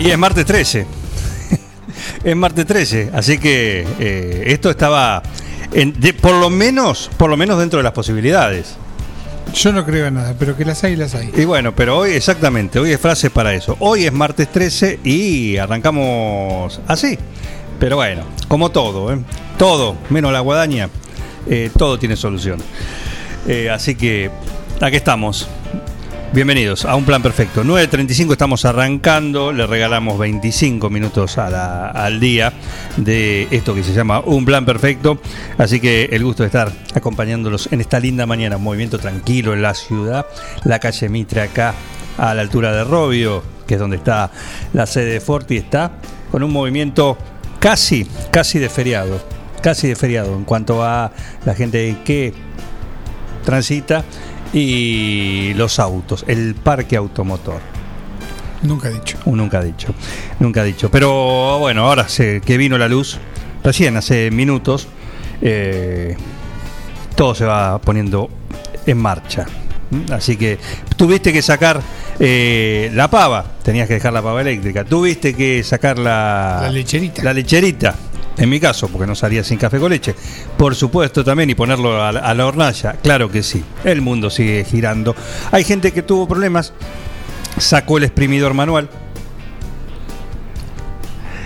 Y es martes 13. es martes 13. Así que eh, esto estaba en- de- por lo menos, por lo menos dentro de las posibilidades. Yo no creo en nada, pero que las hay, las hay. Y bueno, pero hoy exactamente, hoy es frase para eso. Hoy es martes 13 y arrancamos así. Pero bueno, como todo, ¿eh? todo, menos la guadaña, eh, todo tiene solución. Eh, así que aquí estamos. Bienvenidos a Un Plan Perfecto. 9.35 estamos arrancando, le regalamos 25 minutos al día de esto que se llama Un Plan Perfecto. Así que el gusto de estar acompañándolos en esta linda mañana, un movimiento tranquilo en la ciudad, la calle Mitre acá a la altura de Robio, que es donde está la sede de Forti, está con un movimiento casi, casi de feriado, casi de feriado en cuanto a la gente que transita y los autos, el parque automotor. Nunca he dicho. Uh, Nunca ha dicho, nunca ha dicho. Pero bueno, ahora sé que vino la luz, recién hace minutos, eh, todo se va poniendo en marcha. ¿Mm? Así que tuviste que sacar eh, la pava, tenías que dejar la pava eléctrica, tuviste que sacar la, La lecherita. La lecherita, en mi caso, porque no salía sin café con leche. Por supuesto también y ponerlo a, la- a la hornalla, claro que sí. El mundo sigue girando. Hay gente que tuvo problemas, sacó el exprimidor manual.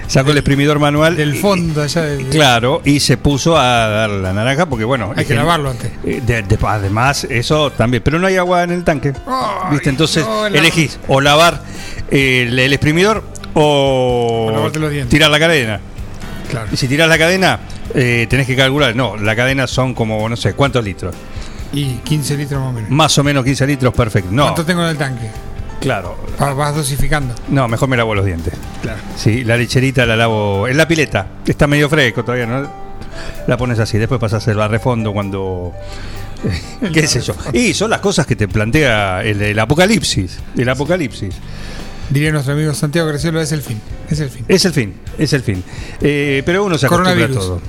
Sacó el exprimidor manual. Del fondo allá de, Claro, y se puso a dar la naranja porque, bueno. Hay que lavarlo antes. eh, de- de- además, eso también. Pero no hay agua en el tanque. Ay, ¿Viste? Entonces, no, la- elegís o lavar el, el exprimidor o, O los dientes. tirar la cadena. Claro. Y si tiras la cadena, eh, tenés que calcular. No, la cadena son como, no sé, ¿cuántos litros? Y 15 litros más o menos. Más o menos 15 litros, perfecto. No, ¿Cuánto tengo en el tanque? claro. Va- Vas dosificando. No, mejor me lavo los dientes. Claro. Sí, la lecherita la lavo en la pileta. Está medio fresco todavía, ¿no? La pones así, después pasas el barrefondo cuando. ¿Qué sé yo? Y son las cosas que te plantea el, el apocalipsis. El apocalipsis. Diría nuestro amigo Santiago Graciolo, es el fin. Es el fin. Es el fin, es el fin. Eh, pero uno se acostumbra a todo.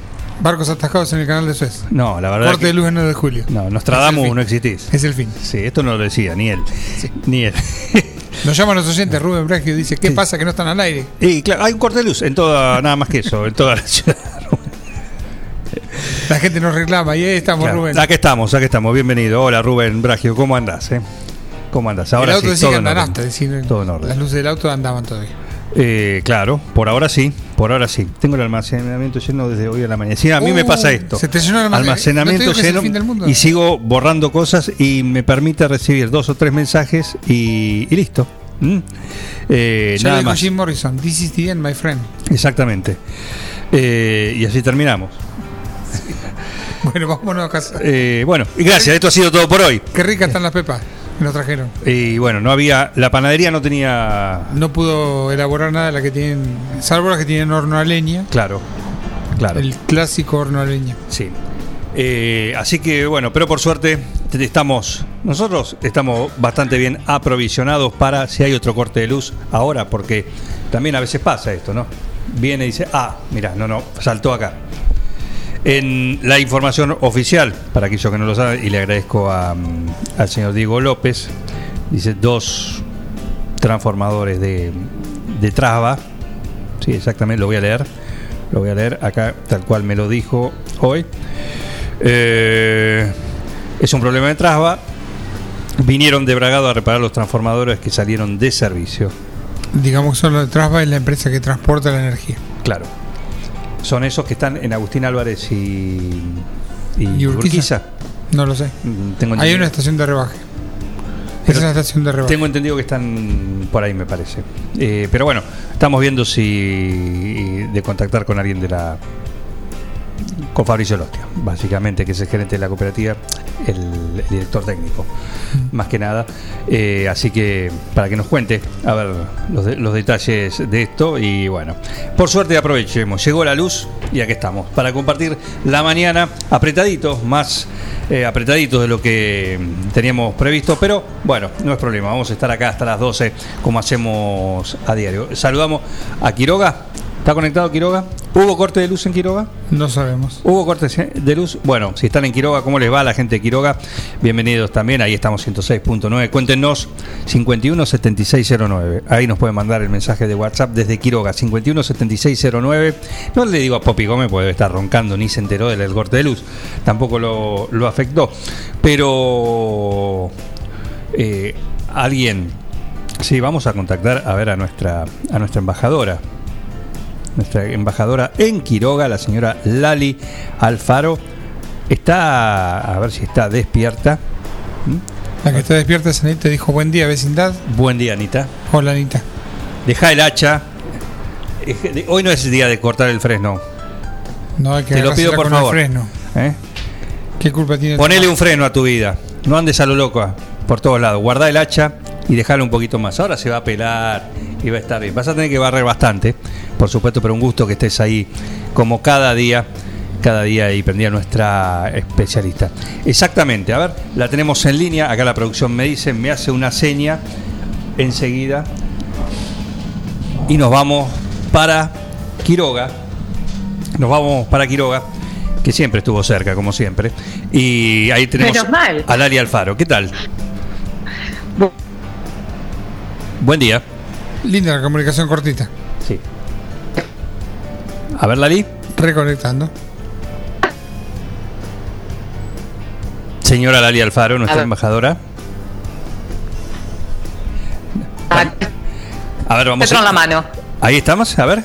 Barcos atascados en el canal de Suez. No, la verdad. Corte que- de luz en el 9 de julio. No, Nostradamus no existís. Es el fin. Sí, esto no lo decía ni él. Ni él. Nos llaman los oyentes, Rubén Bragio dice, ¿qué pasa que no están al aire? y claro, hay un corte de luz en toda, nada más que eso, en toda la ciudad. La gente nos reclama y ahí estamos, Claro. Rubén. Aquí estamos, aquí estamos. Bienvenido. Hola Rubén Bragio, ¿cómo andás? eh? ¿Cómo andás? el Ahora auto sí, todo que en anda orden. nafta, es decir, Todo en orden. las luces del auto andaban todavía. Eh, claro, por ahora sí, por ahora sí. Tengo el almacenamiento lleno desde hoy a la mañana. Sí, a mí me Uh, pasa esto. se te llenó el almacen- almacenamiento no lleno y sigo borrando cosas y me permite recibir dos o tres mensajes y, y listo. ¿Mm? Eh, nada más. Jim Morrison, this is the end, my friend. Exactamente. Eh, y así terminamos. Bueno, vámonos a casa. Eh, bueno, y gracias. Esto ha sido todo por hoy. Qué ricas están las pepas nos trajeron. Y bueno, no había. La panadería no tenía. No pudo elaborar nada de la que tienen, salvo las que tienen horno a leña, Claro, claro. el clásico horno a leña. Sí. Eh, así que bueno, pero por suerte te- estamos, nosotros estamos bastante bien aprovisionados para si hay otro corte de luz ahora, porque también a veces pasa esto, ¿no? Viene y dice, ah, mira, no, no, saltó acá. En la información oficial, para aquellos que no lo saben, y le agradezco a, mm, al señor Diego López, dice dos transformadores de, de traba. Sí, exactamente, lo voy a leer. Lo voy a leer acá, tal cual me lo dijo hoy. Eh, es un problema de traba. Vinieron de Bragado a reparar los transformadores que salieron de servicio. Digamos solo Trasva es la empresa que transporta la energía. Claro. Son esos que están en Agustín Álvarez y, y, ¿Y Urquiza? Urquiza. No lo sé. Mm, Tengo Hay una estación de rebaje. Es una estación de rebaje. Tengo entendido que están por ahí, me parece. Eh, pero bueno, estamos viendo si de contactar con alguien de la. Con Fabricio Lostia, básicamente, que es el gerente de la cooperativa, el, el director técnico, más que nada. Eh, así que para que nos cuente, a ver, los, de- los detalles de esto. Y bueno, por suerte aprovechemos. Llegó la luz y aquí estamos, para compartir la mañana apretaditos, más eh, apretaditos de lo que mm, teníamos previsto, pero bueno, no es problema, vamos a estar acá hasta las 12 como hacemos a diario. Saludamos a Quiroga. ¿Está conectado Quiroga? ¿Hubo corte de luz en Quiroga? No sabemos. ¿Hubo cortes de luz? Bueno, si están en Quiroga, ¿cómo les va a la gente de Quiroga? Bienvenidos también, ahí estamos 106.9. Cuéntenos 517609. Ahí nos pueden mandar el mensaje de WhatsApp desde Quiroga, 517609. No le digo a Popi Gómez porque debe estar roncando, ni se enteró del corte de luz. Tampoco lo, lo afectó. Pero eh, alguien, sí, vamos a contactar a ver a nuestra, a nuestra embajadora nuestra embajadora en Quiroga, la señora Lali Alfaro, está, a ver si está despierta. La que está despierta es Anita, dijo buen día, vecindad. Buen día, Anita. Hola, Anita. Deja el hacha. Hoy no es el día de cortar el fresno. No hay que Te lo pido por favor. fresno. ¿eh? ¿Qué culpa tiene? Ponele un freno a tu vida. No andes a lo loco por todos lados. Guarda el hacha y dejalo un poquito más. Ahora se va a pelar y va a estar bien. Vas a tener que barrer bastante, por supuesto, pero un gusto que estés ahí como cada día. Cada día y prendía nuestra especialista. Exactamente, a ver, la tenemos en línea. Acá la producción me dice, me hace una seña enseguida. Y nos vamos para Quiroga. Nos vamos para Quiroga, que siempre estuvo cerca, como siempre. Y ahí tenemos a Lali Alfaro. ¿Qué tal? Bu- Buen día. Linda la comunicación cortita. Sí. A ver, Lali. Reconectando. Señora Lali Alfaro, nuestra A ver. embajadora. A ver, vamos. Petro en la mano. Ahí estamos, a ver.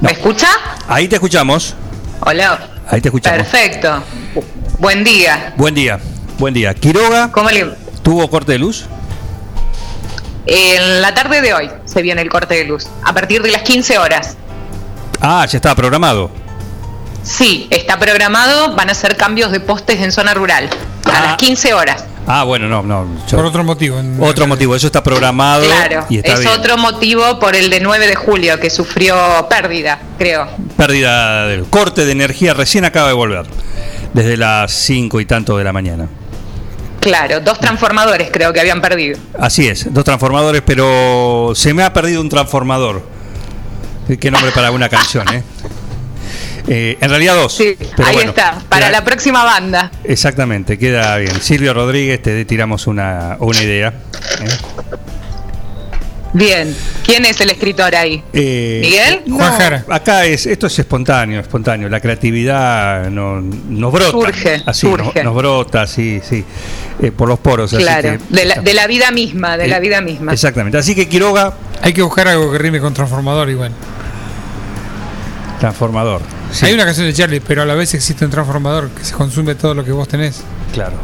¿Me escucha? Ahí te escuchamos. Hola. Ahí te escuchamos. Perfecto. Buen día. Buen día. Buen día. Quiroga ¿Cómo le... tuvo corte de luz. En la tarde de hoy se viene el corte de luz. A partir de las 15 horas. Ah, ya estaba programado. Sí, está programado. Van a ser cambios de postes en zona rural. A Ah. las 15 horas. Ah, bueno, no, no. yo- Por otro motivo. en- otro motivo, eso está programado. Claro. y está Es bien. otro motivo por el de 9 de julio que sufrió pérdida, creo. Pérdida del corte de energía recién acaba de volver. Desde las 5 y tanto de la mañana. Claro, dos transformadores creo que habían perdido. Así es, dos transformadores, pero se me ha perdido un transformador. Qué nombre para una canción, ¿eh? Eh, en realidad dos. Sí, pero ahí bueno, está, para queda- la próxima banda. Exactamente, queda bien. Silvio Rodríguez, te tiramos una, una idea. ¿eh? Bien, ¿quién es el escritor ahí? Eh, ¿Miguel? no, Juan Jara. acá es, esto es espontáneo, espontáneo. La creatividad no- nos brota. Surge, así, surge. Nos, nos brota, sí, sí. eh, por los poros. así Claro, que- de la, de la vida misma, de la Eh, vida misma. Exactamente. Así que Quiroga, Hay que buscar algo que rime con transformador igual. transformador. Sí, Hay una canción de Charlie, pero a la vez existe un transformador que se consume todo lo que vos tenés. Claro.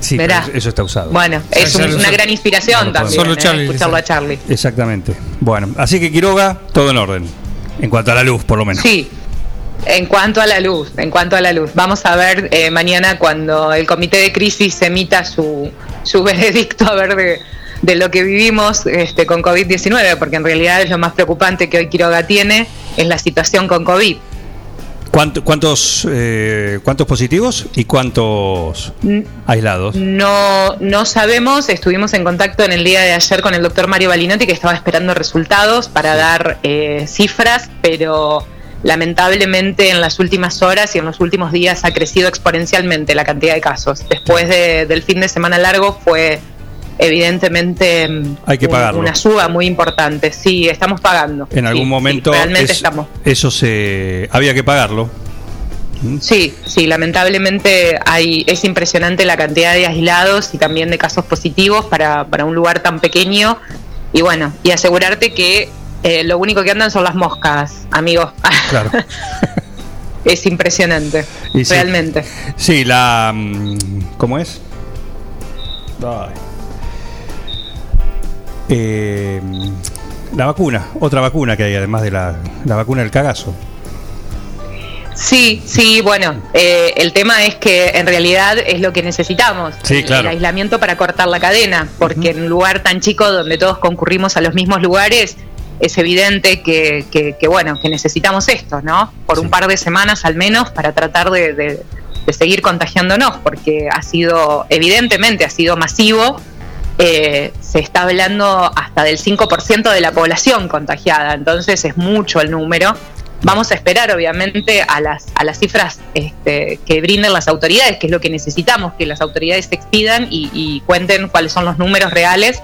Sí, Verá. eso está usado. Bueno, es un- una gran inspiración también. Solo eh, Charlie escucharlo a Charlie. Exactamente. Bueno, así que Quiroga, todo en orden. En cuanto a la luz, por lo menos. Sí, en cuanto a la luz, en cuanto a la luz. Vamos a ver eh, mañana cuando el comité de crisis emita su, su veredicto a ver de, de lo que vivimos este, con COVID-19, porque en realidad es lo más preocupante que hoy Quiroga tiene, es la situación con COVID. ¿Cuánto- ¿Cuántos, eh, ¿Cuántos positivos y cuántos aislados? No, no sabemos, estuvimos en contacto en el día de ayer con el doctor Mario Balinotti que estaba esperando resultados para dar eh, cifras, pero lamentablemente en las últimas horas y en los últimos días ha crecido exponencialmente la cantidad de casos. Después de- del fin de semana largo fue evidentemente mm, Hay que un- una suba muy importante. Sí, estamos pagando. En algún Sí, sí, momento realmente es- estamos. eso se había que pagarlo. Sí, sí, lamentablemente hay, es impresionante la cantidad de aislados y también de casos positivos para, para un lugar tan pequeño. Y bueno, y asegurarte que eh, lo único que andan son las moscas, amigos. Claro. es impresionante, Y sí. realmente. Sí, la. mm, ¿Cómo es? Ay. Eh, la vacuna, otra vacuna que hay, además de la, la vacuna del cagazo. Sí, sí, bueno, eh, el tema es que en realidad es lo que necesitamos, Sí, el, claro. el aislamiento para cortar la cadena, porque en un lugar tan chico donde todos concurrimos a los mismos lugares, es evidente que, que- que, bueno, que necesitamos esto, ¿no? Por Sí. un par de semanas al menos para tratar de, de- de seguir contagiándonos, porque ha sido, evidentemente, ha sido masivo. Eh, se está hablando hasta del 5% de la población contagiada, entonces es mucho el número. Vamos a esperar, obviamente, a las, a las cifras este, que brinden las autoridades, que es lo que necesitamos, que las autoridades se expidan y, y cuenten cuáles son los números reales.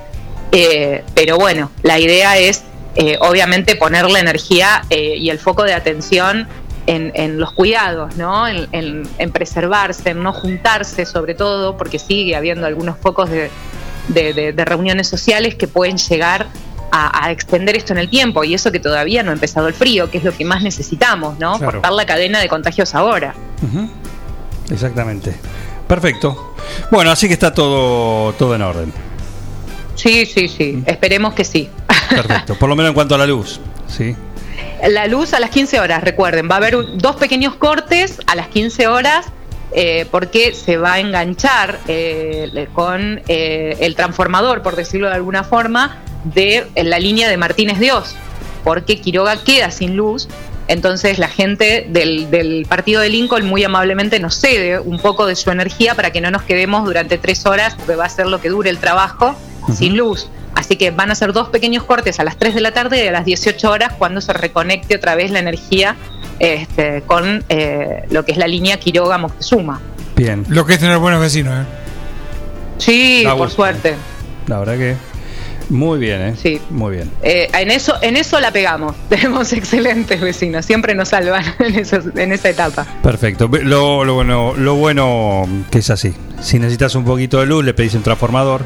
Eh, pero bueno, la idea es, eh, obviamente, poner la energía eh, y el foco de atención en, en los cuidados, ¿no? En, en- en preservarse, en no juntarse, sobre todo, porque sigue habiendo algunos focos de, de- de- de reuniones sociales que pueden llegar a, a extender esto en el tiempo y eso que todavía no ha empezado el frío, que es lo que más necesitamos, ¿no? Claro. Cortar la cadena de contagios ahora. Exactamente. Perfecto. Bueno, así que está todo, todo en orden. Sí, sí, sí, esperemos que sí. Perfecto. Por lo menos en cuanto a la luz. ¿sí? La luz a las 15 horas, recuerden, va a haber dos pequeños cortes a las 15 horas eh, porque se va a enganchar eh, con eh, el transformador, por decirlo de alguna forma, de la línea de Martínez Dios, porque Quiroga queda sin luz. Entonces la gente del, del partido de Lincoln muy amablemente nos cede un poco de su energía para que no nos quedemos durante tres horas, porque va a ser lo que dure el trabajo, sin luz. Así que van a ser dos pequeños cortes a las 3 de la tarde y a las 18 horas cuando se reconecte otra vez la energía este, con eh, lo que es la línea Quiroga-Moctezuma. Bien. Lo que es tener buenos vecinos, ¿eh? Sí, por gusto. suerte. La verdad que. Muy bien, ¿eh? Sí. Muy bien. Eh, en eso en eso la pegamos. Tenemos excelentes vecinos. Siempre nos salvan en, esos- en esa etapa. Perfecto. Lo, lo bueno, lo bueno que es así. Si necesitas un poquito de luz, le pedís un transformador.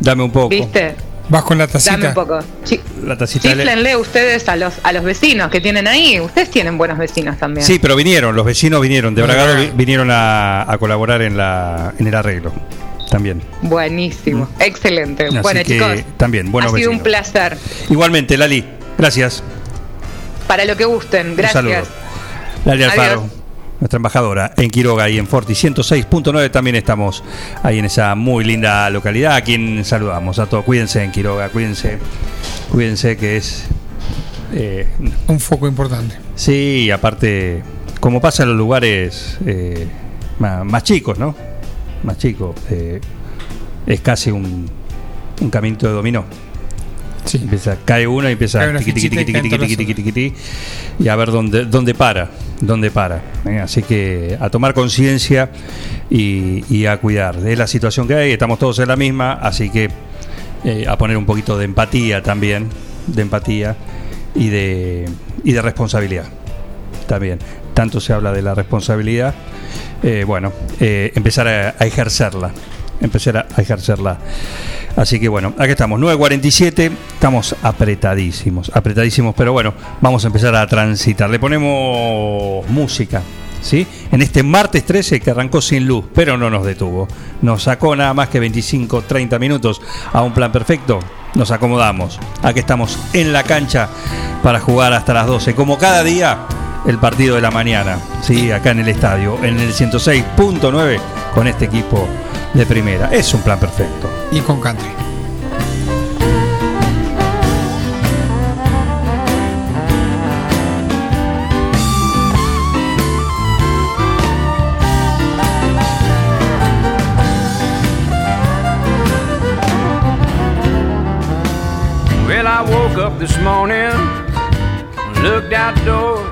Dame un poco. ¿Viste? Vas con la Dame tacita. un poco. Chi- La tacita de Chiflenle ustedes a los, a los vecinos que tienen ahí. Ustedes tienen buenos vecinos también. Sí, pero vinieron, los vecinos vinieron de. Bragado, vi- vinieron a, a colaborar en la en el arreglo. También. Buenísimo. Excelente. Así bueno, que chicos. también, buenos ha sido un placer. Igualmente, Lali, gracias. Para lo que gusten. Un Gracias. saludo. Lali Alfaro, Adiós. Nuestra embajadora en Quiroga y en Forti 106.9 también estamos ahí en esa muy linda localidad a quien saludamos a todos. Cuídense en Quiroga, cuídense, cuídense que es eh, Un foco importante. Sí, aparte, como pasa en los lugares eh, más, más chicos, ¿no? Más chicos, eh, es casi un, un caminito de dominó. Sí. Empieza, cae uno y empieza tiqui, tiqui, y tiqui, a ver dónde, dónde para, dónde para. ¿eh? Así que a tomar conciencia y, y a cuidar de la situación que hay. Estamos todos en la misma, así que eh, a poner un poquito de empatía también, de empatía y de, y de responsabilidad también. Tanto se habla de la responsabilidad, eh, bueno, eh, empezar a, a ejercerla, empezar a, ejercerla. Así que bueno, aquí estamos, 9.47, estamos apretadísimos, apretadísimos, pero bueno, vamos a empezar a transitar. Le ponemos música, ¿sí? En este martes 13 que arrancó sin luz, pero no nos detuvo. Nos sacó nada más que 25, 30 minutos a un plan perfecto. Nos acomodamos. Aquí estamos en la cancha para jugar hasta las 12, como cada día el partido de la mañana, ¿sí? acá en el estadio, en el 106.9 con este equipo de primera. Es un plan perfecto. Y con country. Well, I woke up this morning, looked outdoors.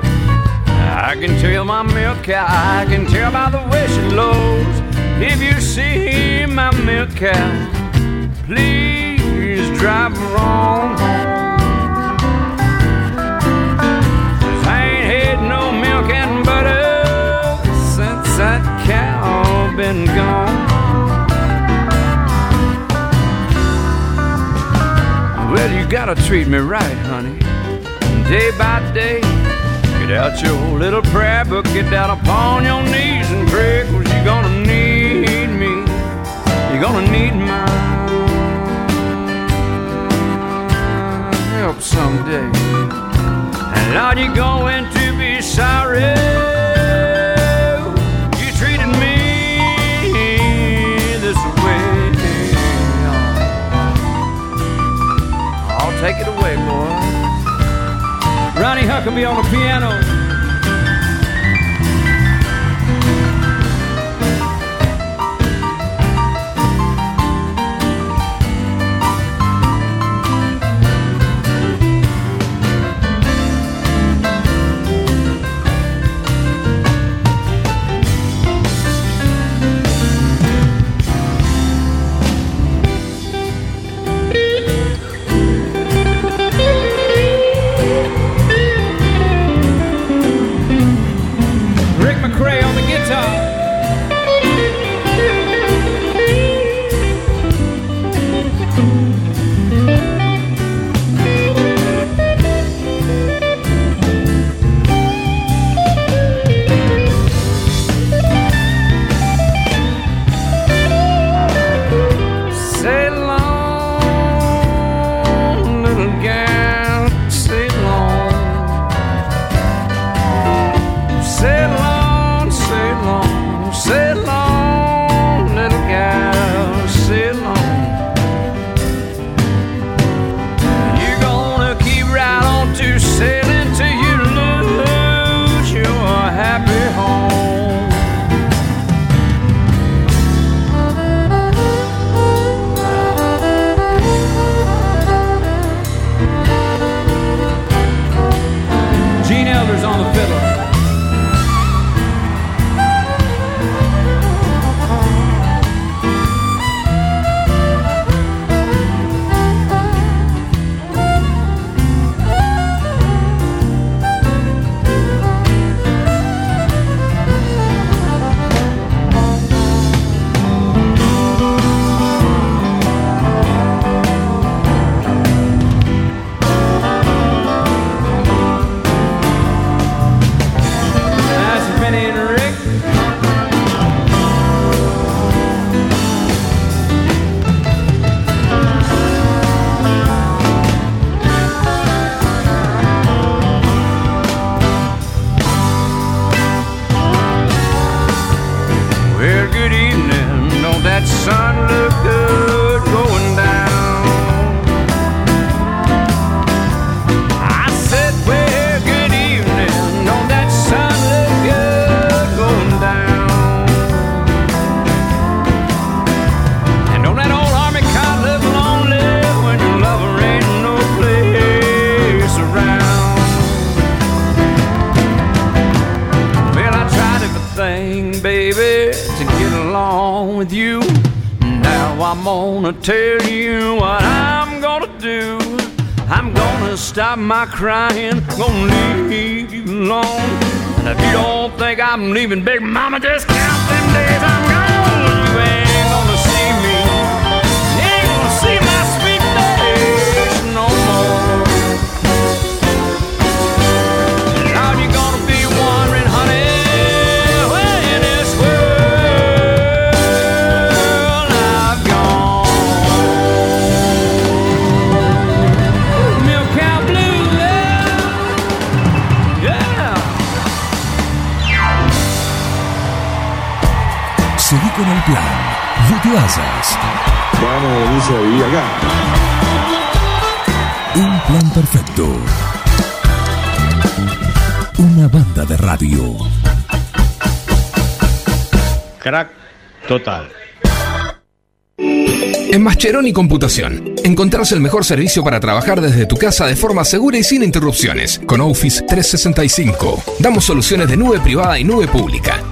I can tell my milk cow, I can tell by the way she lows. If you see my milk cow, please drive her on I ain't had no milk and butter since that cow been gone. Well, you gotta treat me right, honey. Day by day, Get out your little prayer book, get down upon your knees and pray, cause you're gonna gonna need my help someday. And Lord, you're going to be sorry. You treated me this way. I'll take it away, boy. Ronnie Huckabee on the piano. Baby, to get along with you. Now I'm gonna tell you what I'm gonna do. I'm gonna stop my crying, gonna leave you alone. And if you don't think I'm leaving, big mama, just count them days I'm con el plan. No te vayas. Vamos a venirse a vivir acá. Un plan perfecto. Una banda de radio. Crack total. En Mascheroni Computación, encontrás el mejor servicio para trabajar desde tu casa de forma segura y sin interrupciones. Con Office 365, damos soluciones de nube privada y nube pública,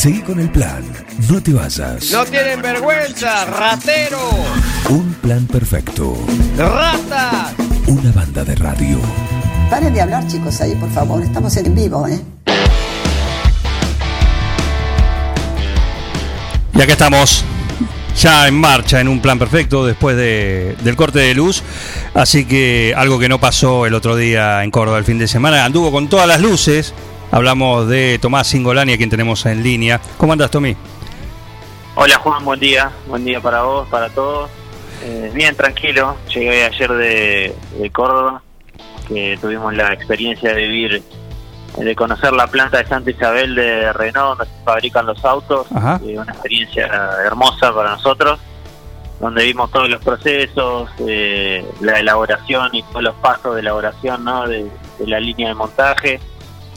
Seguí con el plan. No te vayas. No tienen vergüenza, ratero. Un plan perfecto. Rata. Una banda de radio. Paren de hablar, chicos, ahí, por favor. Estamos en vivo, ¿eh? Y acá estamos, ya en marcha, en un plan perfecto, después de, del corte de luz. Así que algo que no pasó el otro día en Córdoba el fin de semana, anduvo con todas las luces. Hablamos de Tomás Singolani, a quien tenemos en línea. ¿Cómo andas, Tommy? Hola, Juan, buen día. Buen día para vos, para todos. Eh, bien, tranquilo. Llegué ayer de, de Córdoba, que tuvimos la experiencia de vivir de conocer la planta de Santa Isabel de Renault, donde se fabrican los autos, eh, una experiencia hermosa para nosotros, donde vimos todos los procesos, eh, la elaboración y todos los pasos de elaboración ¿no? de, de la línea de montaje,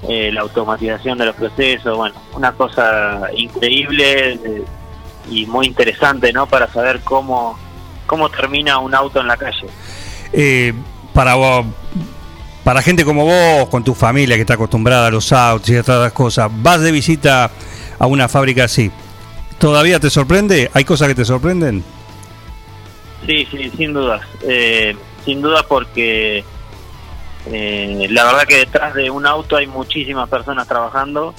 eh, la automatización de los procesos, bueno, una cosa increíble eh, y muy interesante ¿no? para saber cómo, cómo termina un auto en la calle. Eh, para vos, para gente como vos, con tu familia que está acostumbrada a los autos y a todas las cosas, vas de visita a una fábrica así, ¿todavía te sorprende? ¿Hay cosas que te sorprenden? Sí, sí, sin dudas. Eh, sin dudas porque eh, la verdad que detrás de un auto hay muchísimas personas trabajando,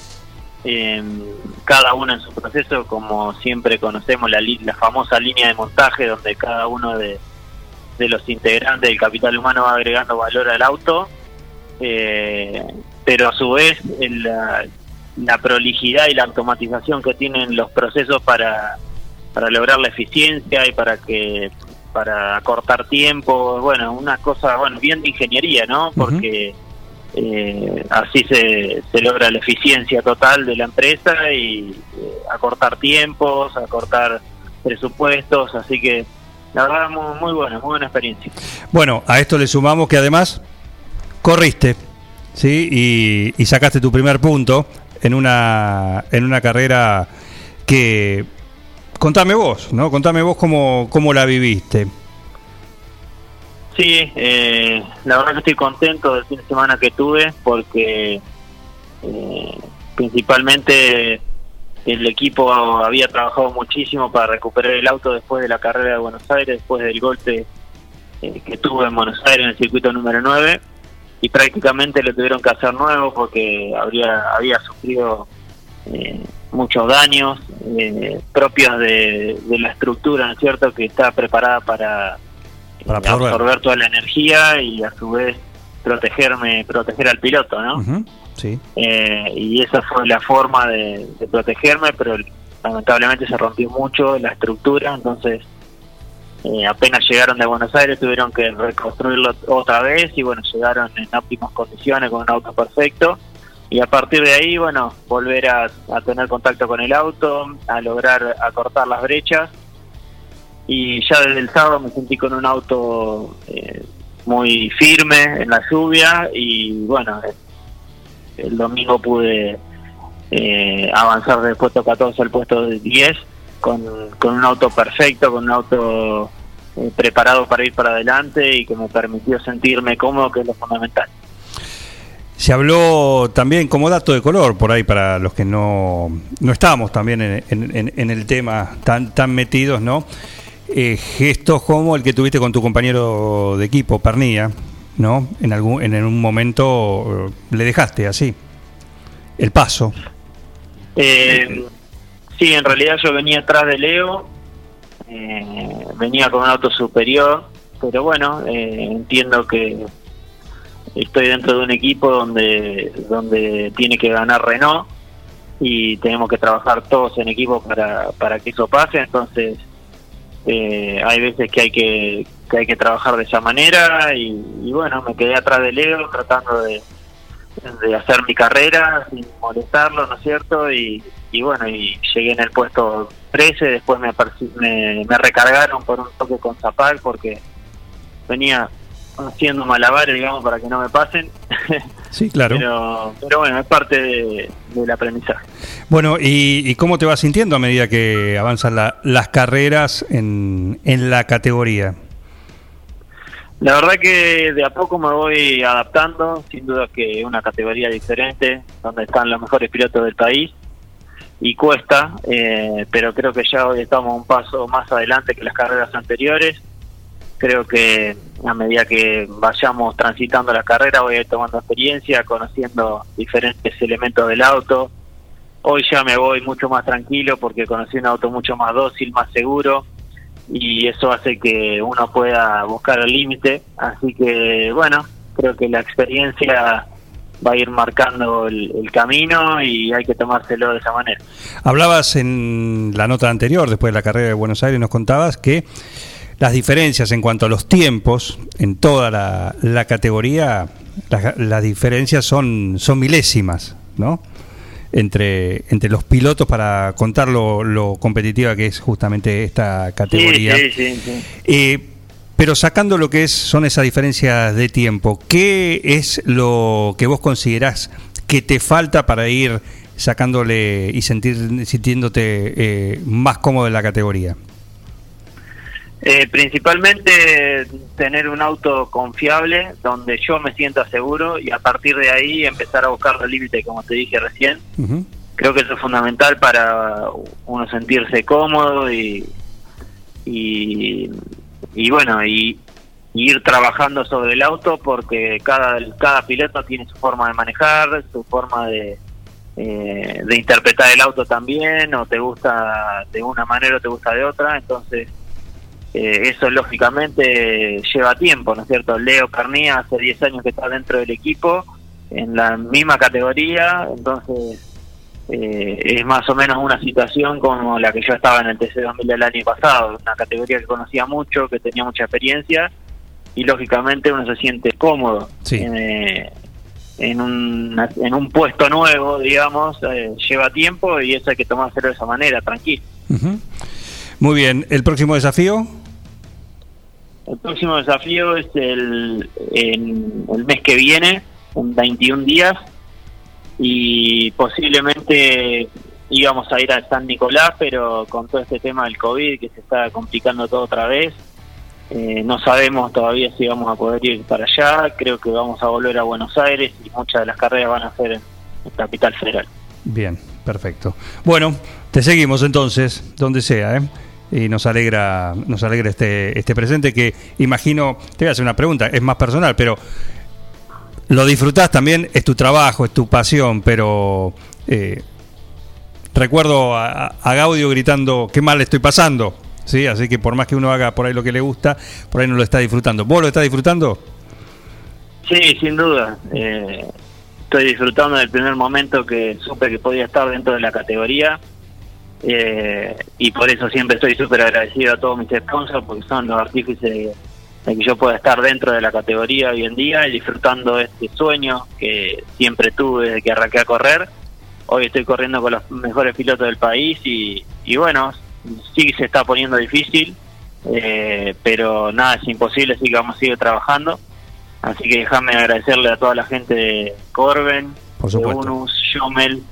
eh, cada una en su proceso, como siempre conocemos la, la famosa línea de montaje donde cada uno de, los integrantes del capital humano va agregando valor al auto, eh, pero a su vez la, la prolijidad y la automatización que tienen los procesos para, para lograr la eficiencia y para que para acortar tiempo, bueno, una cosa, bueno, bien de ingeniería, ¿no? Porque eh, así se, se logra la eficiencia total de la empresa y eh, acortar tiempos, acortar presupuestos, así que la verdad muy, muy buena, muy buena experiencia. Bueno, a esto le sumamos que además corriste, ¿sí? Y, y sacaste tu primer punto en una, en una carrera que... Contame vos, ¿no? Contame vos cómo, cómo la viviste. Sí, eh, la verdad que estoy contento del fin de semana que tuve porque eh, principalmente el equipo había trabajado muchísimo para recuperar el auto después de la carrera de Buenos Aires, después del golpe eh, que tuve en Buenos Aires en el circuito número 9 y prácticamente lo tuvieron que hacer nuevo porque habría, había sufrido eh, muchos daños eh, propios de, de la estructura, ¿no es cierto?, que está preparada para, Para absorber. absorber toda la energía y a su vez protegerme, proteger al piloto, ¿no? Ujú, Sí. Eh, y esa fue la forma de, de protegerme, pero lamentablemente se rompió mucho la estructura, entonces eh, apenas llegaron de Buenos Aires tuvieron que reconstruirlo otra vez y bueno, llegaron en óptimas condiciones con un auto perfecto y a partir de ahí, bueno, volver a, tener contacto con el auto, a lograr acortar las brechas y ya desde el sábado me sentí con un auto eh, muy firme en la lluvia y bueno, el domingo pude eh, avanzar del puesto 14 al puesto 10 con, con un auto perfecto, con un auto eh, preparado para ir para adelante y que me permitió sentirme cómodo, que es lo fundamental. Se habló también como dato de color por ahí para los que no, no estábamos también en, en- en- el tema tan, tan metidos, ¿no? Eh, gestos como el que tuviste con tu compañero de equipo, Pernilla, ¿no? En, algún, en un momento eh, le dejaste así el paso. Eh, sí, en realidad yo venía atrás de Leo, eh, venía con un auto superior, pero bueno, eh, entiendo que estoy dentro de un equipo donde, donde tiene que ganar Renault y tenemos que trabajar todos en equipo para, para que eso pase, entonces eh, hay veces que hay que, que hay que trabajar de esa manera y, bueno, me quedé atrás de Leo tratando de, de hacer mi carrera sin molestarlo, ¿no es cierto? Y, y bueno, y llegué en el puesto 13, después me, me, me recargaron por un toque con Zapal porque venía haciendo malabares, digamos, para que no me pasen. Sí, claro. pero, pero bueno, es parte de- del aprendizaje. Bueno, ¿y, y cómo te vas sintiendo a medida que avanzan la- las carreras en, en la categoría? La verdad que de a poco me voy adaptando, sin duda que es una categoría diferente, donde están los mejores pilotos del país, y cuesta, eh, pero creo que ya hoy estamos un paso más adelante que las carreras anteriores. Creo que a medida que vayamos transitando la carrera voy a ir tomando experiencia, conociendo diferentes elementos del auto. Hoy ya me voy mucho más tranquilo porque conocí un auto mucho más dócil, más seguro y eso hace que uno pueda buscar el límite. Así que, bueno, creo que la experiencia va a ir marcando el, el camino y hay que tomárselo de esa manera. Hablabas en la nota anterior, después de la carrera de Buenos Aires, nos contabas que las diferencias en cuanto a los tiempos en toda la, la categoría, las, las diferencias son, son milésimas, ¿no? Entre, entre los pilotos para contar lo, lo competitiva que es justamente esta categoría. Sí, sí, sí, sí. Eh, pero sacando lo que es son esas diferencias de tiempo, ¿qué es lo que vos considerás que te falta para ir sacándole y sentir, sintiéndote eh, más cómodo en la categoría? Eh, principalmente tener un auto confiable donde yo me sienta seguro y a partir de ahí empezar a buscar el límite, como te dije recién. Creo que eso es fundamental para uno sentirse cómodo y, y, y bueno, y, y ir trabajando sobre el auto porque cada, cada piloto tiene su forma de manejar, su forma de, eh, de interpretar el auto también, o te gusta de una manera o te gusta de otra, entonces eh, eso lógicamente lleva tiempo, ¿no es cierto? Leo Carnía hace 10 años que está dentro del equipo, en la misma categoría, entonces eh, es más o menos una situación como la que yo estaba en el TC2000 el año pasado, una categoría que conocía mucho, que tenía mucha experiencia y lógicamente uno se siente cómodo eh, en, un, en un puesto nuevo, digamos, eh, lleva tiempo y eso hay que tomárselo de esa manera, tranquilo. Muy bien, ¿el próximo desafío? El próximo desafío es el, en el mes que viene, en 21 días, y posiblemente íbamos a ir a San Nicolás, pero con todo este tema del COVID que se está complicando todo otra vez, eh, no sabemos todavía si vamos a poder ir para allá, creo que vamos a volver a Buenos Aires y muchas de las carreras van a ser en, en Capital Federal. Bien, perfecto. Bueno, te seguimos entonces, donde sea, ¿eh? Y nos alegra, nos alegra este, este presente que imagino, te voy a hacer una pregunta, es más personal, pero lo disfrutás también, es tu trabajo, es tu pasión, pero eh, recuerdo a, a Gaudio gritando, qué mal estoy pasando, ¿sí? Así que por más que uno haga por ahí lo que le gusta, por ahí no lo está disfrutando. ¿Vos lo estás disfrutando? Sí, sin duda. Eh, estoy disfrutando del primer momento que supe que podía estar dentro de la categoría. Eh, y por eso siempre estoy súper agradecido a todos mis sponsors porque son los artífices de, de que yo pueda estar dentro de la categoría hoy en día y disfrutando este sueño que siempre tuve desde que arranqué a correr. Hoy estoy corriendo con los mejores pilotos del país y, y bueno, sí se está poniendo difícil, eh, pero nada es imposible, así que vamos a seguir trabajando. Así que déjame agradecerle a toda la gente de Corben, Por de. Unus, Schomel,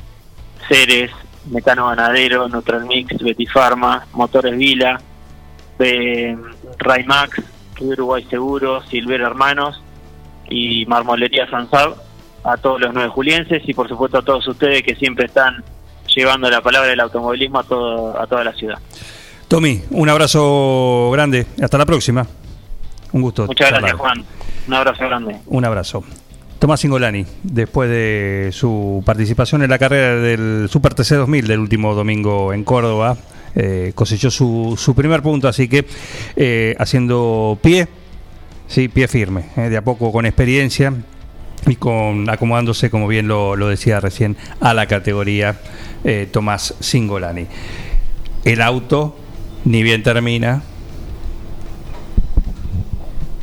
Ceres, Metano Ganadero, Nutralmix, Betifarma, Motores Vila, eh, Raymax, Uruguay Seguro, Silvero Hermanos y Marmolería Sansab, a todos los nueve julienses y por supuesto a todos ustedes que siempre están llevando la palabra del automovilismo a, todo, a toda la ciudad. Tommy, un abrazo grande, hasta la próxima. Un gusto. Muchas charlar. gracias Juan, un abrazo grande. Un abrazo. Tomás Singolani, después de su participación en la carrera del Super TC 2000 del último domingo en Córdoba, eh, cosechó su, su primer punto, así que eh, haciendo pie, sí, pie firme, eh, de a poco con experiencia y con acomodándose, como bien lo, lo decía recién, a la categoría Tomás Singolani. El auto ni bien termina,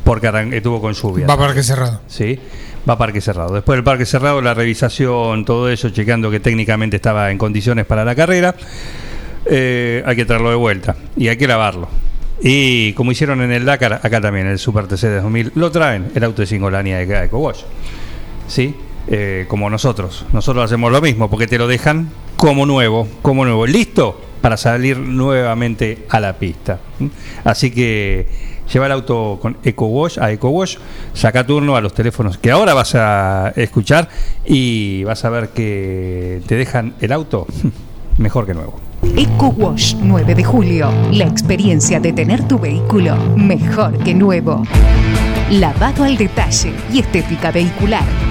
porque estuvo con lluvia. Va para que cerrado. Sí. Va a parque cerrado. Después del parque cerrado, la revisación, todo eso, chequeando que técnicamente estaba en condiciones para la carrera, eh, hay que traerlo de vuelta y hay que lavarlo. Y como hicieron en el Dakar, acá también, el Super TC de 2000, lo traen el auto de Singolania de EcoWash. ¿Sí? Eh, como nosotros. Nosotros hacemos lo mismo porque te lo dejan como nuevo, como nuevo, listo para salir nuevamente a la pista. ¿Mm? Así que lleva el auto con EcoWash a EcoWash, saca turno a los teléfonos que ahora vas a escuchar y vas a ver que te dejan el auto mejor que nuevo. Eco Wash 9 de julio. La experiencia de tener tu vehículo mejor que nuevo. Lavado al detalle y estética vehicular.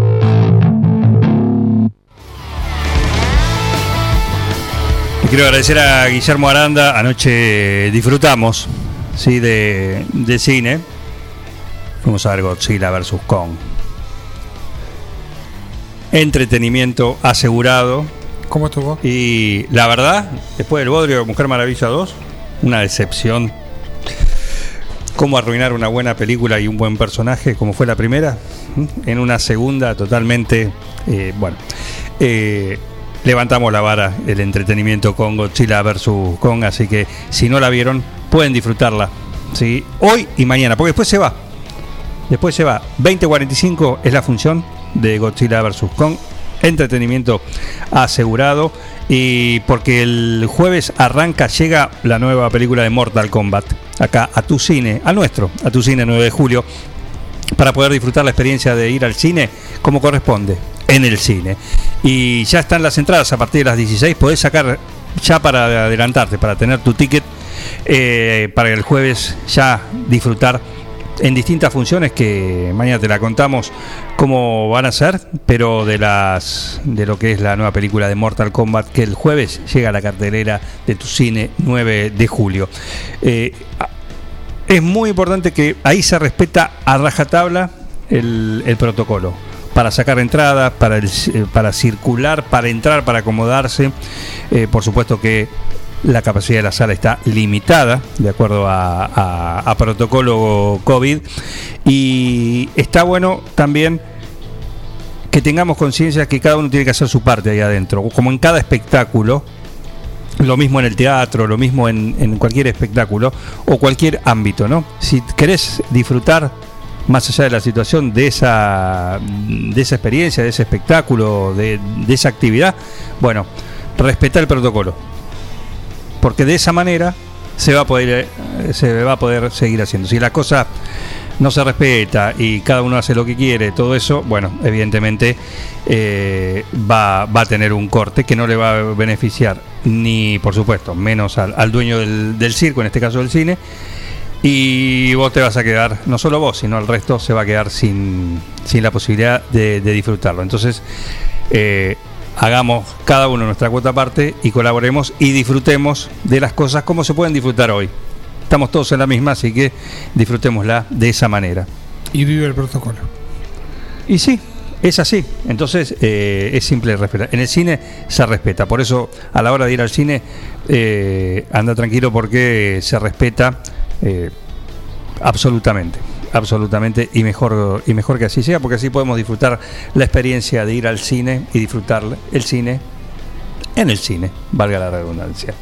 Y quiero agradecer a Guillermo Aranda. Anoche disfrutamos ¿sí? de, de cine. Fuimos a ver Godzilla vs. Kong. Entretenimiento asegurado. ¿Cómo estuvo? Y la verdad, después del Bodrio Mujer Maravilla 2, una decepción. Cómo arruinar una buena película y un buen personaje, como fue la primera, en una segunda totalmente, eh, bueno, eh, levantamos la vara el entretenimiento con Godzilla vs. Kong, así que si no la vieron, pueden disfrutarla, ¿sí? hoy y mañana, porque después se va, después se va, 20.45 es la función de Godzilla vs. Kong, entretenimiento asegurado y porque el jueves arranca, llega la nueva película de Mortal Kombat acá a tu cine, a nuestro, a tu cine 9 de julio, para poder disfrutar la experiencia de ir al cine como corresponde, en el cine. Y ya están las entradas a partir de las 16, podés sacar ya para adelantarte, para tener tu ticket, eh, para el jueves ya disfrutar en distintas funciones que mañana te la contamos cómo van a ser, pero de las de lo que es la nueva película de Mortal Kombat que el jueves llega a la cartelera de tu cine 9 de julio. Eh, es muy importante que ahí se respeta a rajatabla el, el protocolo para sacar entradas, para, eh, para circular, para entrar, para acomodarse. Eh, por supuesto que la capacidad de la sala está limitada, de acuerdo a protocolo COVID. Y está bueno también que tengamos conciencia que cada uno tiene que hacer su parte ahí adentro, como en cada espectáculo. Lo mismo en el teatro, lo mismo en, en cualquier espectáculo o cualquier ámbito, ¿no? Si querés disfrutar más allá de la situación de esa, de esa experiencia, de ese espectáculo, de, esa actividad, bueno, respeta el protocolo. Porque de esa manera se va a poder, eh, se va a poder seguir haciendo. Si la cosa no se respeta y cada uno hace lo que quiere, todo eso, bueno, evidentemente eh, va, va a tener un corte que no le va a beneficiar ni, por supuesto, menos al, al dueño del, del circo, en este caso del cine, y vos te vas a quedar, no solo vos, sino el resto se va a quedar sin, sin la posibilidad de, de disfrutarlo. Entonces, eh, hagamos cada uno nuestra cuota aparte y colaboremos y disfrutemos de las cosas como se pueden disfrutar hoy. Estamos todos en la misma, así que disfrutémosla de esa manera. Y vive el protocolo. Y sí, es así. Entonces eh, es simple respetar. En el cine se respeta. Por eso a la hora de ir al cine eh, anda tranquilo porque se respeta eh, absolutamente. Absolutamente y mejor y mejor que así sea porque así podemos disfrutar la experiencia de ir al cine y disfrutar el cine en el cine, valga la redundancia.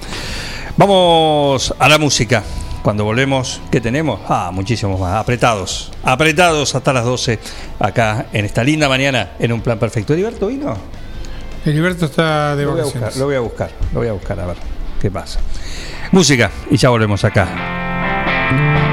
Vamos a la música. Cuando volvemos, ¿qué tenemos? Ah, muchísimos más. Apretados. Apretados hasta las 12 acá en esta linda mañana en un plan perfecto. ¿Heriberto vino? Heriberto está de Lo voy, a vacaciones. buscar, lo voy a buscar, lo voy a buscar a ver qué pasa. Música y ya volvemos acá. Bye.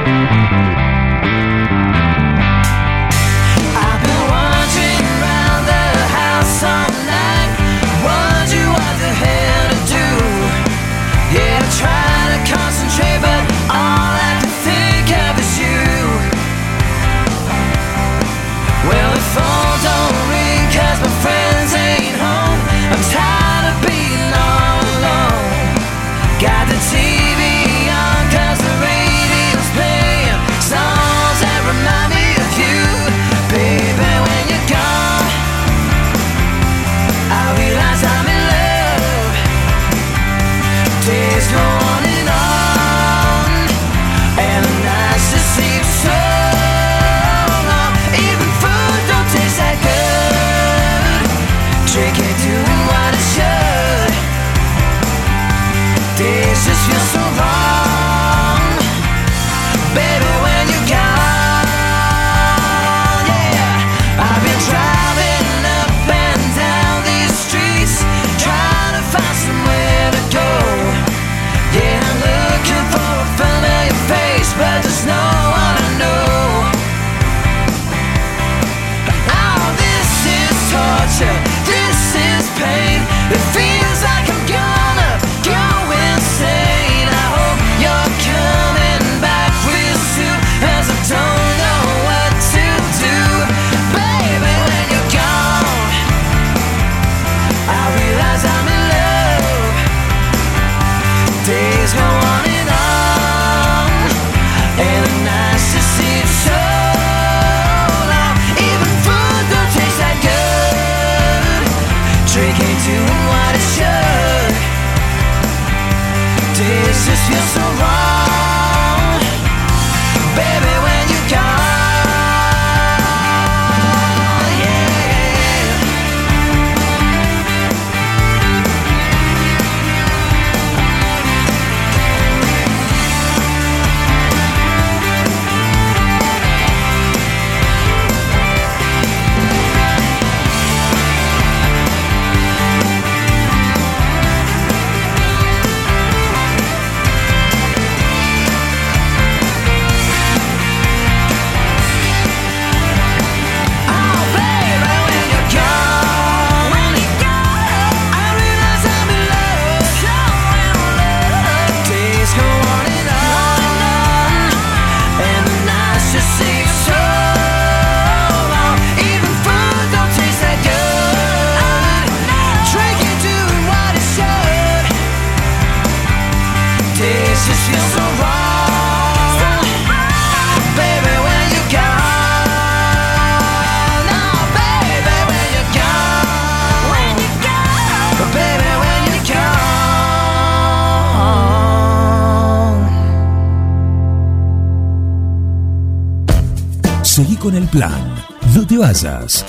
Plan. No te vayas.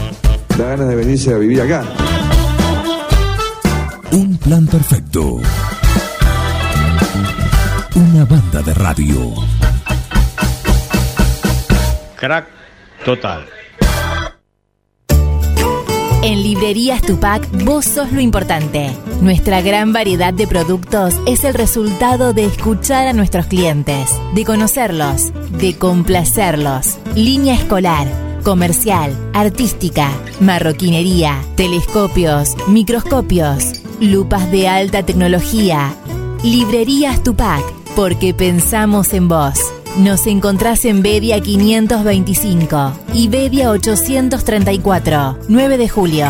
Da ganas de venirse a vivir acá. Un plan perfecto. Una banda de radio. Crack total. En Librerías Tupac, vos sos lo importante. Nuestra gran variedad de productos es el resultado de escuchar a nuestros clientes, de conocerlos, de complacerlos. Línea escolar, comercial, artística, marroquinería, telescopios, microscopios, lupas de alta tecnología. Librerías Tupac, porque pensamos en vos. Nos encontrás en Bedia 525 y Bedia 834, 9 de julio.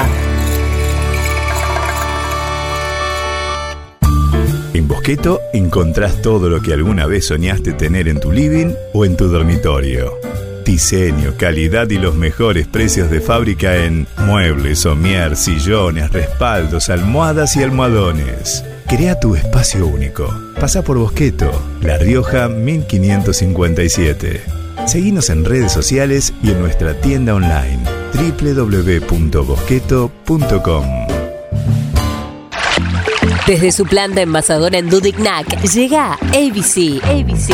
En Bosqueto encontrás todo lo que alguna vez soñaste tener en tu living o en tu dormitorio. Diseño, calidad y los mejores precios de fábrica en muebles, somier, sillones, respaldos, almohadas y almohadones. Crea tu espacio único. Pasa por Bosqueto, La Rioja 1557. Seguinos en redes sociales y en nuestra tienda online www.bosqueto.com. Desde su planta envasadora en Dudignac llega ABC. ABC.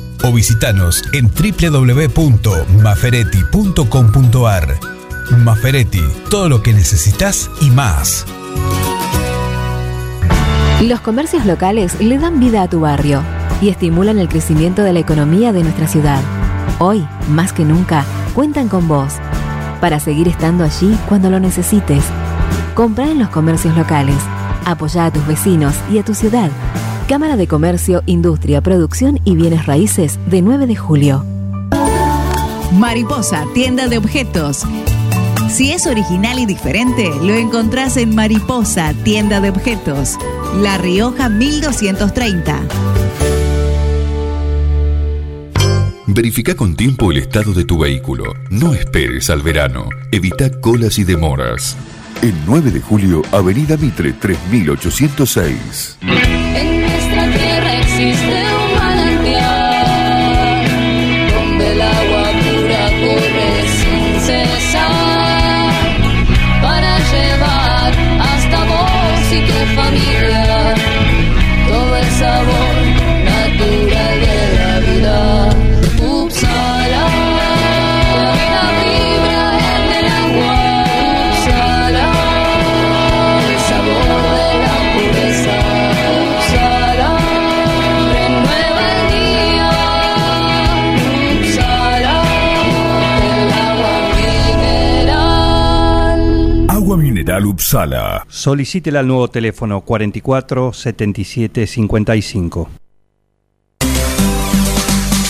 o visitanos en www.maferetti.com.ar. Maferetti, todo lo que necesitas y más. Los comercios locales le dan vida a tu barrio y estimulan el crecimiento de la economía de nuestra ciudad. Hoy, más que nunca, cuentan con vos para seguir estando allí cuando lo necesites. Compra en los comercios locales. Apoya a tus vecinos y a tu ciudad. Cámara de Comercio, Industria, Producción y Bienes Raíces de 9 de julio. Mariposa, tienda de objetos. Si es original y diferente, lo encontrás en Mariposa, tienda de objetos. La Rioja 1230. Verifica con tiempo el estado de tu vehículo. No esperes al verano. Evita colas y demoras. El 9 de julio, Avenida Mitre 3806. General Uppsala. Solicítela al nuevo teléfono 44 77 55.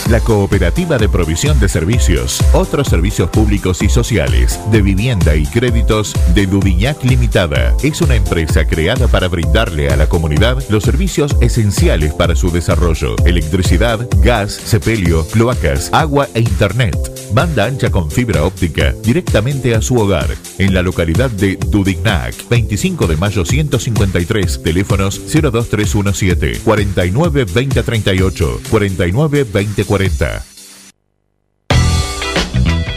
La Cooperativa de Provisión de Servicios, otros servicios públicos y sociales, de vivienda y créditos de Dudignac Limitada. Es una empresa creada para brindarle a la comunidad los servicios esenciales para su desarrollo: electricidad, gas, sepelio, cloacas, agua e internet. Banda ancha con fibra óptica directamente a su hogar. En la localidad de Dudignac, 25 de mayo 153, teléfonos 02317 49 2038, 49 2040.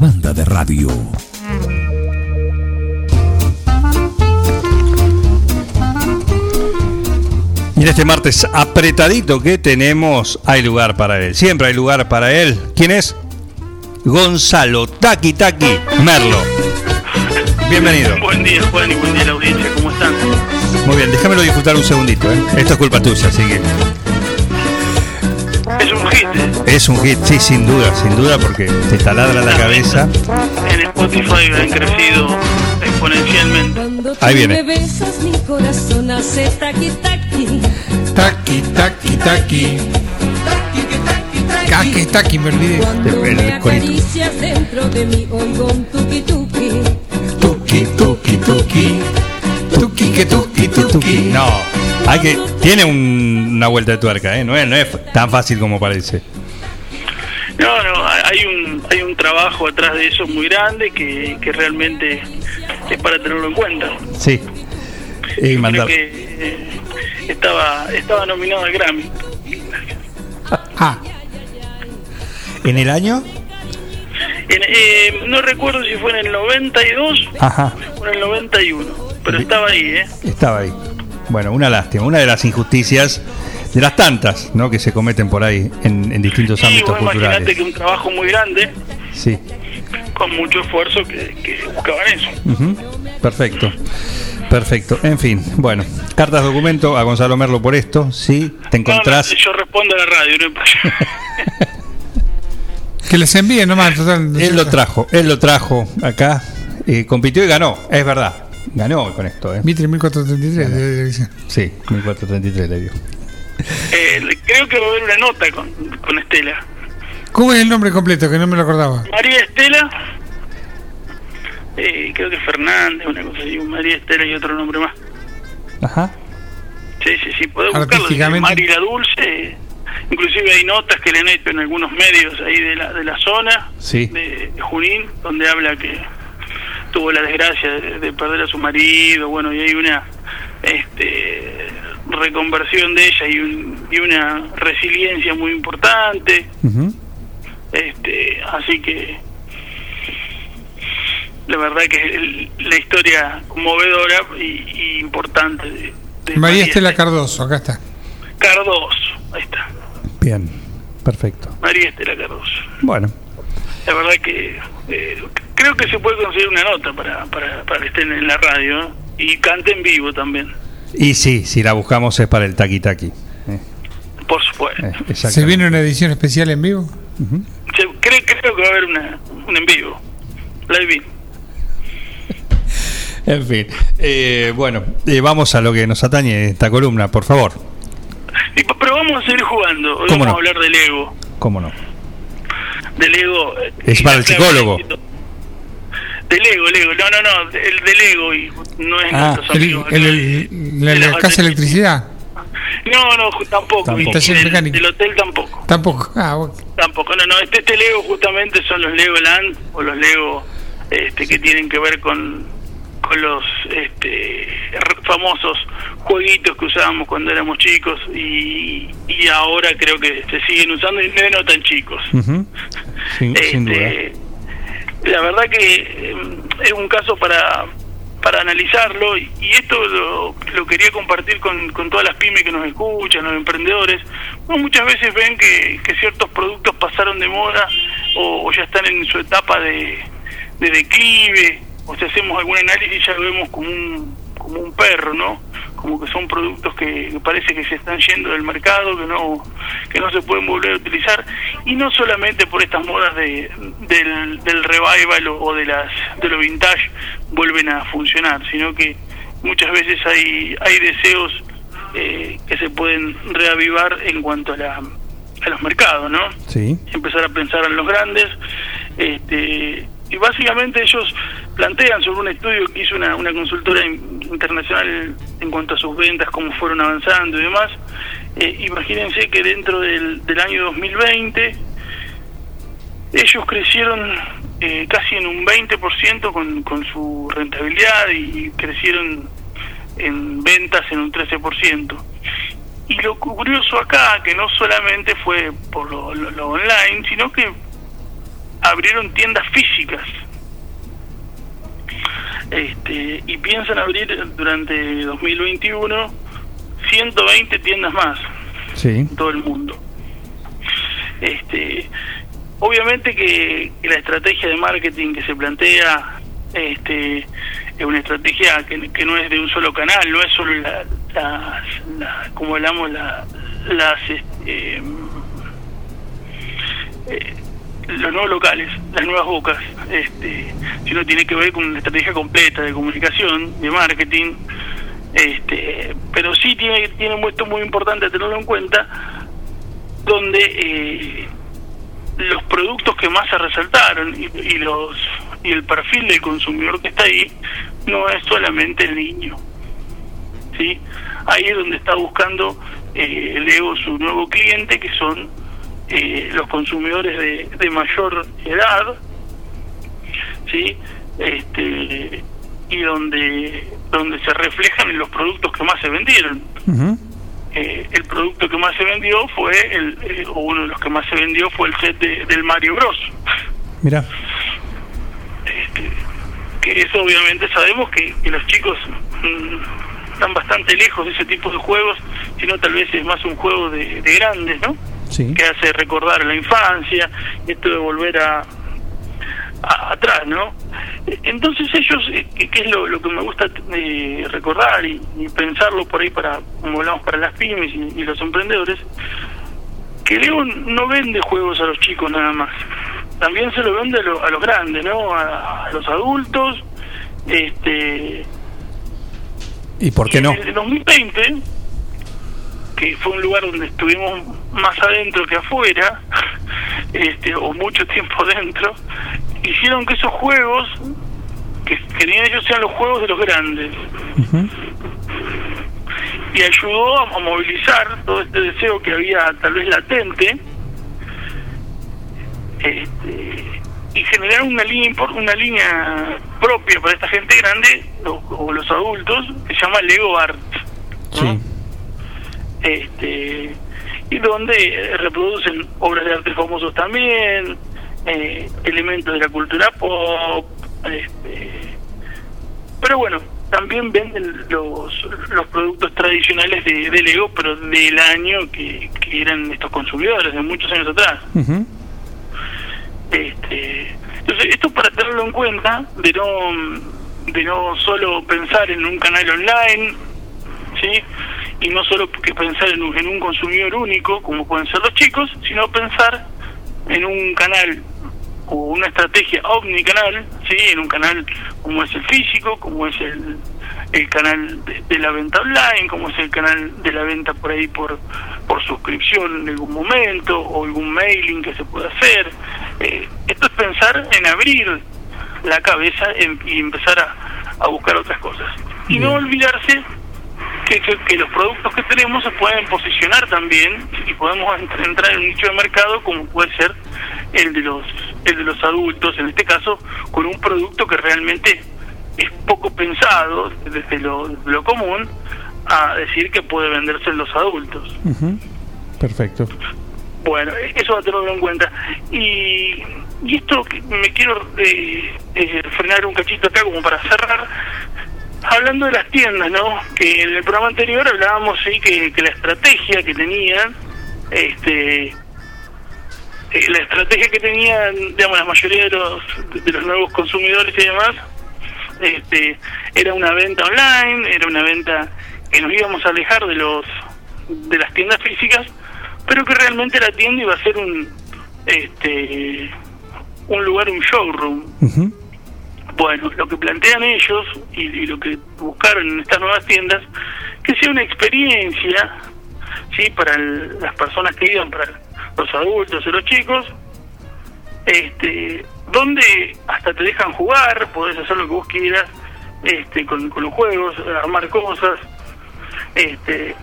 Banda de radio. Y en este martes apretadito que tenemos, hay lugar para él. Siempre hay lugar para él. ¿Quién es? Gonzalo Taki Taki Merlo. Bienvenido. Buen día, Juan, y buen día a la audiencia. ¿Cómo están? Muy bien, déjamelo disfrutar un segundito. ¿eh? Esto es culpa tuya, así que. Es un hit. Es un hit, sí, sin duda, sin duda, porque te taladra la cabeza. En Spotify han crecido exponencialmente. Ahí viene. Me besas, mi corazón hace taqui taqui. Taqui, taqui, taqui. Me olvidé. El me corito. acaricias dentro de mí, oigo un tuki tuki. Tuki, tuki, tuki. Tuki, que tuki, tuki. No, hay que. Tiene un- una vuelta de tuerca, ¿eh? No es, no es tan fácil como parece. No, no, hay un, hay un trabajo atrás de eso muy grande que, que realmente es para tenerlo en cuenta. Sí. Y mandar. que eh, estaba, estaba nominado al Grammy. Ah, ¿En el año? En, eh, no recuerdo si fue en el 92 Ajá, o en el 91, pero estaba ahí, ¿eh? estaba ahí. Bueno, una lástima, una de las injusticias, de las tantas, ¿no? Que se cometen por ahí en, en distintos Y ámbitos vos culturales. que un trabajo muy grande, Sí. con mucho esfuerzo, que, que buscaban eso. Perfecto. Perfecto. En fin, bueno, cartas documento a Gonzalo Merlo por esto. Sí, te encontrás. No, no, yo respondo a la radio, no que les envíen nomás. Total, Él lo trajo, él lo trajo acá. eh, compitió y ganó, es verdad. Ganó con esto, ¿eh? Mitre 1433 de televisión. Sí, 1433 le dio. Eh, creo que va a haber una nota con, con Estela. ¿Cómo es el nombre completo? Que no me lo acordaba. María Estela, eh, creo que Fernández, una cosa así, María Estela y otro nombre más. Ajá. Sí, sí, sí, podés buscarlo. Mari la Dulce, inclusive hay notas que le han hecho en algunos medios ahí de la, de la zona, Sí. de Junín, donde habla que tuvo la desgracia de, de perder a su marido, bueno, y hay una este, reconversión de ella y, un- y una resiliencia muy importante, este, así que la verdad que es el- la historia conmovedora y, y importante de, de María Estela Cardoso, acá está. Cardoso, ahí está, Bien, perfecto. María Estela Cardoso. Bueno, La verdad que eh, creo que se puede conseguir una nota para, para, para que estén en la radio ¿no? y cante en vivo también, y sí, si la buscamos es para el Taki Taki. Eh, por supuesto. eh, ¿Se viene una edición especial en vivo? Creo, creo que va a haber una, un en vivo, live. En fin, eh, bueno, eh, vamos a lo que nos atañe esta columna, por favor. Y, pero vamos a seguir jugando, hoy ¿Cómo vamos no? a hablar del ego. ¿Cómo no? de Lego. eh, Es para el clave psicólogo. Del. De Lego, Lego. No, no, no, el de Lego y no es Ah, nuestros el, amigos. el, el- la, la casa de electricidad. No, no, tampoco. Tampoco. del- mecánico. del hotel tampoco. Tampoco. Ah, bueno. Tampoco, no, no, este, este Lego justamente son los Lego Land o los Lego este, que tienen que ver con, con los este, famosos jueguitos que usábamos cuando éramos chicos y, y ahora creo que se siguen usando y no tan chicos. Sin, sin duda. La verdad que eh, es un caso para para analizarlo y esto lo, lo quería compartir con, con todas las pymes que nos escuchan, los emprendedores. Bueno, muchas veces ven que, que ciertos productos pasaron de moda o, o ya están en su etapa de, de declive, o si hacemos algún análisis ya lo vemos como un, como un perro, ¿no? Como que son productos que, parece que se están yendo del mercado, que no que no se pueden volver a utilizar y no solamente por estas modas de, del, del revival o, o de las de lo vintage vuelven a funcionar, sino que muchas veces hay hay deseos eh, que se pueden reavivar en cuanto a la a los mercados, ¿no? Sí. empezar a pensar en los grandes este y básicamente ellos plantean sobre un estudio que hizo una, una consultora internacional en cuanto a sus ventas, cómo fueron avanzando y demás. Eh, imagínense que dentro del, año 2020 ellos crecieron eh, casi en un 20% con, con su rentabilidad y crecieron en ventas en un 13%. Y lo curioso acá, que no solamente fue por lo online, sino que abrieron tiendas físicas. Este, y piensan abrir durante 2021 120 tiendas más Sí. en todo el mundo. Este, obviamente que, que la estrategia de marketing que se plantea este, es una estrategia que, que no es de un solo canal, no es solo la- como hablamos, la- las este, eh, los nuevos locales, las nuevas bocas, este, sino tiene que ver con una estrategia completa de comunicación, de marketing, este, pero sí tiene tiene un puesto muy importante tenerlo en cuenta, donde eh, los productos que más se resaltaron y, y los y el perfil del consumidor que está ahí no es solamente el niño, sí, ahí es donde está buscando eh, Lego su nuevo cliente que son eh, los consumidores de, de mayor edad, sí, este y donde donde se reflejan en los productos que más se vendieron. Eh, el producto que más se vendió fue el eh, o uno de los que más se vendió fue el set de- del Mario Bros. Mira. que eso obviamente sabemos que, que los chicos mm, están bastante lejos de ese tipo de juegos, sino tal vez es más un juego de, de grandes, ¿no? Sí. Que hace recordar la infancia, esto de volver a, a- atrás, ¿no? Entonces ellos, eh, que, que es lo, lo que me gusta eh, recordar y, y pensarlo por ahí para, como hablamos, para las pymes y, y los emprendedores, que Lego no vende juegos a los chicos nada más, también se lo vende a, lo- a los grandes, ¿no? A, a los adultos, este... ¿Y por qué no? En el 2020, que fue un lugar donde estuvimos más adentro que afuera, este, o mucho tiempo dentro, hicieron que esos juegos, que querían ellos sean los juegos de los grandes. Y ayudó a, a movilizar todo este deseo que había tal vez latente, este, y generar una línea una línea propia para esta gente grande o, o los adultos que se llama Lego Art Sí. Este y donde reproducen obras de arte famosos también eh, elementos de la cultura pop este, pero bueno también venden los los productos tradicionales de, de Lego pero del año que, que eran estos consumidores de muchos años atrás este, entonces, esto para tenerlo en cuenta, de no, de no solo pensar en un canal online, ¿sí? Y no solo que pensar en un, en un consumidor único, como pueden ser los chicos, sino pensar en un canal o una estrategia omnicanal, ¿sí? En un canal como es el físico, como es el, el canal de, de la venta online, como es el canal de la venta por ahí por, por suscripción en algún momento, o algún mailing que se pueda hacer, Eh, esto es pensar en abrir la cabeza en- y empezar a, a buscar otras cosas. Y no olvidarse que, que- que los productos que tenemos se pueden posicionar también y podemos ent- entrar en un nicho de mercado como puede ser el de los el de los adultos, en este caso con un producto que realmente es poco pensado desde lo, desde lo común a decir que puede venderse en los adultos. Ujú. Perfecto. Bueno, e- eso va a tenerlo en cuenta. Y, y esto me quiero eh, eh, frenar un cachito acá como para cerrar. Hablando de las tiendas, ¿no? Que en el programa anterior hablábamos, sí, que, la estrategia que tenían, este, eh, la estrategia que tenían, digamos, la mayoría de los, de los nuevos consumidores y demás, este, era una venta online, era una venta que nos íbamos a alejar de los de las tiendas físicas, pero que realmente la tienda iba a ser un este un lugar, un showroom. Ujú. Bueno, lo que plantean ellos y, lo que buscaron en estas nuevas tiendas, que sea una experiencia, sí, para las personas que iban, para los adultos y los chicos, este, donde hasta te dejan jugar, podés hacer lo que vos quieras, este, con, con los juegos, armar cosas, este,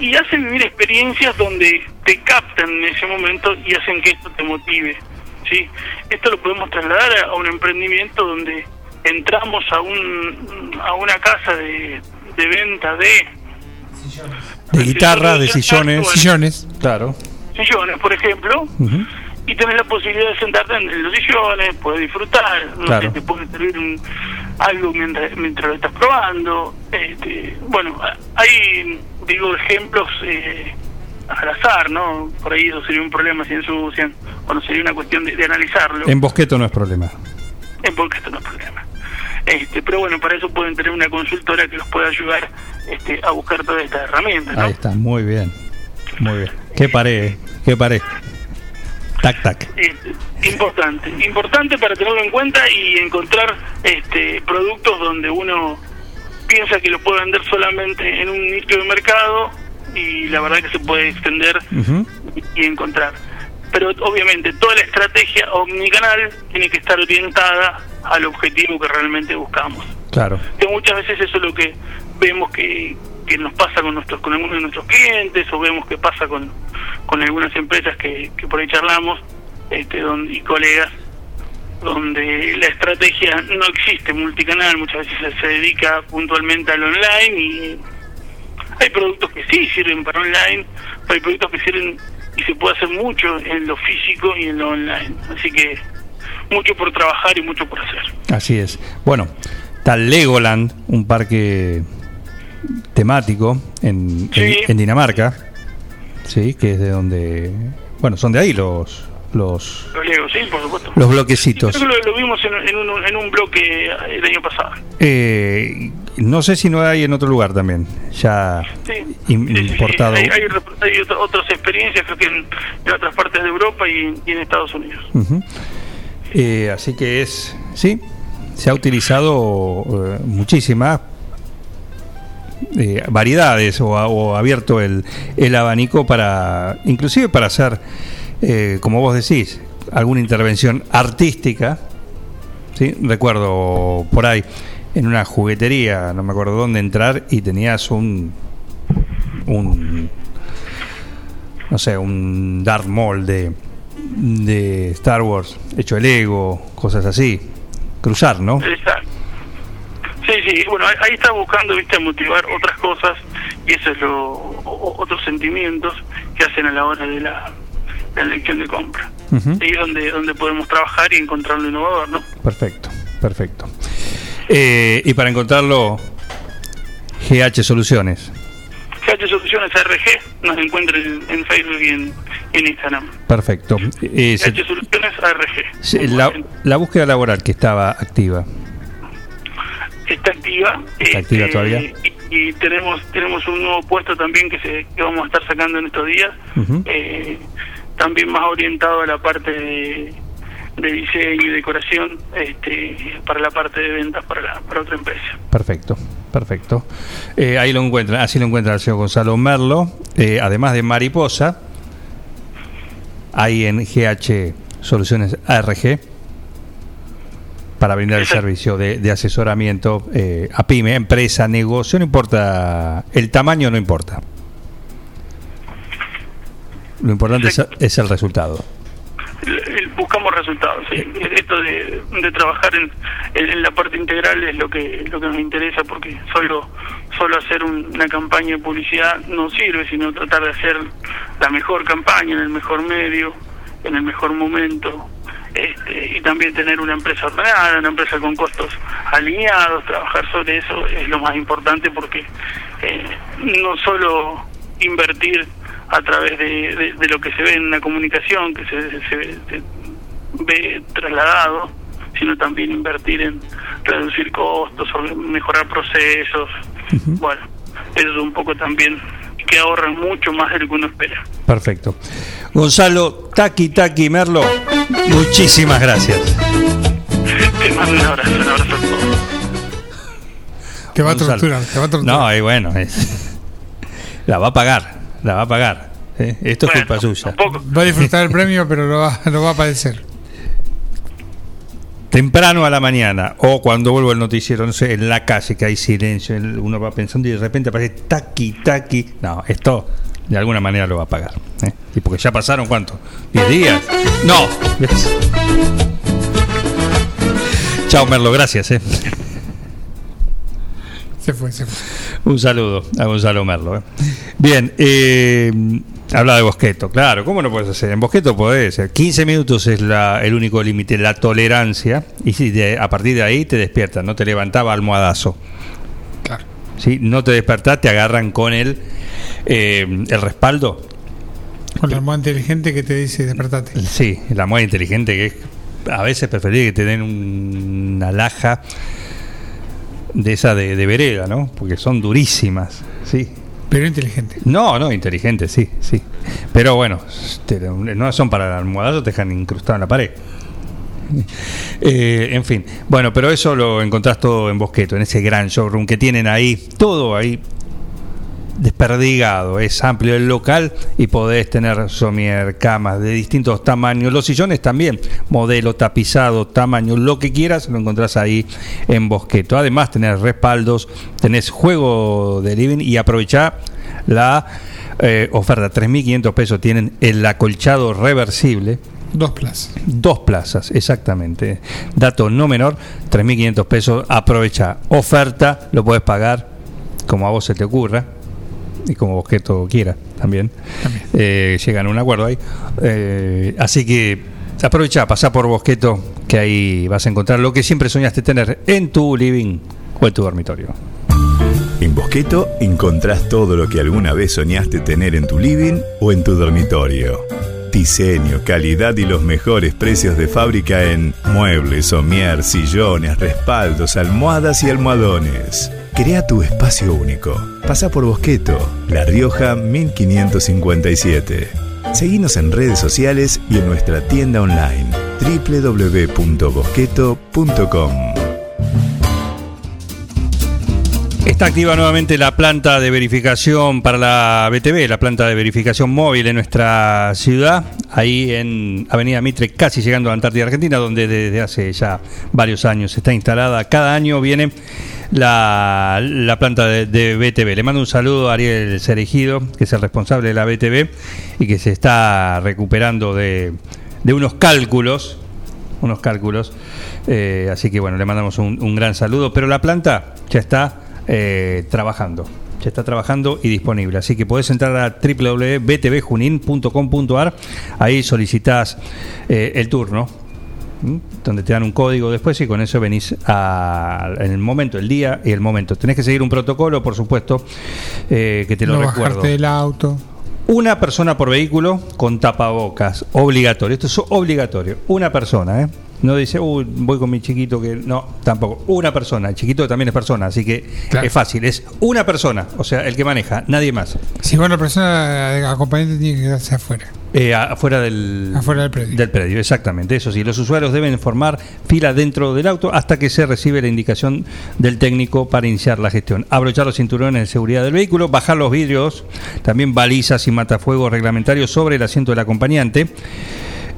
y hacen vivir experiencias donde te captan en ese momento y hacen que esto te motive. ¿Sí? Esto lo podemos trasladar a, un emprendimiento donde entramos a, un, a una casa de, de venta de De guitarra, de sillones. Sillones. Claro. sillones, por ejemplo, y tenés la posibilidad de sentarte en los sillones, puedes disfrutar, no Claro. sé, te puedes servir un- algo mientras, mientras lo estás probando. Este, bueno, hay, digo, ejemplos eh, al azar, ¿no? Por ahí eso sería un problema si ensucian, bueno, sería una cuestión de, de analizarlo, En Bosqueto no es problema. en porque esto no es problema. Este, pero bueno, para eso pueden tener una consultora que los pueda ayudar este, a buscar todas estas herramientas, ¿no? Ahí está, muy bien. Muy bien. Qué pared, eh, qué pared. Tac, tac. Este, importante, importante para tenerlo en cuenta y encontrar este productos donde uno piensa que lo puede vender solamente en un nicho de mercado y la verdad que se puede extender Ujú. y encontrar. Pero obviamente toda la estrategia omnicanal tiene que estar orientada al objetivo que realmente buscamos. Claro. Que muchas veces eso es lo que vemos que, que nos pasa con nuestros con algunos de nuestros clientes o vemos que pasa con, con algunas empresas que, que por ahí charlamos este, donde, y colegas donde la estrategia no existe multicanal, muchas veces se, se dedica puntualmente al online y hay productos que sí sirven para online, pero hay productos que sirven y se puede hacer mucho en lo físico y en lo online. Así que mucho por trabajar y mucho por hacer. Así es. Bueno, está Legoland, un parque temático en, Sí. Dinamarca. Sí, que es de donde. Bueno, son de ahí los los, Los Legos, sí, por supuesto. los bloquecitos. Creo que lo, lo vimos en, en un, en un bloque el año pasado. Eh, no sé si no hay en otro lugar también. Ya Sí. im- Sí, importado. Hay, otras experiencias, creo que en, en otras partes de Europa y, y en Estados Unidos. Eh, así que es, sí, se ha utilizado eh, muchísimas eh, variedades o, o abierto el, el abanico para, inclusive para hacer, eh, como vos decís, alguna intervención artística. ¿sí? Recuerdo por ahí en una juguetería, no me acuerdo dónde entrar y tenías un, un no sé, un Darth Maul de, de Star Wars hecho de Lego, cosas así. Cruzar, ¿no? Exacto. Sí, sí, bueno, ahí- está buscando, viste, motivar otras cosas y eso es lo, otros sentimientos que hacen a la hora de la, de la elección de compra. Ujú. Ahí es donde, donde podemos trabajar y encontrar lo innovador, ¿no? Perfecto, perfecto. Eh, y para encontrarlo, GH Soluciones. GH Soluciones RG nos encuentran en, en Facebook y en, en Instagram. Perfecto. Eh, GH Soluciones ARG. se- la, la búsqueda laboral que estaba activa. está activa. Está activa este, todavía. Y, y tenemos tenemos un nuevo puesto también que, se, que vamos a estar sacando en estos días, eh, también más orientado a la parte de, de diseño y decoración este, para la parte de ventas para, la- para otra empresa. Perfecto, perfecto. Eh, ahí lo encuentran, así lo encuentra el señor Gonzalo Merlo, eh, además de Mariposa, hay en GH Soluciones ARG para brindar el servicio de, de asesoramiento eh, a pyme, empresa, negocio, no importa, el tamaño no importa. Lo importante es, es el resultado. El- buscamos resultados. ¿sí? Esto de, trabajar en, en- en la parte integral es lo que lo que nos interesa porque solo solo hacer un- una campaña de publicidad no sirve, sino tratar de hacer la mejor campaña en el mejor medio, en el mejor momento. Este, y también tener una empresa ordenada, una empresa con costos alineados, trabajar sobre eso es lo más importante porque eh, no solo invertir a través de, de- de lo que se ve en una comunicación, que se, se- se ve trasladado, sino también invertir en reducir costos, o mejorar procesos. Bueno, eso es un poco también que ahorran mucho más de lo que uno espera. Perfecto. Gonzalo, Taki Taki Merlo, muchísimas gracias. Te mando un abrazo, un abrazo a todos. Te va a torturar, te va a torturar. No, y bueno, es- la va a pagar, la va a pagar. ¿eh? Esto es culpa suya. Va a disfrutar el premio, pero lo va, lo va a padecer. Temprano a la mañana o cuando vuelvo el noticiero, no sé, en la calle que hay silencio, uno va pensando y de repente aparece Taki Taki. No, esto de alguna manera lo va a pagar. ¿eh? Y porque ya pasaron cuánto? ¿10 días? No. Chao Merlo, gracias. ¿eh? Se fue, se fue. Un saludo a Gonzalo Merlo. ¿eh? Bien, eh, habla de Bosqueto, claro, ¿cómo no puedes hacer? En Bosqueto podés, ser 15 minutos es la, el único límite, la tolerancia, y si de- a partir de ahí te despiertas, no te levantaba almohadazo. Claro. Si no te despertás, te agarran con el, eh, el respaldo. Con la almohada inteligente que te dice despertate. Sí, la moda inteligente que es, a veces preferiría que te den un- una laja de esa de, de vereda, ¿no? Porque son durísimas, sí. Pero inteligente. No, no, inteligente, sí, sí. Pero bueno, no son para el almohadazo, te dejan incrustado en la pared. Eh, en fin, bueno, pero eso lo encontrás todo en Bosqueto, en ese gran showroom que tienen ahí, todo ahí desperdigado, es amplio el local y podés tener somier, camas de distintos tamaños, los sillones también, modelo, tapizado, tamaño, lo que quieras, lo encontrás ahí en Bosqueto. Además tenés respaldos, tenés juego de living y aprovechá la eh, oferta, 3.500 pesos tienen el acolchado reversible. Dos plazas. Dos plazas, exactamente. Dato no menor, 3.500 pesos, aprovecha oferta, lo puedes pagar como a vos se te ocurra y como Bosqueto quiera también. Eh, llegan a un acuerdo ahí. Eh, así que aprovecha, pasá por Bosqueto, que ahí vas a encontrar lo que siempre soñaste tener en tu living o en tu dormitorio. En Bosqueto encontrás todo lo que alguna vez soñaste tener en tu living o en tu dormitorio. Diseño, calidad y los mejores precios de fábrica en muebles, somier, sillones, respaldos, almohadas y almohadones. Crea tu espacio único. Pasa por Bosqueto, La Rioja 1557. Seguinos en redes sociales y en nuestra tienda online www.bosqueto.com. Está activa nuevamente la planta de verificación para la BTV, la planta de verificación móvil en nuestra ciudad, ahí en Avenida Mitre, casi llegando a Antártida Argentina, donde desde hace ya varios años está instalada. Cada año viene la, la planta de, BTV. Le mando un saludo a Ariel Cerejido, que es el responsable de la BTV y que se está recuperando de, de unos cálculos unos cálculos. Eh, así que bueno, le mandamos un, gran saludo. Pero la planta ya está eh, trabajando. Ya está trabajando y disponible. Así que podés entrar a www.btvjunin.com.ar. Ahí solicitas eh, el turno. ¿M? donde te dan un código después y con eso venís a, en el momento, el día y el momento. Tenés que seguir un protocolo, por supuesto, eh, que te lo no recuerdo. bajarte del auto. Una persona por vehículo con tapabocas, obligatorio. Esto es obligatorio. Una persona, ¿eh? No dice, uy, voy con mi chiquito que. No, tampoco. Una persona. El chiquito también es persona, así que es fácil. Es una persona, o sea, el que maneja, nadie más. Si va una persona acompañante, tiene que quedarse afuera. Eh, afuera del, Afuera del predio. Del predio, exactamente. Eso sí, los usuarios deben formar fila dentro del auto hasta que se recibe la indicación del técnico para iniciar la gestión. Abrochar los cinturones de seguridad del vehículo, bajar los vidrios, también balizas y matafuegos reglamentarios sobre el asiento del acompañante.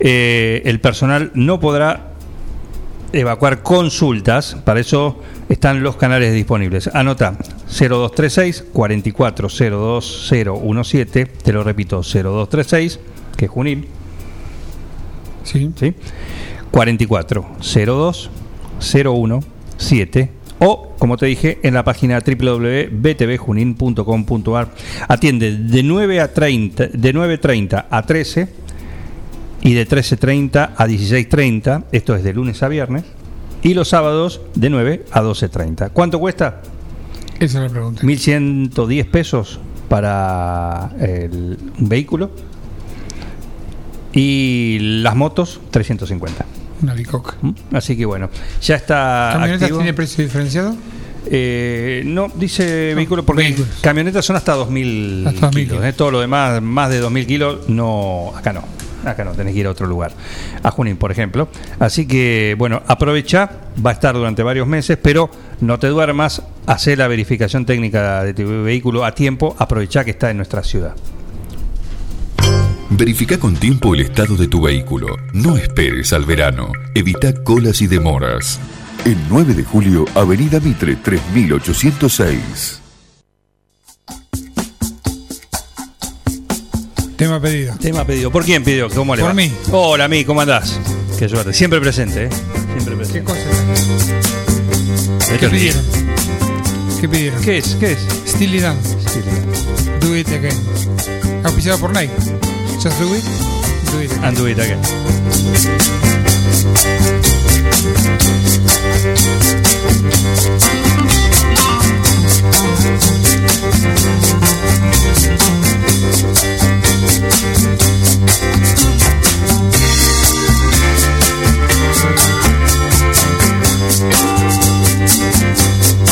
Eh, el personal no podrá evacuar consultas, para eso están los canales disponibles. Anota 0236 4402017, te lo repito, 0236, que es Junín. Sí. ¿sí? 4402 017 o, como te dije, en la página www.btvjunin.com.ar. Atiende de 9 a 30, de 9.30 a 13 y de 13.30 a 16.30, esto es de lunes a viernes, y los sábados de 9 a 12.30. ¿Cuánto cuesta? Esa es la pregunta. 1.110 pesos para el vehículo y las motos 350. Una bicoca. ¿Mm? Así que bueno, ya está ¿Camionetas activo. tiene precio diferenciado? Eh, no, dice vehículo porque camionetas son hasta 2000 Hasta 2000 kilos. eh, todo lo demás, más de 2000 kilos, no, acá no. Acá no, tenés que ir a otro lugar. A Junín, por ejemplo. Así que, bueno, aprovecha, va a estar durante varios meses, pero no te duermas, hace la verificación técnica de tu vehículo a tiempo, aprovecha que está en nuestra ciudad. Verifica con tiempo el estado de tu vehículo. No esperes al verano. Evita colas y demoras. El 9 de julio, Avenida Mitre 3806. Tema pedido. Tema pedido. ¿Por quién pidió? ¿Cómo le Por va? mí. Hola, mí, ¿cómo andás? Qué suerte. Siempre presente, ¿eh? Siempre presente. ¿Qué cosa? ¿Qué ¿Qué pidieron? ¿Qué pidieron? ¿Qué es? ¿Qué es? Steely Dan. Do it again. Auspiciado por Nike. Just do it. Do it again. And do it again. In Thank you.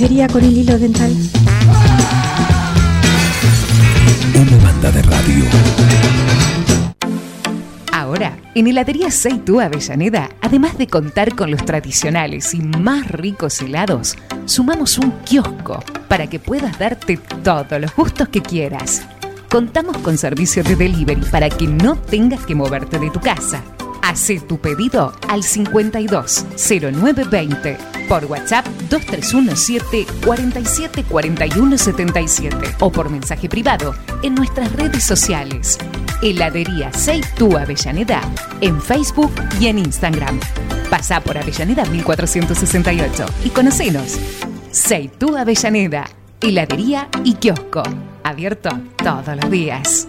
Lencería con el hilo dental? Una banda de radio. Ahora, en Heladería Seitú Avellaneda, además de contar con los tradicionales y más ricos helados, sumamos un kiosco para que puedas darte todos los gustos que quieras. Contamos con servicio de delivery para que no tengas que moverte de tu casa. Hacé tu pedido al 52 0920 por WhatsApp 2317 47 41 77 o por mensaje privado en nuestras redes sociales. Heladería Seitú Avellaneda en Facebook y en Instagram. Pasá por Avellaneda 1468 y conocenos. Seitú Avellaneda, heladería y kiosco. Abierto todos los días.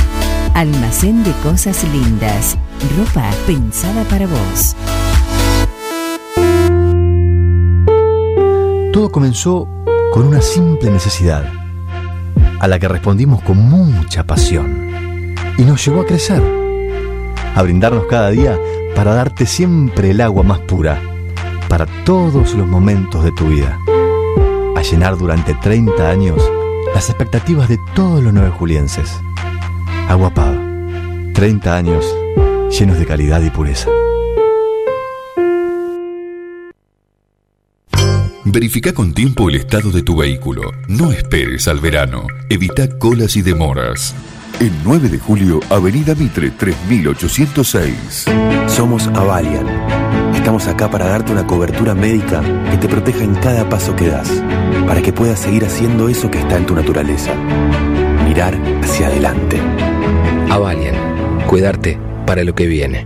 Almacén de Cosas Lindas. Ropa pensada para vos. Todo comenzó con una simple necesidad, a la que respondimos con mucha pasión, y nos llevó a crecer, a brindarnos cada día para darte siempre el agua más pura, para todos los momentos de tu vida, a llenar durante 30 años las expectativas de todos los nueve julienses. Agua Pava, 30 años llenos de calidad y pureza. Verifica con tiempo el estado de tu vehículo. No esperes al verano. Evita colas y demoras. El 9 de julio, Avenida Mitre 3806. Somos Avalian. Estamos acá para darte una cobertura médica que te proteja en cada paso que das, para que puedas seguir haciendo eso que está en tu naturaleza. Mirar hacia adelante. Avalian. Cuidarte para lo que viene.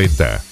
Hay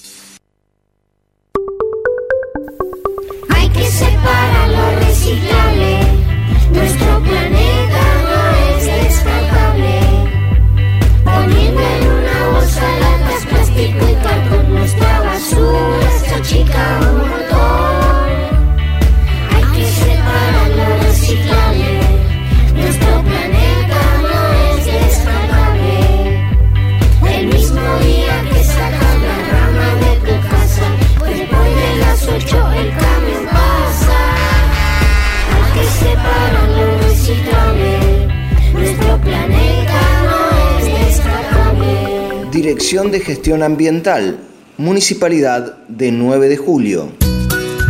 Dirección de Gestión Ambiental, Municipalidad de 9 de Julio.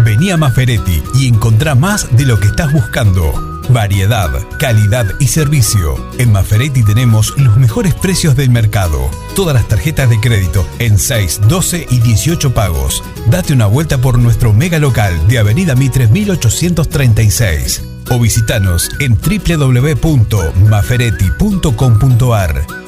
Vení a Maferetti y encontrá más de lo que estás buscando. Variedad, calidad y servicio. En Maferetti tenemos los mejores precios del mercado. Todas las tarjetas de crédito en 6, 12 y 18 pagos. Date una vuelta por nuestro mega local de Avenida Mitre 1836 o visitanos en www.maferetti.com.ar.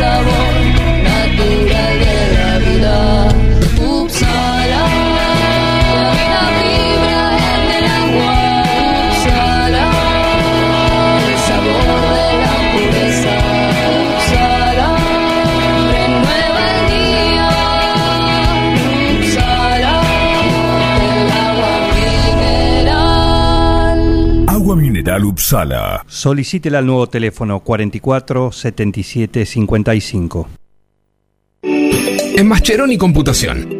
Sabor Agua mineral Upsala. Solicítela al nuevo teléfono 44 77 55. En Mascheroni Computación,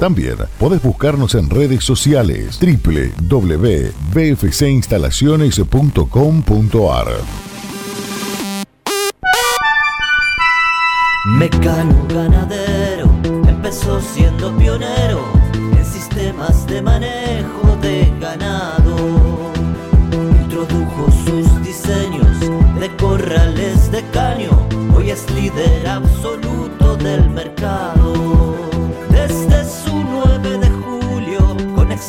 También podés buscarnos en redes sociales www.bfcinstalaciones.com.ar. Mecano ganadero empezó siendo pionero en sistemas de manejo de ganado. Introdujo sus diseños de corrales de caño, hoy es líder absoluto del mercado.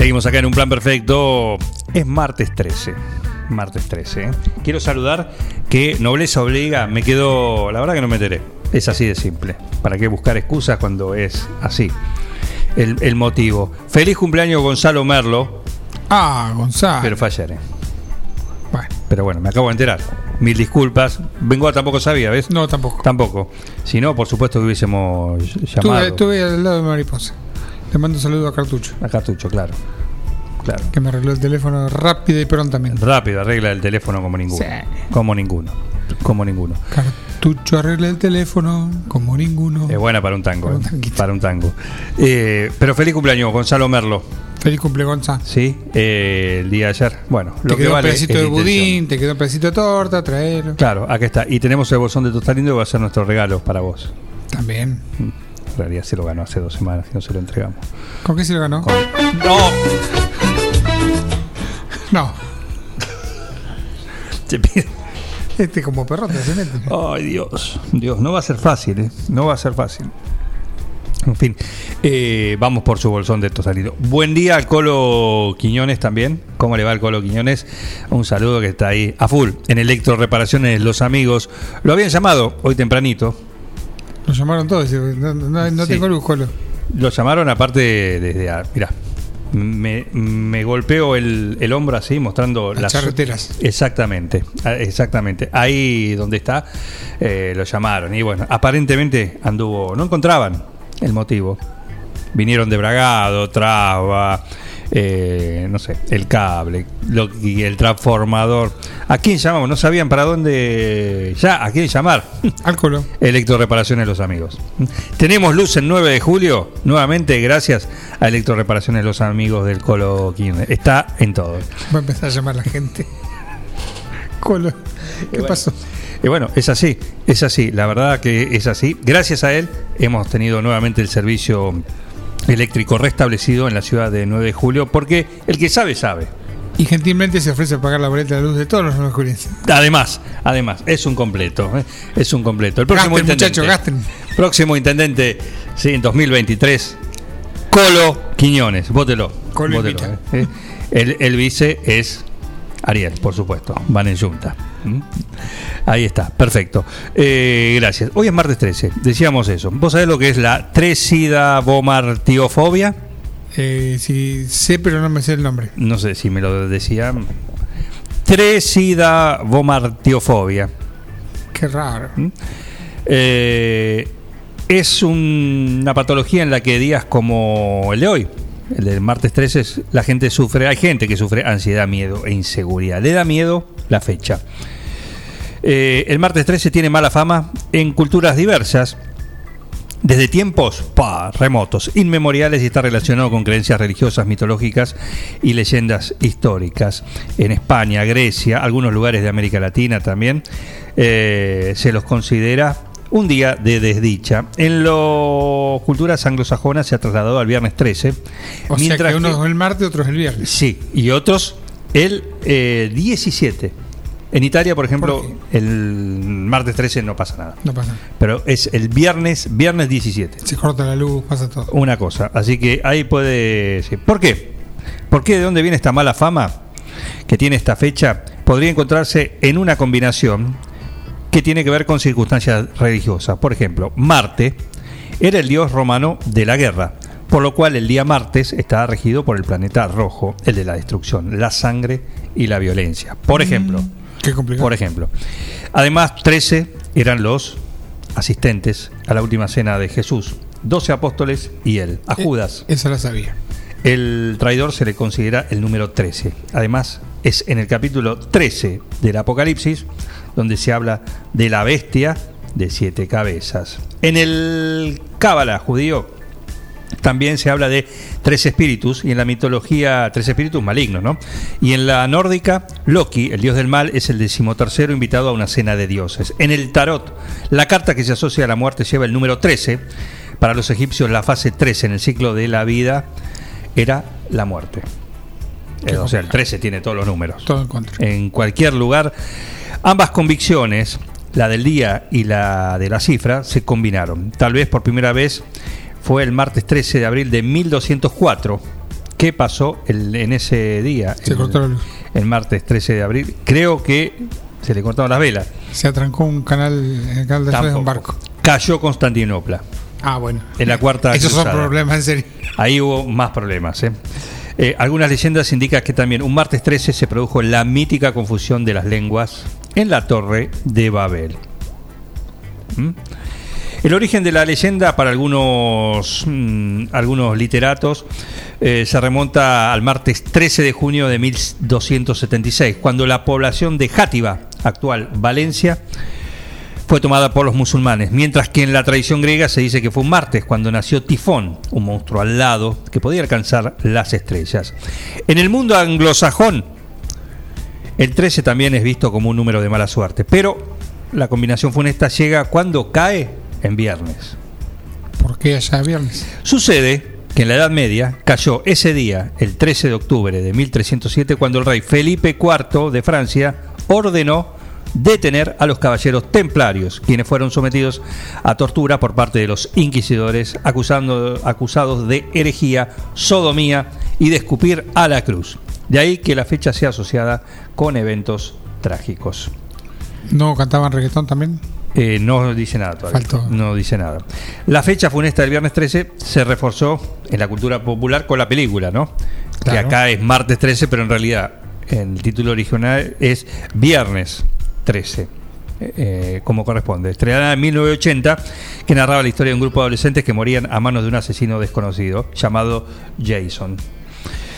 Seguimos acá en un plan perfecto. Es martes 13. Martes 13. ¿eh? Quiero saludar que Nobleza Obliga me quedó. La verdad que no me enteré. Es así de simple. ¿Para qué buscar excusas cuando es así? El, el motivo. Feliz cumpleaños Gonzalo Merlo. Ah, Gonzalo. Pero fue ayer, ¿eh? Pero bueno, me acabo de enterar. Mil disculpas. Bengoa tampoco sabía, ¿ves? No, tampoco. Tampoco. Si no, por supuesto que hubiésemos llamado. Estuve, estuve al lado de Mariposa. Le mando un saludo a Cartucho. A Cartucho, claro. Claro. Que me arregló el teléfono rápido y prontamente. Rápido, arregla el teléfono como ninguno. Sí. Como ninguno. Como ninguno. Cartucho arregla el teléfono como ninguno. Es buena para un tango. eh, Para un tango. Eh, pero feliz cumpleaños, Gonzalo Merlo. Feliz cumple, Gonza. Sí, eh, el día de ayer. Bueno, Te lo que quedó vale un pedacito de budín, te quedó un pedacito de torta, traerlo. Claro, acá está. Y tenemos el bolsón de Tostalindo que va a ser nuestro regalo para vos. También. En realidad se lo ganó hace dos semanas y no se lo entregamos. ¿Con qué se lo ganó? ¡No! No. Te pido- Este como perrote se mete. Ay, Dios. Dios, no va a ser fácil, ¿eh? No va a ser fácil. En fin, eh, vamos por su bolsón de tosalito. Buen día al Colo Quiñones también. ¿Cómo le va al Colo Quiñones? Un saludo que está ahí a full. En Electro Reparaciones, los amigos lo habían llamado hoy tempranito. Lo llamaron todos. No, no, no Sí. tengo luz, Colo. Lo llamaron aparte desde... Mirá, me, me golpeo el, el hombro así mostrando Las charreteras. Exactamente, ah, exactamente. Ahí donde está eh, lo llamaron y bueno, aparentemente anduvo, no encontraban el motivo. Vinieron de Bragado, traba, eh, no sé, el cable lo- y el transformador. ¿A quién llamamos? No sabían para dónde. Ya, ¿a quién llamar? Al Colo. Electroreparaciones Los Amigos. Tenemos luz el 9 de julio, nuevamente gracias a Electroreparaciones Los Amigos del Colo Quilmes. Está en todo. Va a empezar a llamar la gente. Colo. ¿Qué pasó? Y bueno, es así, es así, la verdad que es así. Gracias a él hemos tenido nuevamente el servicio eléctrico restablecido en la ciudad de 9 de julio, porque el que sabe, sabe. Y gentilmente se ofrece a pagar la boleta de luz de todos los nuevos julienses. Además, además, es un completo, ¿eh? es un completo. El próximo Gasten, intendente, muchachos, gasten. próximo intendente, sí, en 2023, Colo Quiñones, vótelo. Colo vótelo. ¿eh? el, el vice es Ariel, por supuesto, van en junta. ¿Mm? Ahí está, perfecto. Eh, gracias. Hoy es martes 13, decíamos eso. ¿Vos sabés lo que es la tresidabomartiofobia? Eh, sí, sé, pero no me sé el nombre. No sé si me lo decían. Tresidabomartiofobia. Qué raro. Eh, es un- una patología en la que días como el de hoy, el del martes 13, es- la gente sufre, hay gente que sufre ansiedad, miedo e inseguridad. Le da miedo la fecha. Eh, el martes 13 tiene mala fama en culturas diversas, desde tiempos pa, remotos, inmemoriales y está relacionado con creencias religiosas, mitológicas y leyendas históricas. En España, Grecia, algunos lugares de América Latina también, eh, se los considera un día de desdicha. En las culturas anglosajonas se ha trasladado al viernes 13. O sea mientras que uno es el martes, otro es el viernes. Sí, y otros el eh, 17. En Italia, por ejemplo, el martes 13 no pasa nada. No pasa. Pero es el viernes, viernes 17. Se corta la luz, pasa todo. Una cosa. Así que ahí puede. sí. ¿Por qué? ¿Por qué? ¿De dónde viene esta mala fama que tiene esta fecha? Podría encontrarse en una combinación que tiene que ver con circunstancias religiosas. Por ejemplo, Marte era el dios romano de la guerra, por lo cual el día martes está regido por el planeta rojo, el de la destrucción, la sangre y la violencia. Por ejemplo, Qué complicado. por ejemplo. Además, 13 eran los asistentes a la última cena de Jesús, 12 apóstoles y él, a Eh, Judas. Esa la sabía. El traidor se le considera el número 13. Además, es en el capítulo 13 del Apocalipsis donde se habla de la bestia de siete cabezas. En el Cábala judío también se habla de tres espíritus y en la mitología tres espíritus malignos, ¿no? Y en la nórdica, Loki, el dios del mal, es el decimotercero invitado a una cena de dioses. En el tarot, la carta que se asocia a la muerte lleva el número 13. Para los egipcios, la fase 13 en el ciclo de la vida era la muerte. O sea, el 13 tiene todos los números. Todo en contra. En cualquier lugar, ambas convicciones, la del día y la de la cifra, se combinaron. Tal vez por primera vez fue el martes 13 de abril de 1204. ¿Qué pasó el- en ese día? Se el, luz. el martes 13 de abril. Creo que se le cortaron las velas. Se atrancó un canal, el canal de un barco. Cayó Constantinopla. Ah, bueno. En la cuarta Esos son problemas, en serio. Ahí hubo más problemas. ¿eh? Eh, algunas leyendas indican que también un martes 13 se produjo la mítica confusión de las lenguas en la torre de Babel. ¿Mm? El origen de la leyenda para algunos, mm, algunos literatos eh, se remonta al martes 13 de junio de 1276, cuando la población de Játiva, actual Valencia, fue tomada por los musulmanes, mientras que en la tradición griega se dice que fue un martes cuando nació Tifón, un monstruo alado que podía alcanzar las estrellas. En el mundo anglosajón, el 13 también es visto como un número de mala suerte, pero la combinación funesta llega cuando cae en viernes. ¿Por qué allá viernes? Sucede que en la Edad Media cayó ese día, el 13 de octubre de 1307, cuando el rey Felipe IV de Francia ordenó detener a los caballeros templarios, quienes fueron sometidos a tortura por parte de los inquisidores acusando, acusados de herejía, sodomía y de escupir a la cruz. De ahí que la fecha sea asociada con eventos trágicos. ¿No cantaban reggaetón también? Eh, no dice nada todavía. Faltó. No dice nada. La fecha funesta del viernes 13 se reforzó en la cultura popular con la película, ¿no? Que acá es martes 13, pero en realidad el título original es viernes 13. eh, como corresponde. Estrenada en 1980, que narraba la historia de un grupo de adolescentes que morían a manos de un asesino desconocido llamado Jason.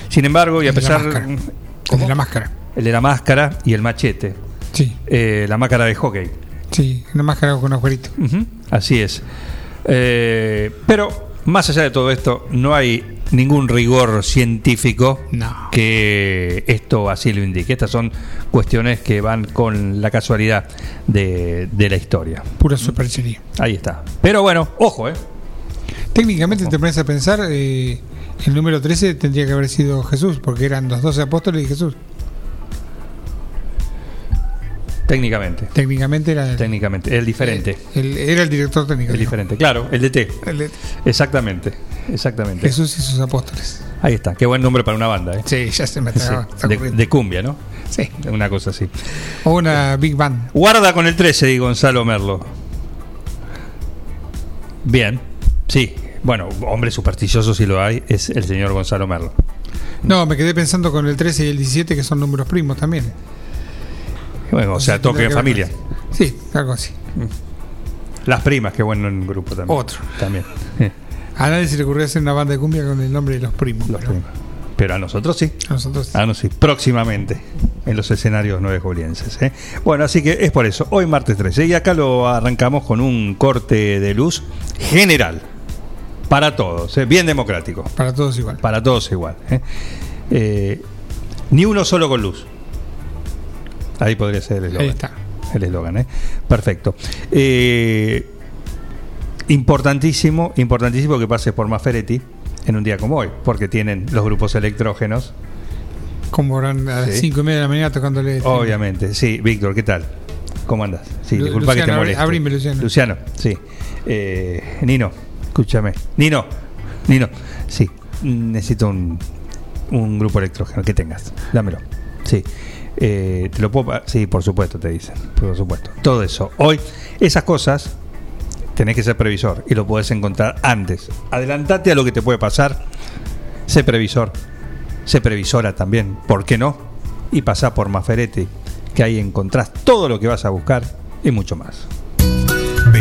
Sin embargo, y a de pesar. El de la máscara. El de la máscara y el machete. Sí. Eh, la máscara de hockey. Sí, una máscara con agujerito. Así es. Eh, pero más allá de todo esto, no hay ningún rigor científico que esto así lo indique. Estas son cuestiones que van con la casualidad de, de la historia. Pura superchería. Ahí está. Pero bueno, ojo, ¿eh? Técnicamente te pones a pensar, eh, el número 13 tendría que haber sido Jesús, porque eran los 12 apóstoles y Jesús. Técnicamente. Técnicamente era el, Técnicamente. El diferente. el- era el director técnico. El diferente, claro, el DT. El DT. Exactamente, exactamente. Jesús y sus apóstoles. Ahí está, qué buen nombre para una banda, ¿eh? Sí, ya se me de, de cumbia, ¿no? Sí. Una cosa así. O una Big Band. Guarda con el 13, dice Gonzalo Merlo. Bien, sí. Bueno, hombre supersticioso si lo hay, es el señor Gonzalo Merlo. No, me quedé pensando con el 13 y el 17, que son números primos también. Bueno, o sea, toque en que familia. Sí, algo así. Las primas, qué bueno en grupo también. Otro. También. A nadie se le ocurrió hacer una banda de cumbia con el nombre de los primos. Los pero primos. Pero a nosotros sí. A nosotros sí. Ah, no, sí. Próximamente en los escenarios nueve julienses. ¿eh? Bueno, así que es por eso. Hoy martes 13. Y acá lo arrancamos con un corte de luz general. Para todos. ¿eh? Bien democrático. Para todos igual. Para todos igual. Eh, ni uno solo con luz. Ahí podría ser el eslogan. Ahí está. El eslogan, ¿eh? Perfecto. Eh, importantísimo, importantísimo que pase por Maferetti en un día como hoy, porque tienen los grupos electrógenos. Como eran a las Sí. 5 y media de la mañana tocándole. Obviamente, sí. Víctor, ¿qué tal? ¿Cómo andas? Sí, Lu- disculpa que te Luciano, moleste. abrime, Luciano. Luciano, sí. Eh, Nino, escúchame. Nino, Nino, sí. Necesito un, un grupo electrógeno que tengas. Dámelo. Sí. Eh, te lo puedo sí por supuesto te dicen por supuesto. Todo eso. Hoy esas cosas tenés que ser previsor y lo podés encontrar antes. Adelantate a lo que te puede pasar. Sé previsor sé previsora también ¿por qué no? y pasá por Maferetti que ahí encontrás todo lo que vas a buscar y mucho más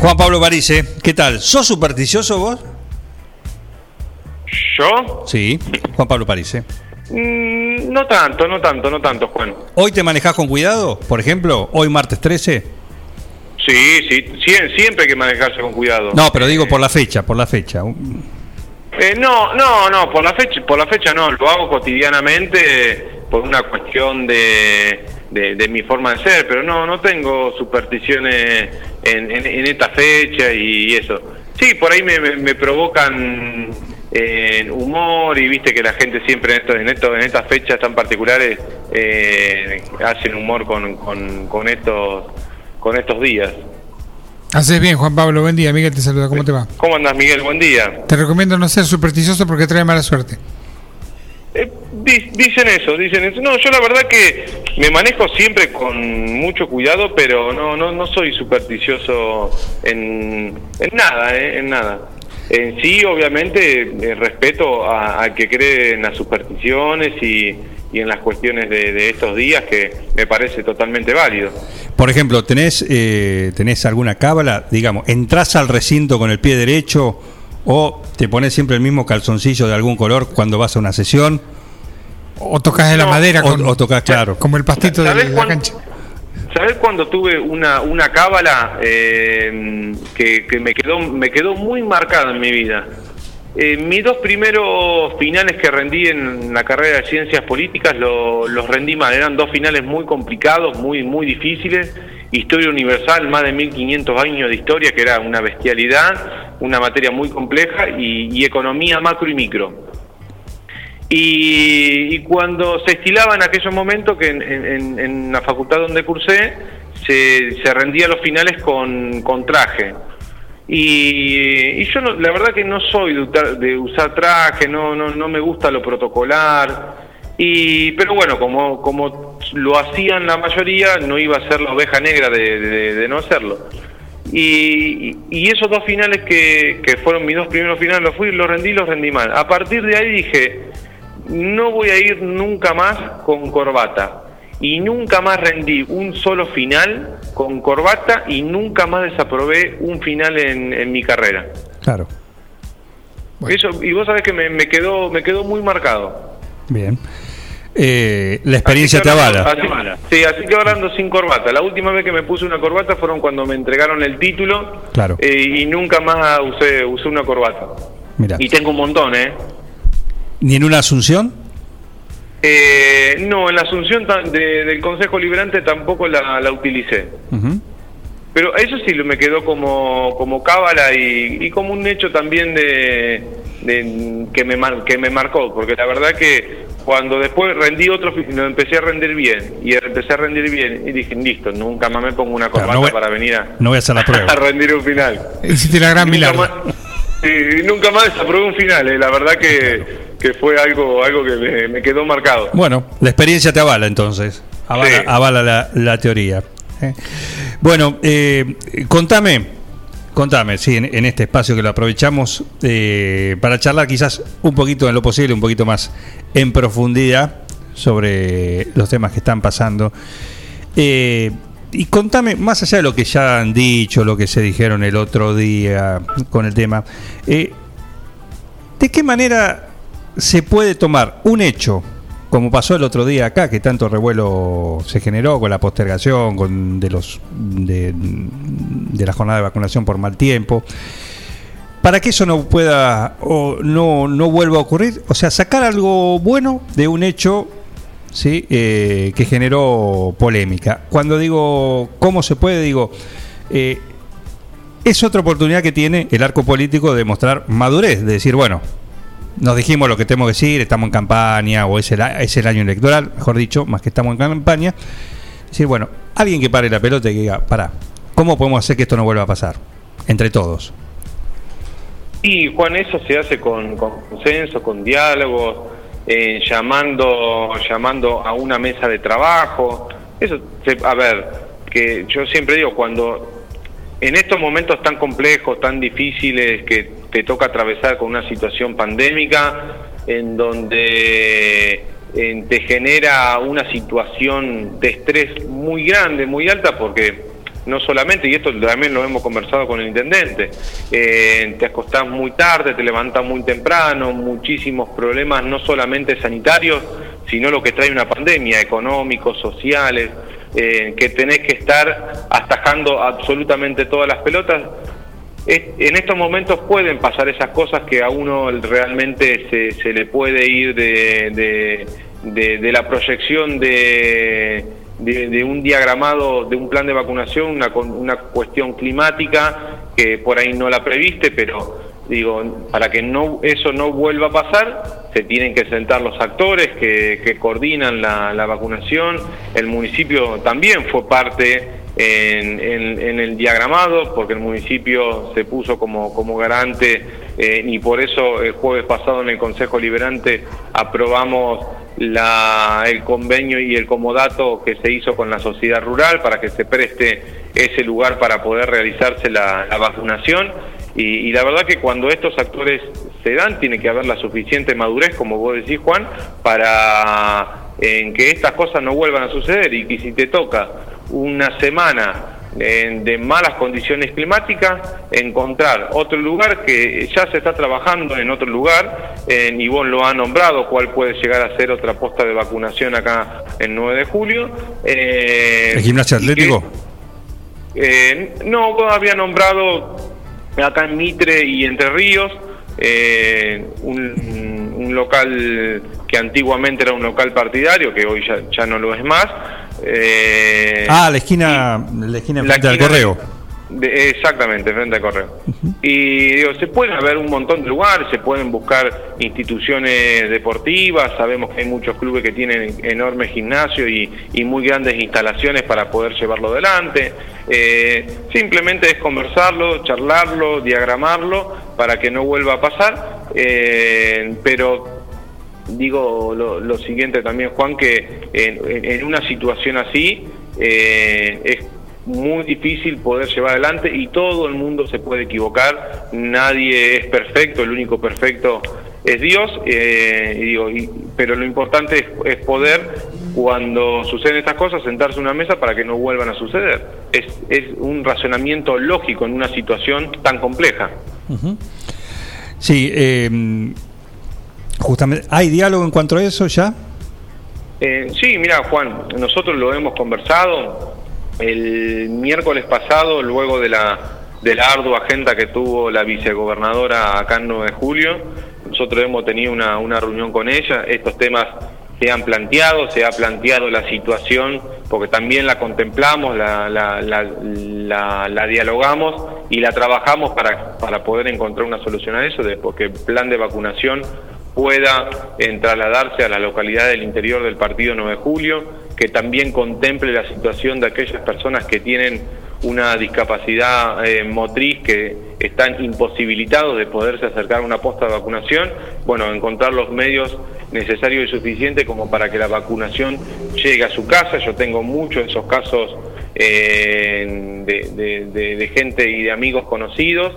Juan Pablo Parise ¿qué tal? ¿sos supersticioso vos? ¿Yo? Sí, Juan Pablo Parise Mm, no tanto, no tanto, no tanto, Juan. ¿Hoy te manejás con cuidado? Por ejemplo, hoy martes 13. Sí, sí, sie- siempre hay que manejarse con cuidado. No, pero digo por la fecha, por la fecha. Eh, no, no, no, por la fecha, por la fecha no, lo hago cotidianamente por una cuestión de, de, de mi forma de ser, pero no, no tengo supersticiones en, en, en esta fecha y eso. Sí, por ahí me, me, me provocan eh, humor y viste que la gente siempre en, esto, en, esto, en estas fechas tan particulares eh, hacen humor con, con, con estos con estos días. Haces bien, Juan Pablo. Buen día. Miguel te saluda. ¿Cómo te va? ¿Cómo andas, Miguel? Buen día. Te recomiendo no ser supersticioso porque trae mala suerte. Eh, di- dicen eso, dicen eso. No, yo la verdad que me manejo siempre con mucho cuidado, pero no no, no soy supersticioso en, en nada, eh, en nada. En sí, obviamente, eh, respeto a- al que cree en las supersticiones y, y en las cuestiones de, de estos días, que me parece totalmente válido. Por ejemplo, ¿tenés, eh, ¿tenés alguna cábala? Digamos, ¿entrás al recinto con el pie derecho ¿O te pones siempre el mismo calzoncillo de algún color cuando vas a una sesión? O tocas de la No, madera O, con, o tocas, claro. como el pastito de ¿Sabés la cuándo- cancha. ¿Sabés cuando tuve una, una cábala eh, que, que me quedó me quedó muy marcada en mi vida? Eh, mis dos primeros finales que rendí en la carrera de ciencias políticas lo- los rendí mal. Eran dos finales muy complicados, muy, muy difíciles. Historia universal, más de 1500 años de historia, que era una bestialidad, una materia muy compleja, y, economía macro y micro. Y, y cuando se estilaba en aquellos momentos que en, en- la facultad donde cursé se, se rendía los finales con, con traje. Y, yo no- la verdad que no soy de, de usar traje, no, no, no me gusta lo protocolar. Y, pero bueno, como, como lo hacían la mayoría, no iba a ser la oveja negra de, de- de no hacerlo. Y, y esos dos finales que, que fueron mis dos primeros finales, los fui, los rendí, los rendí mal. A partir de ahí dije, no voy a ir nunca más con corbata. Y nunca más rendí un solo final con corbata y nunca más desaprobé un final en, en mi carrera. Claro. Eso, y vos sabés que me, me quedó me quedó muy marcado. Bien. Eh, la experiencia te avala. así- sí, así que ahora ando sin corbata. La última vez que me puse una corbata fueron cuando me entregaron el título Claro. eh, y nunca más usé, usé una corbata. Mira. Y tengo un montón, ¿eh? ¿Ni en una asunción? Eh, no, en la asunción de- del Consejo Liberante tampoco la, la utilicé. Ujú. Pero eso sí me quedó como, como cábala y, y como un hecho también de, de- que, me mar- que me marcó, porque la verdad que cuando después rendí otro, lo empecé a rendir bien y empecé a rendir bien y dije, listo, nunca más me pongo una Claro, corbata no voy- para venir a, No voy a hacer la a prueba. rendir un final. Hiciste la gran Nunca milagro. más, sí, nunca más desaprobé un final, eh, la verdad que, que fue algo, algo que me, me quedó marcado. Bueno, la experiencia te avala entonces. Avala, Sí. avala la, la teoría. ¿eh? Bueno, eh, contame, contame, sí, en, este espacio que lo aprovechamos eh, para charlar quizás un poquito en lo posible, un poquito más en profundidad sobre los temas que están pasando. Eh, y contame, más allá de lo que ya han dicho, lo que se dijeron el otro día con el tema, eh, ¿de qué manera se puede tomar un hecho, como pasó el otro día acá, que tanto revuelo se generó con la postergación con de los de, de la jornada de vacunación por mal tiempo, para que eso no pueda o no, no vuelva a ocurrir? O sea, sacar algo bueno de un hecho ¿sí? Eh, que generó polémica. Cuando digo cómo se puede, digo, eh, es otra oportunidad que tiene el arco político de mostrar madurez, de decir, bueno, nos dijimos lo que tenemos que decir, estamos en campaña, o es el, es el año electoral, mejor dicho, más que estamos en campaña. Decir, bueno, alguien que pare la pelota y que diga, pará, ¿cómo podemos hacer que esto no vuelva a pasar? Entre todos. Y Juan, eso se hace con, con consenso, con diálogo, eh, llamando, llamando a una mesa de trabajo. Eso, se- a ver, que yo siempre digo, cuando en estos momentos tan complejos, tan difíciles que te toca atravesar con una situación pandémica, en donde eh, te genera una situación de estrés muy grande, muy alta, porque no solamente, y esto también lo hemos conversado con el intendente, eh, te acostás muy tarde, te levantás muy temprano, muchísimos problemas, no solamente sanitarios, sino lo que trae una pandemia, económicos, sociales, eh, que tenés que estar atajando absolutamente todas las pelotas. En estos momentos pueden pasar esas cosas que a uno realmente se, se le puede ir de, de- de- la proyección de, un diagramado, de un plan de vacunación, una, una cuestión climática que por ahí no la previste, pero digo, para que no eso no vuelva a pasar, se tienen que sentar los actores que, que coordinan la vacunación. El municipio también fue parte en, en- el diagramado, porque el municipio se puso como, como garante eh, y por eso el jueves pasado en el Consejo Liberante aprobamos la- el convenio y el comodato que se hizo con la sociedad rural para que se preste ese lugar para poder realizarse la, la vacunación. Y, y la verdad que cuando estos actores se dan, tiene que haber la suficiente madurez, como vos decís, Juan, para en que estas cosas no vuelvan a suceder y que si te toca una semana eh, de malas condiciones climáticas, encontrar otro lugar que ya se está trabajando en otro lugar, eh, Ivonne lo ha nombrado, cuál puede llegar a ser otra posta de vacunación acá en 9 de julio. Eh, ¿El gimnasio y que- atlético? eh, no, había nombrado acá en Mitre y Entre Ríos eh, un, un local que antiguamente era un local partidario, que hoy ya, ya no lo es más. Eh, Ah, la esquina, la esquina la frente al correo. de- exactamente, frente al correo. Y digo, se pueden haber un montón de lugares, se pueden buscar instituciones deportivas, sabemos que hay muchos clubes que tienen enormes gimnasios y, y muy grandes instalaciones para poder llevarlo adelante. Eh, simplemente es conversarlo, charlarlo, diagramarlo para que no vuelva a pasar, Eh, pero digo lo, lo siguiente también, Juan, que en, una situación así eh, es muy difícil poder llevar adelante y todo el mundo se puede equivocar, nadie es perfecto, el único perfecto es Dios, eh, y digo, y- pero lo importante es, es poder, cuando suceden estas cosas, sentarse a una mesa para que no vuelvan a suceder. Es, es un razonamiento lógico en una situación tan compleja. Ujú. Sí, eh, justamente, ¿hay diálogo en cuanto a eso ya? Eh, sí, mira Juan, nosotros lo hemos conversado el miércoles pasado, luego de la, de la ardua agenda que tuvo la vicegobernadora acá en 9 de julio. Nosotros hemos tenido una, una reunión con ella, estos temas se han planteado, se ha planteado la situación, porque también la contemplamos, la, dialogamos y la trabajamos para, para poder encontrar una solución a eso, porque el plan de vacunación pueda eh, trasladarse a la localidad del interior del partido 9 de julio, que también contemple la situación de aquellas personas que tienen una discapacidad eh, motriz que están imposibilitados de poderse acercar a una posta de vacunación, bueno, encontrar los medios necesarios y suficientes como para que la vacunación llegue a su casa. Yo tengo muchos de esos casos eh, de, gente y de amigos conocidos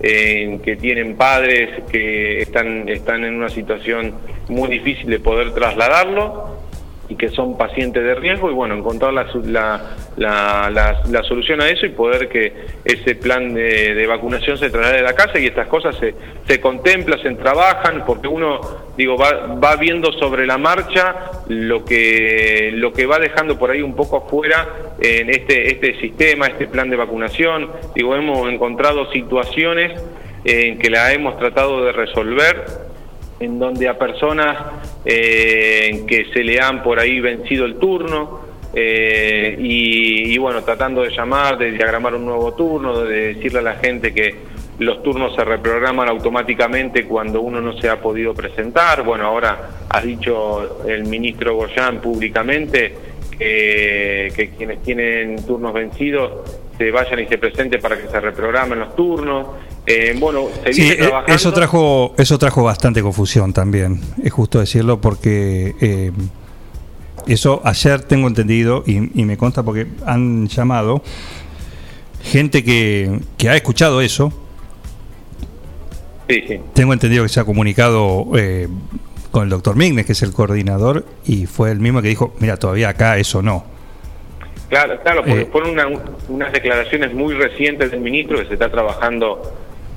eh, que tienen padres que están, están en una situación muy difícil de poder trasladarlo y que son pacientes de riesgo y bueno, encontrar la, la, la- la solución a eso y poder que ese plan de, de vacunación se traslade a la casa y estas cosas se, se contemplan, se trabajan, porque uno digo va, va viendo sobre la marcha lo que lo que va dejando por ahí un poco afuera en este este sistema, este plan de vacunación. Digo, hemos encontrado situaciones en que la hemos tratado de resolver en donde a personas eh, que se le han por ahí vencido el turno eh, y, y bueno, tratando de llamar, de diagramar un nuevo turno, de decirle a la gente que los turnos se reprograman automáticamente cuando uno no se ha podido presentar. Bueno, ahora ha dicho el ministro Goyán públicamente que, que quienes tienen turnos vencidos se vayan y se presenten para que se reprogramen los turnos. Eh, bueno, se Sí, viene eh, trabajando. eso trajo, eso trajo bastante confusión también, es justo decirlo, porque eh, eso ayer tengo entendido y, y me consta porque han llamado gente que, que ha escuchado eso. Sí, sí. Tengo entendido que se ha comunicado eh, con el doctor Mignes, que es el coordinador, y fue el mismo que dijo, mira, todavía acá eso no. Claro, claro, porque fueron una- unas declaraciones muy recientes del ministro que se está trabajando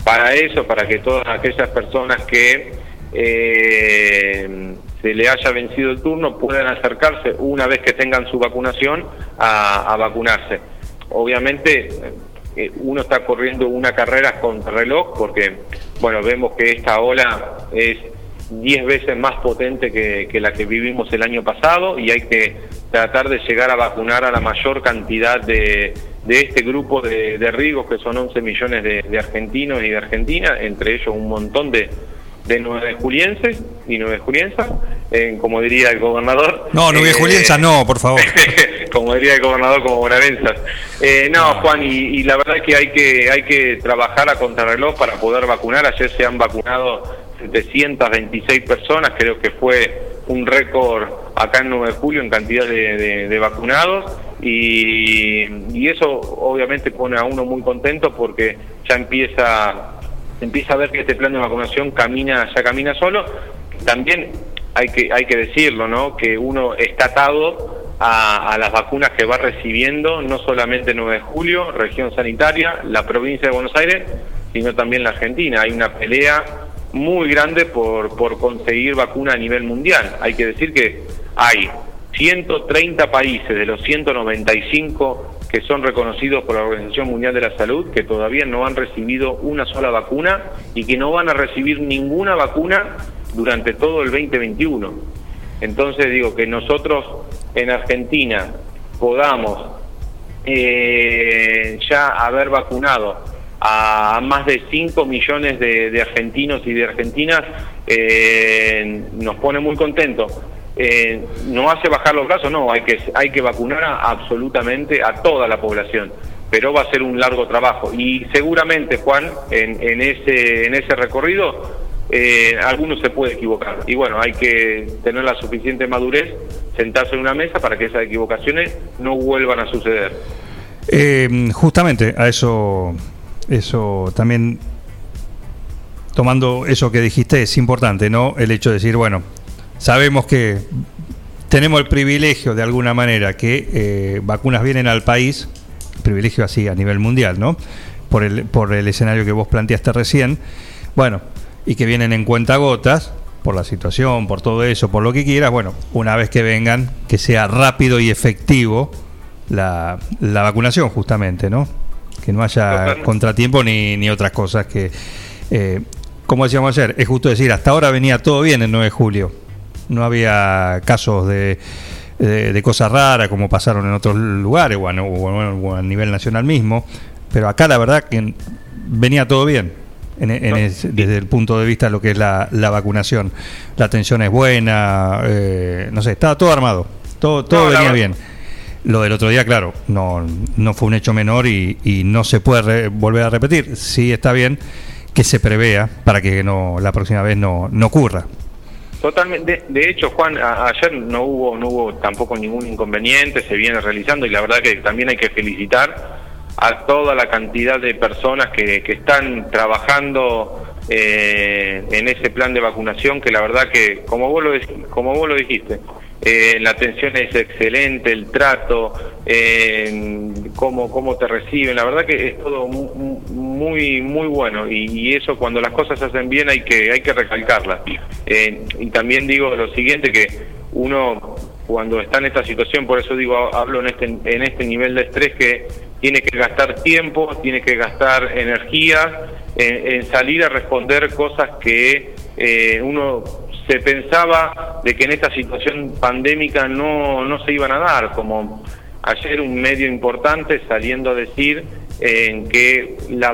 para eso, para que todas aquellas personas que eh, se le haya vencido el turno puedan acercarse una vez que tengan su vacunación a, vacunarse. Obviamente eh, uno está corriendo una carrera con reloj porque, bueno, vemos que esta ola es 10 veces más potente que la que vivimos el año pasado y hay que tratar de llegar a vacunar a la mayor cantidad de, de este grupo de, de rigos, que son 11 millones de, de argentinos y de Argentina, entre ellos un montón de, de nueve julienses y nueve juliensas, eh, como diría el gobernador. No, no Eh, Julienza, no, por favor. como diría el gobernador como Bonavenzas. Eh, no, Juan, y, y la verdad es que hay que hay que trabajar a contrarreloj para poder vacunar. Ayer se han vacunado 726 personas, creo que fue un récord acá en 9 de julio en cantidad de, de- vacunados y, y eso obviamente pone a uno muy contento porque ya empieza empieza a ver que este plan de vacunación camina ya camina solo. También hay que hay que decirlo, ¿no? Que uno está atado a, a las vacunas que va recibiendo, no solamente 9 de julio, región sanitaria, la provincia de Buenos Aires, sino también la Argentina. Hay una pelea muy grande por, por conseguir vacuna a nivel mundial. Hay que decir que hay 130 países de los 195 que son reconocidos por la Organización Mundial de la Salud que todavía no han recibido una sola vacuna y que no van a recibir ninguna vacuna durante todo el 2021. Entonces digo que nosotros en Argentina podamos eh, ya haber vacunado a más de 5 millones de, argentinos y de argentinas eh, nos pone muy contentos. Eh, no hace bajar los brazos, no, hay que, hay que vacunar absolutamente a toda la población, pero va a ser un largo trabajo y seguramente, Juan, en, ese, en ese recorrido, eh, alguno se puede equivocar y bueno, hay que tener la suficiente madurez, sentarse en una mesa para que esas equivocaciones no vuelvan a suceder. Eh, justamente a eso, eso también, tomando eso que dijiste, es importante, ¿no? El hecho de decir, bueno, sabemos que tenemos el privilegio de alguna manera que eh, vacunas vienen al país, privilegio así a nivel mundial, ¿no? Por el, por el escenario que vos planteaste recién, bueno, y que vienen en cuentagotas, por la situación, por todo eso, por lo que quieras, bueno, una vez que vengan, que sea rápido y efectivo la, la vacunación justamente, ¿no? Que no haya contratiempo ni, ni otras cosas que, eh, como decíamos ayer, es justo decir, hasta ahora venía todo bien el 9 de julio. No había casos de, de, de cosas raras como pasaron en otros lugares o a, o a- nivel nacional mismo, pero acá la verdad que venía todo bien. en- en ese- desde el punto de vista de lo que es la, la vacunación. La atención es buena, eh, no sé, estaba todo armado, todo, todo No, venía bien. Lo del otro día, claro, no, no fue un hecho menor y, y no se puede re- volver a repetir. Sí está bien que se prevea para que no la próxima vez no, no ocurra. Totalmente. De, hecho, Juan, ayer no hubo, no hubo tampoco ningún inconveniente, se viene realizando y la verdad que también hay que felicitar a toda la cantidad de personas que, que están trabajando eh, en ese plan de vacunación, que la verdad que, como vos lo, como vos lo dijiste, eh, la atención es excelente, el trato, eh, cómo, cómo te reciben, la verdad que es todo mu- muy muy bueno y, y eso cuando las cosas se hacen bien hay que hay que recalcarlas. Eh, y también digo lo siguiente que uno cuando está en esta situación, por eso digo hablo en este en este nivel de estrés que tiene que gastar tiempo, tiene que gastar energía en, en salir a responder cosas que eh, uno se pensaba de que en esta situación pandémica no, no se iban a dar, como ayer un medio importante saliendo a decir en que la,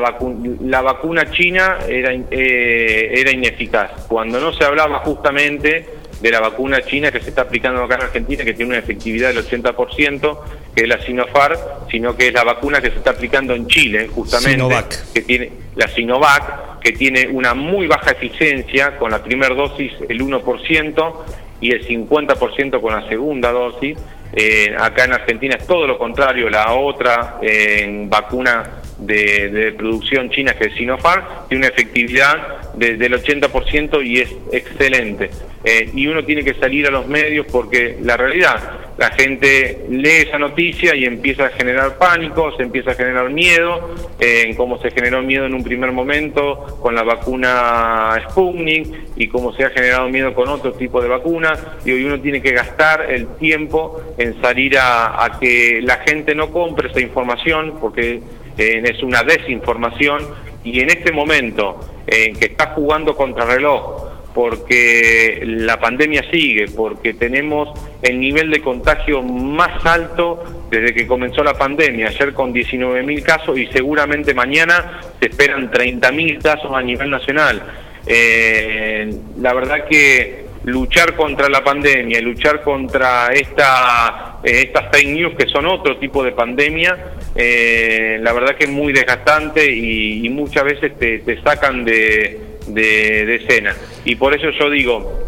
la vacuna china era, eh, era ineficaz, cuando no se hablaba justamente de la vacuna china que se está aplicando acá en Argentina, que tiene una efectividad del 80%, que es la Sinopharm, sino que es la vacuna que se está aplicando en Chile, justamente, Sinovac. que tiene la Sinovac, que tiene una muy baja eficiencia, con la primera dosis el 1% y el 50% con la segunda dosis. Eh, acá en Argentina es todo lo contrario, la otra eh, vacuna de, producción china que es Sinopharm tiene una efectividad de- del 80% y es excelente. Eh, y uno tiene que salir a los medios porque la realidad, la gente lee esa noticia y empieza a generar pánico, se empieza a generar miedo, eh, como se generó miedo en un primer momento con la vacuna Sputnik y como se ha generado miedo con otro tipo de vacunas. Y hoy uno tiene que gastar el tiempo en salir a, a que la gente no compre esa información porque eh, es una desinformación y en este momento en que está jugando contra reloj porque la pandemia sigue, porque tenemos el nivel de contagio más alto desde que comenzó la pandemia, ayer con 19.000 casos y seguramente mañana se esperan 30.000 casos a nivel nacional. Eh, la verdad que luchar contra la pandemia, luchar contra esta, eh, estas fake news que son otro tipo de pandemia, eh, la verdad que es muy desgastante y, muchas veces te, sacan de, de, de escena. Y por eso yo digo,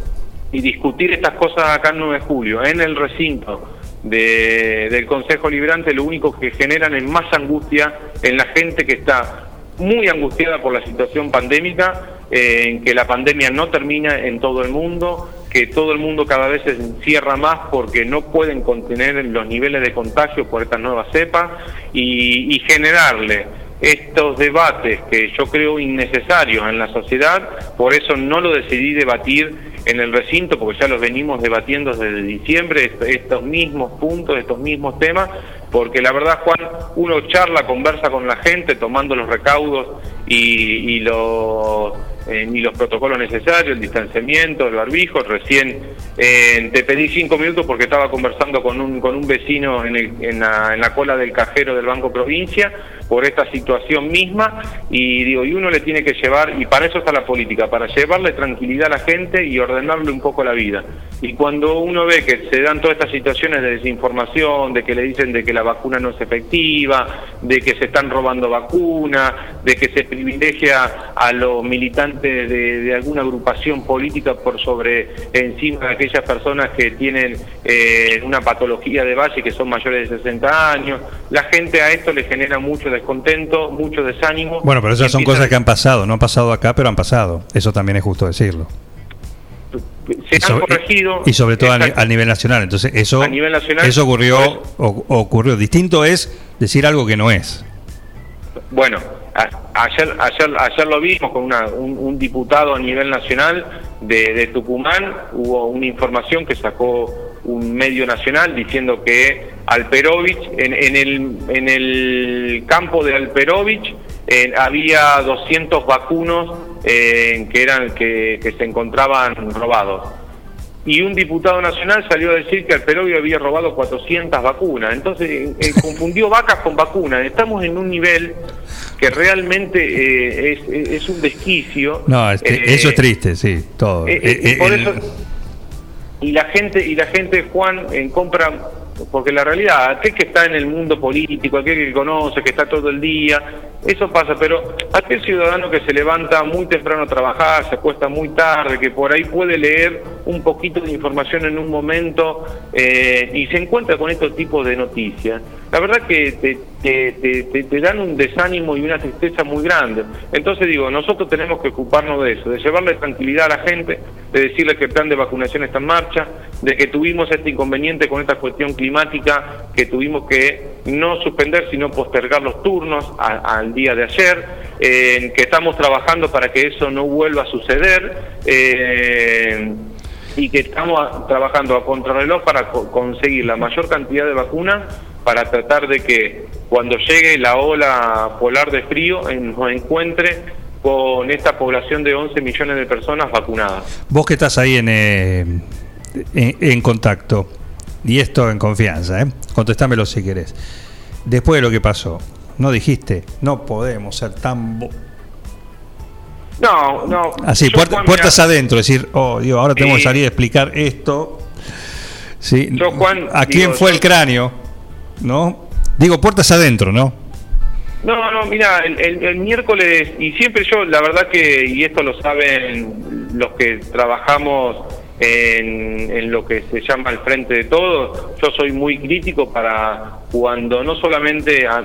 y discutir estas cosas acá en 9 de julio, en el recinto de- del Consejo Liberante, lo único que generan es más angustia en la gente que está muy angustiada por la situación pandémica, eh, en que la pandemia no termina en todo el mundo, que todo el mundo cada vez se encierra más porque no pueden contener los niveles de contagio por estas nuevas cepas y, generarle estos debates que yo creo innecesarios en la sociedad, por eso no lo decidí debatir en el recinto, porque ya los venimos debatiendo desde diciembre, est- estos mismos puntos, estos mismos temas, porque la verdad, Juan, uno charla, conversa con la gente, tomando los recaudos y, y los, eh, y los protocolos necesarios, el distanciamiento, el barbijo. Recién eh, te pedí cinco minutos porque estaba conversando con un, con un vecino en, el- en la, en la cola del cajero del Banco Provincia por esta situación misma y digo, y uno le tiene que llevar, y para eso está la política, para llevarle tranquilidad a la gente y ordenarle un poco la vida. Y cuando uno ve que se dan todas estas situaciones de desinformación, de que le dicen de que la vacuna no es efectiva, de que se están robando vacunas, de que se privilegia a los militantes de, alguna agrupación política por sobre encima de aquellas personas que tienen eh, una patología de base que son mayores de 60 años, la gente a esto le genera mucho descontento, mucho desánimo. Bueno, pero esas son cosas que han pasado, no han pasado acá, pero han pasado. Eso también es justo decirlo. se han sobre- corregido Y sobre todo a, ni- Exacto. a nivel nacional. Entonces, eso, A nivel nacional, eso ocurrió, o- ocurrió. Distinto es decir algo que no es. Bueno, a- ayer, ayer, ayer lo vimos con una- un, un diputado a nivel nacional de, de Tucumán, hubo una información que sacó un medio nacional diciendo que Alperovich, en, en, el, en el campo de Alperovich eh, había 200 vacunos eh, que, eran, que, que se encontraban robados. Y un diputado nacional salió a decir que Alperovich había robado 400 vacunas. Entonces eh, eh, confundió vacas con vacunas. Estamos en un nivel que realmente eh, es, un desquicio. No, es- Eh, eso es triste, sí, todo. eh, por el- eso y la gente y la gente Juan en compra porque la realidad aquel que está en el mundo político aquel que conoce que está todo el día eso pasa pero aquel ciudadano que se levanta muy temprano a trabajar se acuesta muy tarde que por ahí puede leer un poquito de información en un momento eh, y se encuentra con estos tipos de noticias la verdad que te, te- te- dan un desánimo y una tristeza muy grande. Entonces digo, nosotros tenemos que ocuparnos de eso, de llevarle tranquilidad a la gente, de decirle que el plan de vacunación está en marcha, de que tuvimos este inconveniente con esta cuestión climática, que tuvimos que no suspender, sino postergar los turnos al día de ayer, eh, que estamos trabajando para que eso no vuelva a suceder. eh, y que estamos trabajando a contrarreloj para co- conseguir la mayor cantidad de vacunas para tratar de que cuando llegue la ola polar de frío nos encuentre con esta población de 11 millones de personas vacunadas. Vos que estás ahí en, eh, en, contacto, y esto en confianza, ¿eh? contestámelo si querés. Después de lo que pasó, no dijiste, no podemos ser tan... bo-". No, no. Así, yo, puerta- Juan, puertas mirá, adentro, decir, oh, Dios, ahora tenemos que salir a explicar esto. Sí. Yo, Juan, ¿A quién digo, fue yo- el cráneo? ¿No? Digo, puertas adentro, ¿no? No, no, mira, el, el- el miércoles, y siempre yo, la verdad que, y esto lo saben los que trabajamos en, en lo que se llama el frente de todo, yo soy muy crítico para cuando no solamente, a-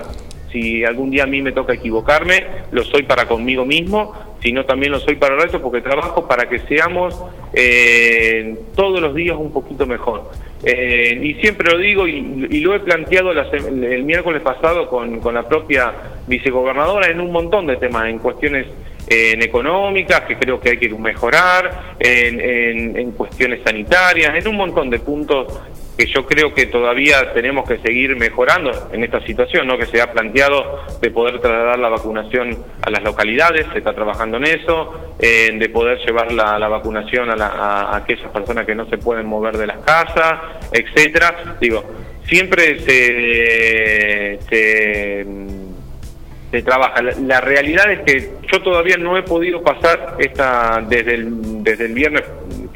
si algún día a mí me toca equivocarme, lo soy para conmigo mismo, sino también lo soy para el resto porque trabajo para que seamos eh, todos los días un poquito mejor. Eh, y siempre lo digo y, lo he planteado el miércoles pasado con, con la propia vicegobernadora en un montón de temas, en cuestiones en económicas que creo que hay que mejorar, en- en cuestiones sanitarias, en un montón de puntos que yo creo que todavía tenemos que seguir mejorando en esta situación, ¿no? que se ha planteado de poder trasladar la vacunación a las localidades, se está trabajando en eso, eh, de poder llevar la, vacunación a, la- a- aquellas personas que no se pueden mover de las casas, etcétera. Digo, siempre se, se se trabaja. La, la realidad es que yo todavía no he podido pasar esta desde el, desde el viernes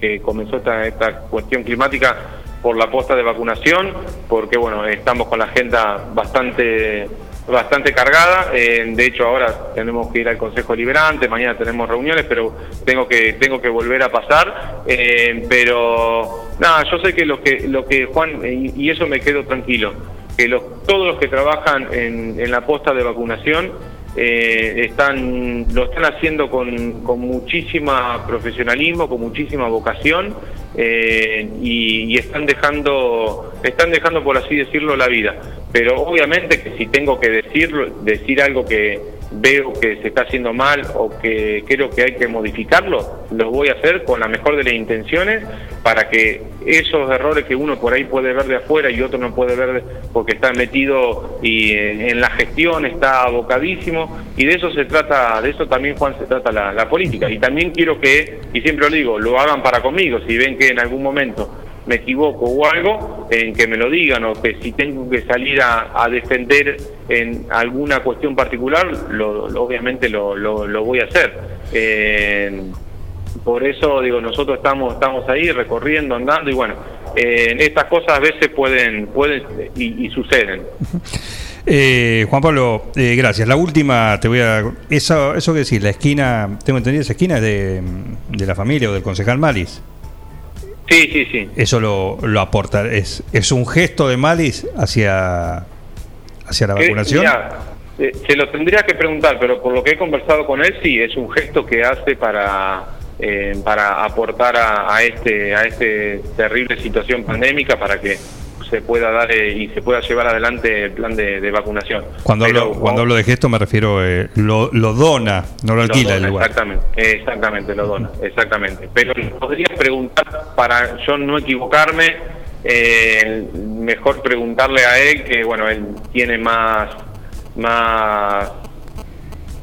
que comenzó esta, esta cuestión climática por la posta de vacunación, porque bueno, estamos con la agenda bastante bastante cargada, eh, de hecho ahora tenemos que ir al Consejo Liberante, mañana tenemos reuniones, pero tengo que tengo que volver a pasar, eh, pero nada, yo sé que lo que lo que Juan y, y eso me quedo tranquilo, que los, todos los que trabajan en, en la posta de vacunación eh, están lo están haciendo con, con muchísima profesionalismo, con muchísima vocación eh, y, están dejando, están dejando por así decirlo la vida. Pero obviamente que si tengo que decirlo, decir algo que veo que se está haciendo mal o que creo que hay que modificarlo, lo voy a hacer con la mejor de las intenciones para que esos errores que uno por ahí puede ver de afuera y otro no puede ver porque está metido y en, en la gestión está abocadísimo. Y de eso se trata, de eso también Juan se trata la, la política. Y también quiero que, y siempre lo digo, lo hagan para conmigo, si ven que en algún momento me equivoco o algo, en que me lo digan o que si tengo que salir a, defender en alguna cuestión particular, lo, obviamente lo, lo- voy a hacer. Eh, por eso digo, nosotros estamos estamos ahí recorriendo, andando y bueno, eh, estas cosas a veces pueden pueden y, y suceden. Eh, Juan Pablo, eh, gracias. La última, te voy a. Eso, eso que decís, la esquina, tengo entendido, esa esquina es de, de la familia o del concejal Malis. Sí, sí, sí. Eso lo, lo aporta. Es, es un gesto de Malis hacia, hacia la Eh, vacunación. mirá, eh, se lo tendría que preguntar, pero por lo que he conversado con él, sí, es un gesto que hace para eh, para aportar a, a este a este terrible situación pandémica para que se pueda dar eh, y se pueda llevar adelante el plan de, de vacunación. Cuando Pero, hablo, cuando hablo de gesto me refiero, eh, lo, lo dona, no lo alquila Lo el lugar. Exactamente, exactamente, lo dona, exactamente. Pero podría preguntar, para yo no equivocarme, eh, mejor preguntarle a él, que bueno, él tiene más, más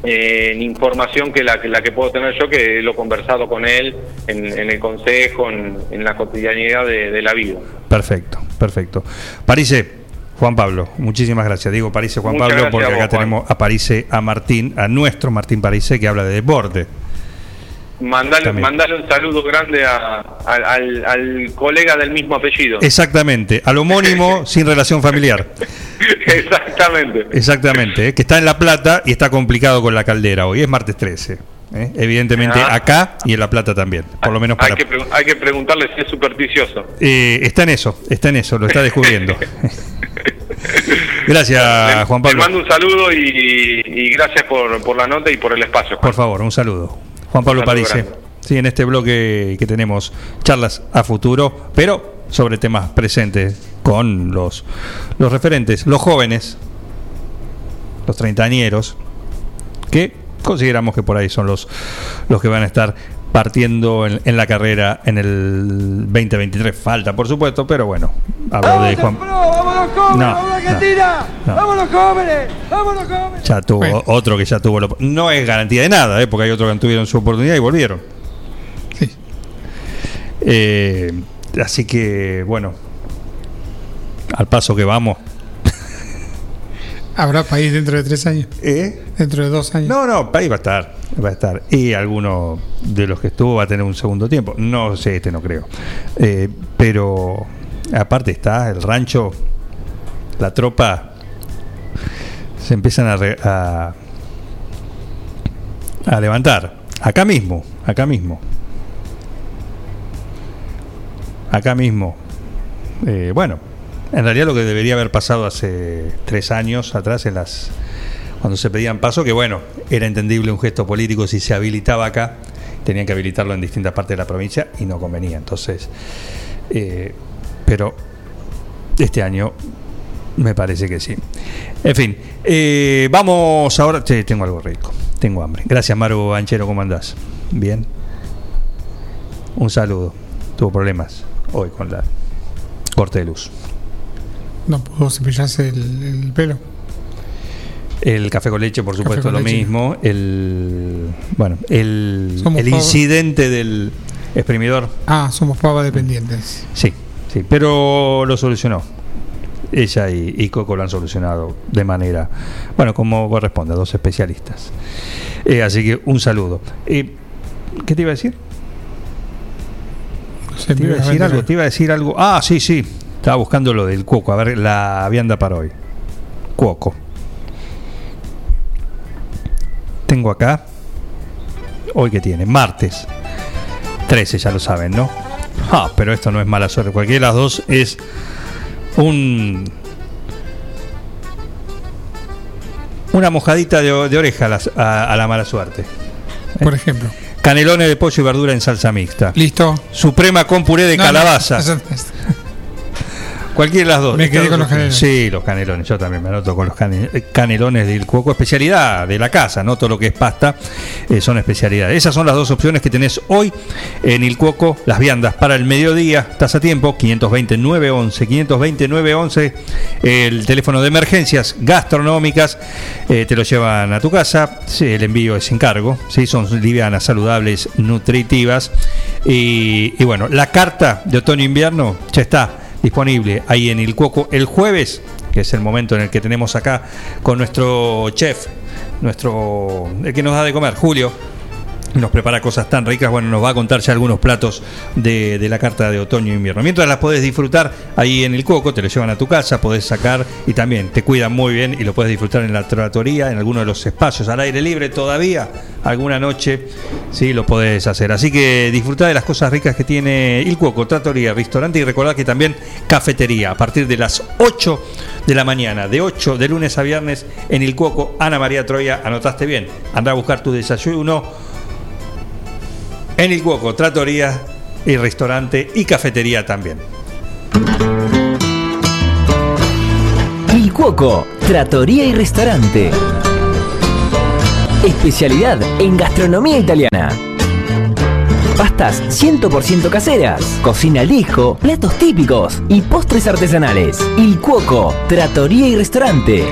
eh, información que la, que la que puedo tener yo, que lo he conversado con él en, en el consejo, en, en la cotidianidad de, de la vida. Perfecto, perfecto. Parise, Juan Pablo, muchísimas gracias. Digo Parise, Juan Muchas Pablo, porque acá Juan. tenemos a Parise, a Martín, a nuestro Martín Parise, que habla de deporte. Mandale, mandale un saludo grande a- al, al- al colega del mismo apellido. Exactamente, al homónimo sin relación familiar. Exactamente. Exactamente, eh, que está en La Plata y está complicado con la caldera hoy. Es martes 13. eh, Evidentemente Ah. acá y en La Plata también. Por lo menos Hay para. que, pre- hay que preguntarle si es supersticioso. Eh, está en eso, está en eso, lo está descubriendo. Gracias, Juan Te Pablo. mando un saludo y, y gracias por, por la nota y por el espacio. Por favor, un saludo. Juan Pablo Parise. grande. Sí, en este bloque que tenemos charlas a futuro, pero sobre temas presentes con los, los referentes, los jóvenes, los treintañeros, que consideramos que por ahí son los, los que van a estar partiendo en, en la carrera en el 2023. Falta, por supuesto, pero bueno, hablo de Juan. ¡Vámonos jóvenes! No, ¡Vamos no, Argentina! no. ¡Vámonos jóvenes! ¡Vámonos jóvenes! Ya tuvo otro que ya tuvo. lo- no es garantía de nada, ¿eh? porque hay otros que tuvieron su oportunidad y volvieron. Eh, así que, bueno, al paso que vamos. ¿Habrá país dentro de tres años? ¿Eh? Dentro de dos años. No, no, ahí va a estar. Va a estar. Y alguno de los que estuvo va a tener un segundo tiempo. No sé, este no creo. Eh, pero aparte está el rancho, la tropa. Se empiezan a, re- a, a levantar. Acá mismo, acá mismo. Acá mismo. Eh, bueno, en realidad lo que debería haber pasado hace tres años atrás, en las cuando se pedían paso, que bueno, era entendible un gesto político si se habilitaba acá, tenían que habilitarlo en distintas partes de la provincia y no convenía. Entonces, eh, pero este año me parece que sí. En fin, eh, vamos ahora. Che, tengo algo rico, tengo hambre. Gracias, Maru Anchero, ¿cómo andás? Bien. Un saludo. Tuvo problemas hoy con la corte de luz. No pudo cepillarse el, el pelo. El café con leche, por supuesto, lo leche. mismo. El bueno, el, el incidente del exprimidor. Ah, somos pava dependientes. Sí, sí, pero lo solucionó. Ella y, y Coco lo han solucionado de manera, bueno, como corresponde, a dos especialistas. Eh, así que un saludo. Eh, ¿Qué te iba a decir? sé, te iba a decir algo, te iba a decir algo. Ah, sí, sí. Estaba buscando lo del cuoco, a ver la vianda para hoy. Cuoco. Tengo acá. Hoy que tiene, martes. 13, ya lo saben, ¿no? Ah, pero esto no es mala suerte. Cualquiera de las dos es un. Una mojadita de, de oreja a, las- a- a la mala suerte. Por ejemplo. Canelones de pollo y verdura en salsa mixta. Listo. Suprema con puré de No, no, calabaza. Cualquiera de las dos. Me quedé con los canelones. Sí, los canelones. Yo también me anoto con los cane- canelones del Cuoco. Especialidad de la casa, no todo lo que es pasta eh, son especialidades. Esas son las dos opciones que tenés hoy en el Cuoco. Las viandas para el mediodía. Estás a tiempo. 520-911. 520-911. El teléfono de emergencias gastronómicas. eh, te lo llevan a tu casa. Sí, el envío es sin cargo. ¿sí? Son livianas, saludables, nutritivas. Y, y bueno, la carta de otoño-invierno ya está disponible ahí en el Cuoco el jueves, que es el momento en el que tenemos acá con nuestro chef, nuestro el que nos da de comer, Julio. Nos prepara cosas tan ricas, bueno, nos va a contar ya algunos platos de, de la carta de otoño e invierno. Mientras las podés disfrutar ahí en el Cuoco, te lo llevan a tu casa, podés sacar y también te cuidan muy bien y lo puedes disfrutar en la trattoria, en alguno de los espacios al aire libre todavía, alguna noche, sí, lo podés hacer. Así que disfrutá de las cosas ricas que tiene el Cuoco, trattoria, restaurante y recordá que también cafetería a partir de las 8 de la mañana, de 8 de lunes a viernes en el Cuoco, Ana María Troya, anotaste bien, anda a buscar tu desayuno en el Cuoco, trattoria y restaurante y cafetería también. Il Cuoco, Trattoria y Restaurante. Especialidad en gastronomía italiana. Pastas 100% caseras, cocina al platos típicos y postres artesanales. Il Cuoco, Trattoria y Restaurante.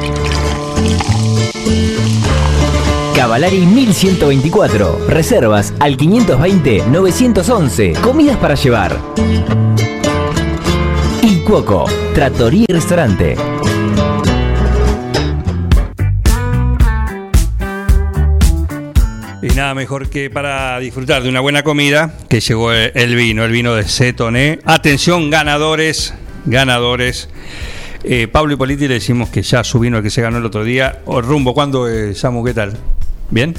Cavalari 1124. Reservas al 520-911. Comidas para llevar. Il Cuoco, Trattoria y Restaurante. Y nada mejor que para disfrutar de una buena comida que llegó el vino, el vino de Cetoné. Atención, ganadores, ganadores. Eh, Pablo Politi le decimos que ya su vino el que se ganó el otro día. O rumbo, ¿cuándo, eh, Samu? ¿Qué tal? ¿Bien?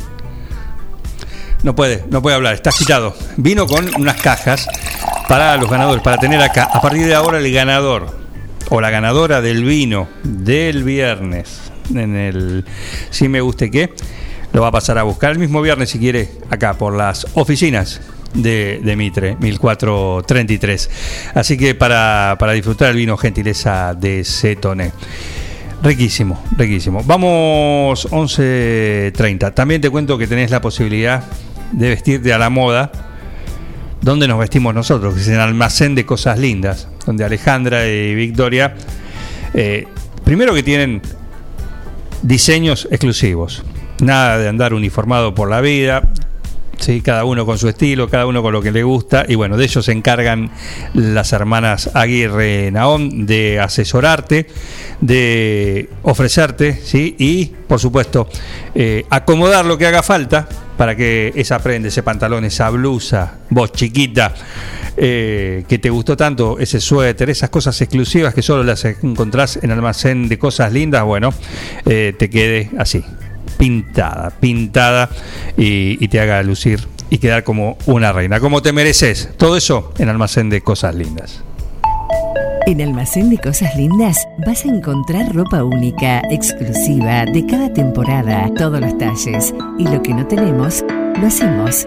No puede, no puede hablar, está agitado. Vino con unas cajas para los ganadores, para tener acá. A partir de ahora el ganador o la ganadora del vino del viernes en el Si Me Guste Qué, lo va a pasar a buscar el mismo viernes si quiere acá por las oficinas de, de Mitre, 1433. Así que para, para disfrutar el vino gentileza de Cetone. Riquísimo, riquísimo. Vamos 11.30. También te cuento que tenés la posibilidad de vestirte a la moda. donde nos vestimos nosotros? Que es en almacén de cosas lindas. Donde Alejandra y Victoria, eh, primero que tienen diseños exclusivos. Nada de andar uniformado por la vida. Sí, cada uno con su estilo, cada uno con lo que le gusta. Y bueno, de ellos se encargan las hermanas Aguirre Naón de asesorarte, de ofrecerte, ¿sí? y por supuesto, eh, acomodar lo que haga falta para que esa prenda, ese pantalón, esa blusa, vos chiquita, eh, que te gustó tanto, ese suéter, esas cosas exclusivas que solo las encontrás en almacén de cosas lindas, bueno, eh, te quede así, pintada, pintada y, te haga lucir y quedar como una reina, como te mereces. Todo eso en almacén de cosas lindas. En Almacén de Cosas Lindas vas a encontrar ropa única, exclusiva, de cada temporada, todos los talles. Y lo que no tenemos, lo hacemos.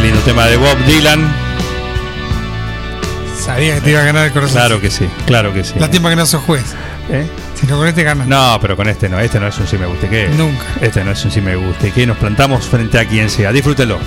Qué lindo tema de Bob Dylan. Sabía que te iba a ganar el corazón. Claro que sí, claro que sí. Lástima que no sos juez. ¿Eh? Si no con este ganas. No, pero con este no, este no es un sí me guste que. Nunca. Este no es un sí me guste que nos plantamos frente a quien sea. Disfrútelo.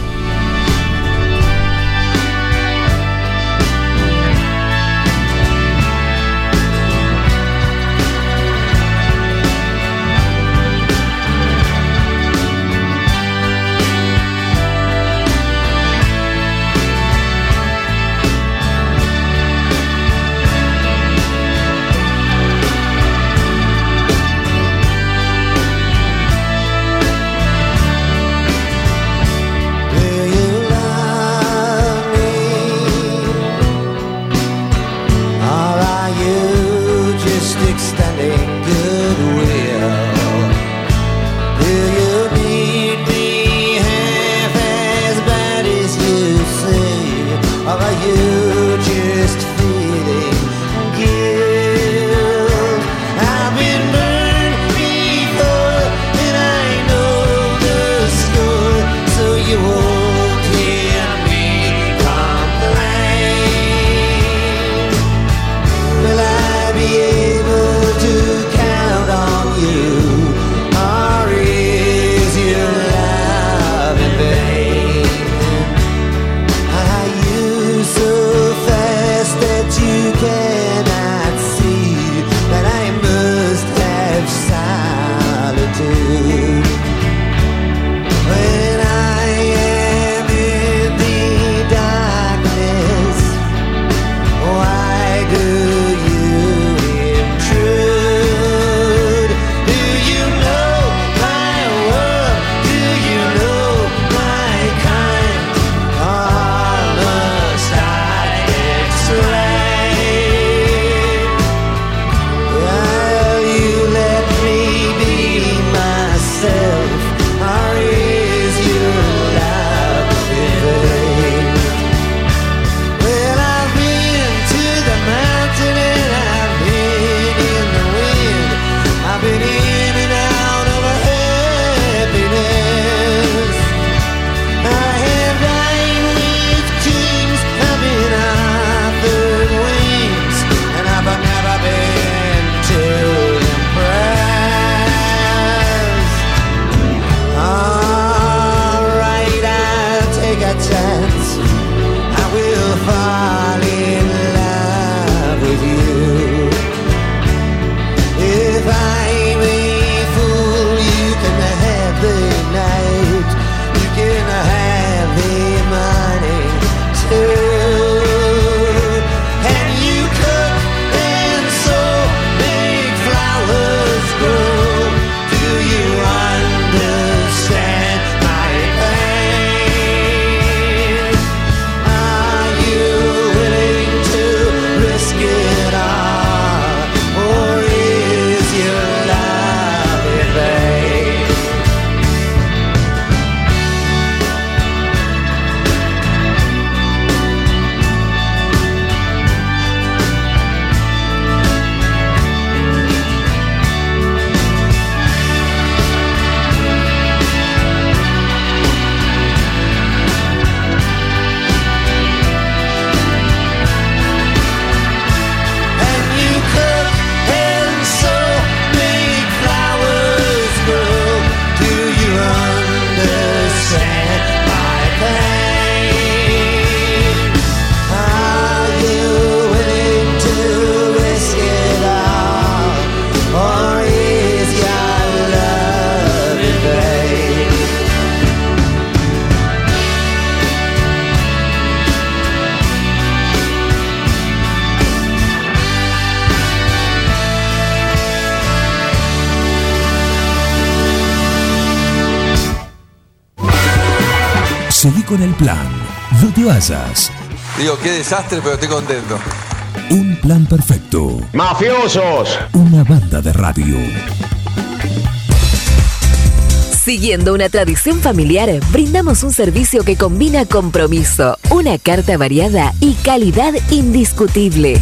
Desastre, pero estoy contento. Un plan perfecto. ¡Mafiosos! Una banda de radio. Siguiendo una tradición familiar, brindamos un servicio que combina compromiso, una carta variada y calidad indiscutible.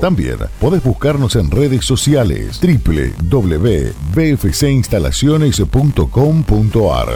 También podés buscarnos en redes sociales www.bfcinstalaciones.com.ar.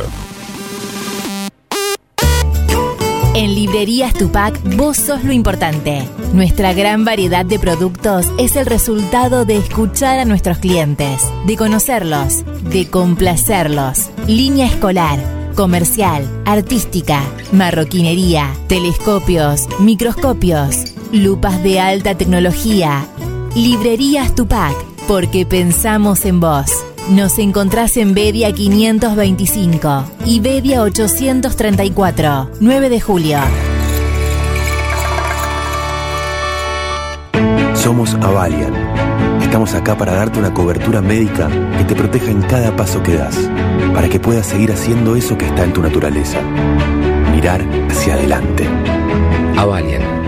En Librerías Tupac, vos sos lo importante. Nuestra gran variedad de productos es el resultado de escuchar a nuestros clientes, de conocerlos, de complacerlos. Línea escolar, comercial, artística, marroquinería, telescopios, microscopios, lupas de alta tecnología. Librerías Tupac, porque pensamos en vos. Nos encontrás en Bedia 525 y Bedia 834, 9 de julio. Somos Avalian. Estamos acá para darte una cobertura médica que te proteja en cada paso que das, para que puedas seguir haciendo eso que está en tu naturaleza. Mirar hacia adelante. Avalian.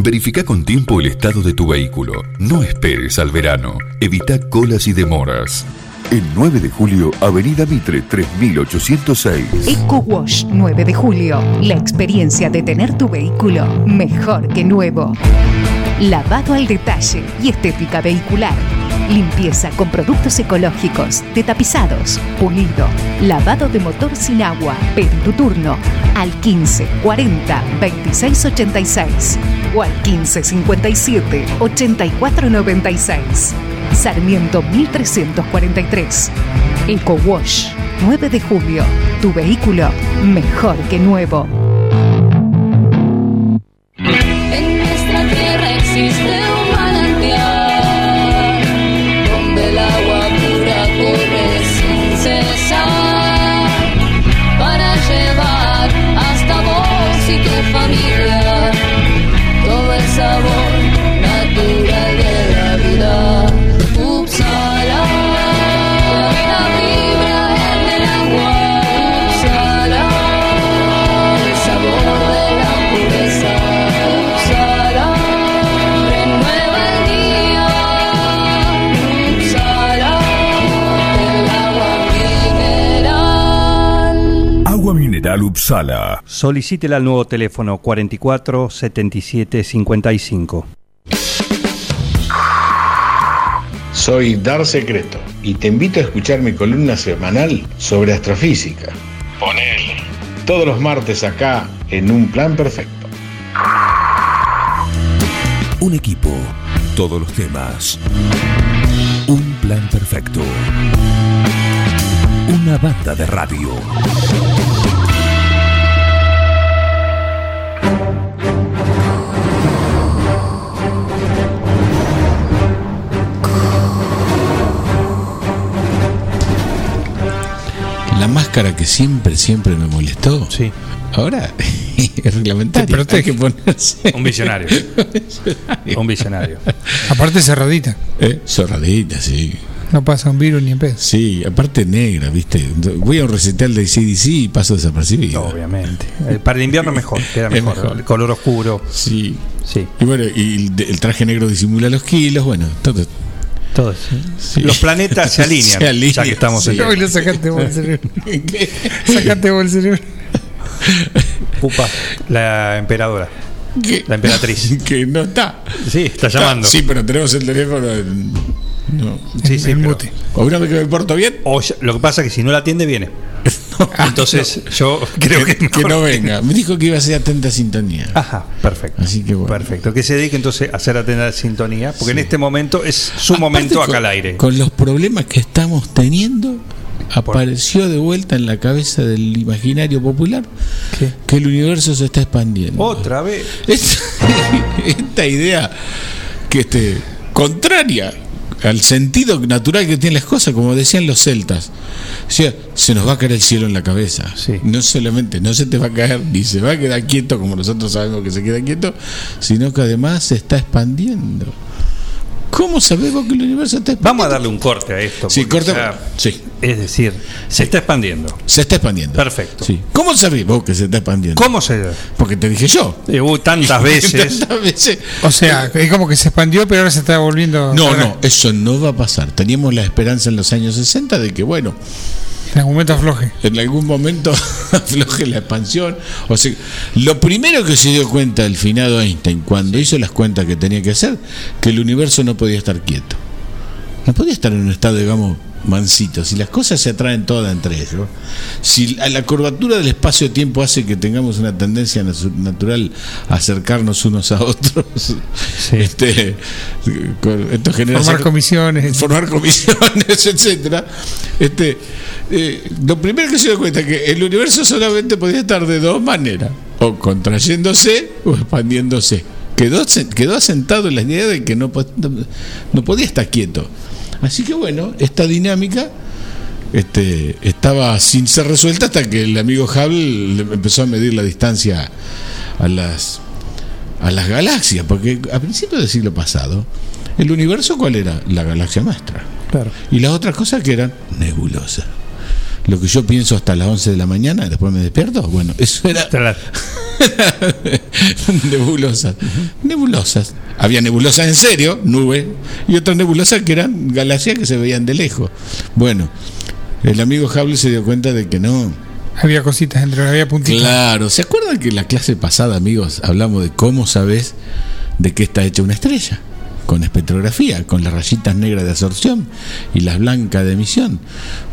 Verifica con tiempo el estado de tu vehículo. No esperes al verano. Evita colas y demoras. El 9 de julio, Avenida Mitre 3806. Eco Wash 9 de julio. La experiencia de tener tu vehículo mejor que nuevo. Lavado al detalle y estética vehicular. Limpieza con productos ecológicos, de tapizados, pulido, lavado de motor sin agua. Pedí tu turno al 15 40 26 86 o al 15 57 84 96. Sarmiento 1343. Eco Wash 9 de julio. Tu vehículo mejor que nuevo. Uppsala. Solicítela al nuevo teléfono 44 77 55. Soy Dar Secreto y te invito a escuchar mi columna semanal sobre astrofísica. Ponele. Todos los martes acá en Un Plan Perfecto. Un equipo, todos los temas. Un plan perfecto. Una banda de radio. La máscara que siempre, siempre me molestó. Sí. Ahora es reglamentario. Protege. Hay que ponerse. Un visionario. Un visionario. Aparte cerradita. Eh, Zorradita, sí. No pasa un virus ni en pedo. Sí, aparte negra, ¿viste? Voy a un recital de CDC y paso desapercibido. Obviamente. Eh, Para el invierno mejor, queda mejor. mejor. El color oscuro. Sí. Sí. Y bueno, y el, el traje negro disimula los kilos, bueno, todo. Todo Sí. Los planetas se alinean. Se alinean, Ya que estamos sí. en Hoy lo sacaste vos el cerebro. sacaste vos el cerebro. Pupa, la emperadora. La emperatriz. Que no está. Sí, está llamando. Sí, pero tenemos el teléfono. en- No. Sí, sí, pero- O una vez que me porto bien. O ya- lo que pasa es que si no la atiende, viene. Entonces, yo creo que, que, que no venga. Me dijo que iba a ser atenta sintonía. Ajá, perfecto. Así que bueno. Perfecto. Que se dedique entonces a hacer atender sintonía, porque en este momento es su Aparte, momento acá con- al aire. Con los problemas que estamos teniendo, apareció de vuelta en la cabeza del imaginario popular ¿Qué? que el universo se está expandiendo. Otra vez. Esta, esta idea que este contraria al sentido natural que tienen las cosas, como decían los celtas. O sea, se nos va a caer el cielo en la cabeza. No solamente no se te va a caer ni se va a quedar quieto como nosotros sabemos que se queda quieto, sino que además se está expandiendo. ¿Cómo sabemos que el universo está expandiendo? Vamos a darle un corte a esto. Sí, corte. ya- Sí. Es decir, se está expandiendo. Se está expandiendo. Perfecto. Sí. ¿Cómo sabés vos que se está expandiendo? ¿Cómo se.? Porque te dije yo. Eh, hubo tantas veces. Tantas veces. O sea, es como que se expandió, pero ahora se está volviendo. No, no, eso no va a pasar. Teníamos la esperanza en los años 60 de que, bueno, En algún momento afloje. en algún momento afloje la expansión. O sea, lo primero que se dio cuenta el finado Einstein cuando hizo las cuentas que tenía que hacer, que el universo no podía estar quieto. No podía estar en un estado, digamos, mansito. Si las cosas se atraen todas entre ellos, si la curvatura del espacio-tiempo hace que tengamos una tendencia natural a acercarnos unos a otros, este, esto genera Formar comisiones. formar comisiones, etcétera. Este, eh, lo primero que se dio cuenta es que el universo solamente podía estar de dos maneras, o contrayéndose o expandiéndose. Quedó, quedó asentado en la idea de que no, no- no podía estar quieto. Así que bueno, esta dinámica este, estaba sin ser resuelta hasta que el amigo Hubble le empezó a medir la distancia a las a las galaxias, porque a principios del siglo pasado, el universo cuál era? La galaxia maestra. Claro. Y las otras cosas que eran nebulosas. Lo que yo pienso hasta las 11 de la mañana, después me despierto, bueno, eso era nebulosas. Nebulosas. Había nebulosas en serio, nubes, y otras nebulosas que eran galaxias que se veían de lejos. Bueno, el amigo Hubble se dio cuenta de que no, Había cositas entre había puntitos. Claro, ¿se acuerdan que en la clase pasada, amigos, hablamos de cómo sabes de qué está hecha una estrella? Con espectrografía, con las rayitas negras de absorción y las blancas de emisión.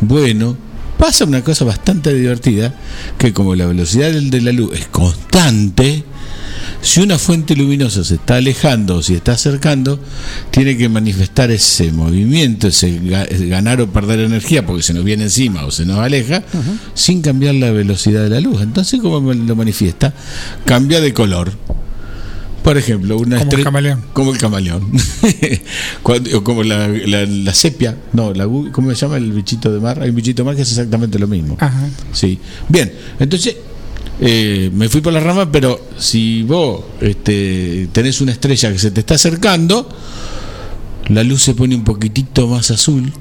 Bueno, pasa una cosa bastante divertida, que como la velocidad de la luz es constante, si una fuente luminosa se está alejando o si está acercando, tiene que manifestar ese movimiento, ese ga- ganar o perder energía, porque se nos viene encima o se nos aleja, sin cambiar la velocidad de la luz. Entonces, ¿cómo lo manifiesta? Cambia de color. Por ejemplo, una Como el camaleón. Como el camaleón. Cuando- como la, la- la sepia. No, la, ¿cómo se llama el bichito de mar? Hay un bichito de mar que es exactamente lo mismo. Ajá. Sí. Bien, entonces eh, me fui por la rama, pero si vos este, tenés una estrella que se te está acercando, la luz se pone un poquitito más azul.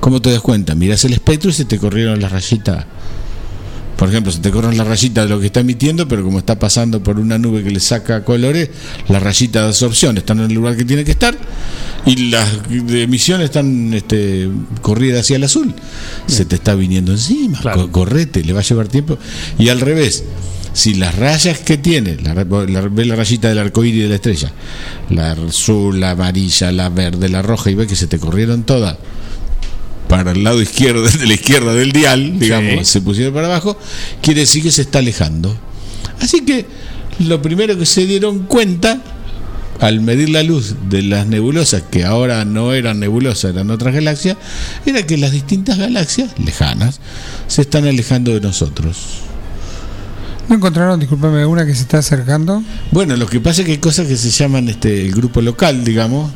¿Cómo te das cuenta? Mirás el espectro y se te corrieron las rayitas Por ejemplo, se te corre la rayita de lo que está emitiendo, pero como está pasando por una nube que le saca colores, la rayita de absorción está en el lugar que tiene que estar y las de emisión están este, corridas hacia el azul. Se te está viniendo encima, co- correte, le va a llevar tiempo. Y al revés, si las rayas que tiene, la, la- ve la rayita del arco iris de la estrella, la azul, la amarilla, la verde, la roja, y ve que se te corrieron todas para el lado izquierdo de la izquierda del dial, digamos, se pusieron para abajo, quiere decir que se está alejando. Así que lo primero que se dieron cuenta al medir la luz de las nebulosas, que ahora no eran nebulosas, eran otras galaxias, era que las distintas galaxias lejanas se están alejando de nosotros. ¿No encontraron, discúlpame, una que se está acercando? Bueno, lo que pasa es que hay cosas que se llaman este el grupo local, digamos.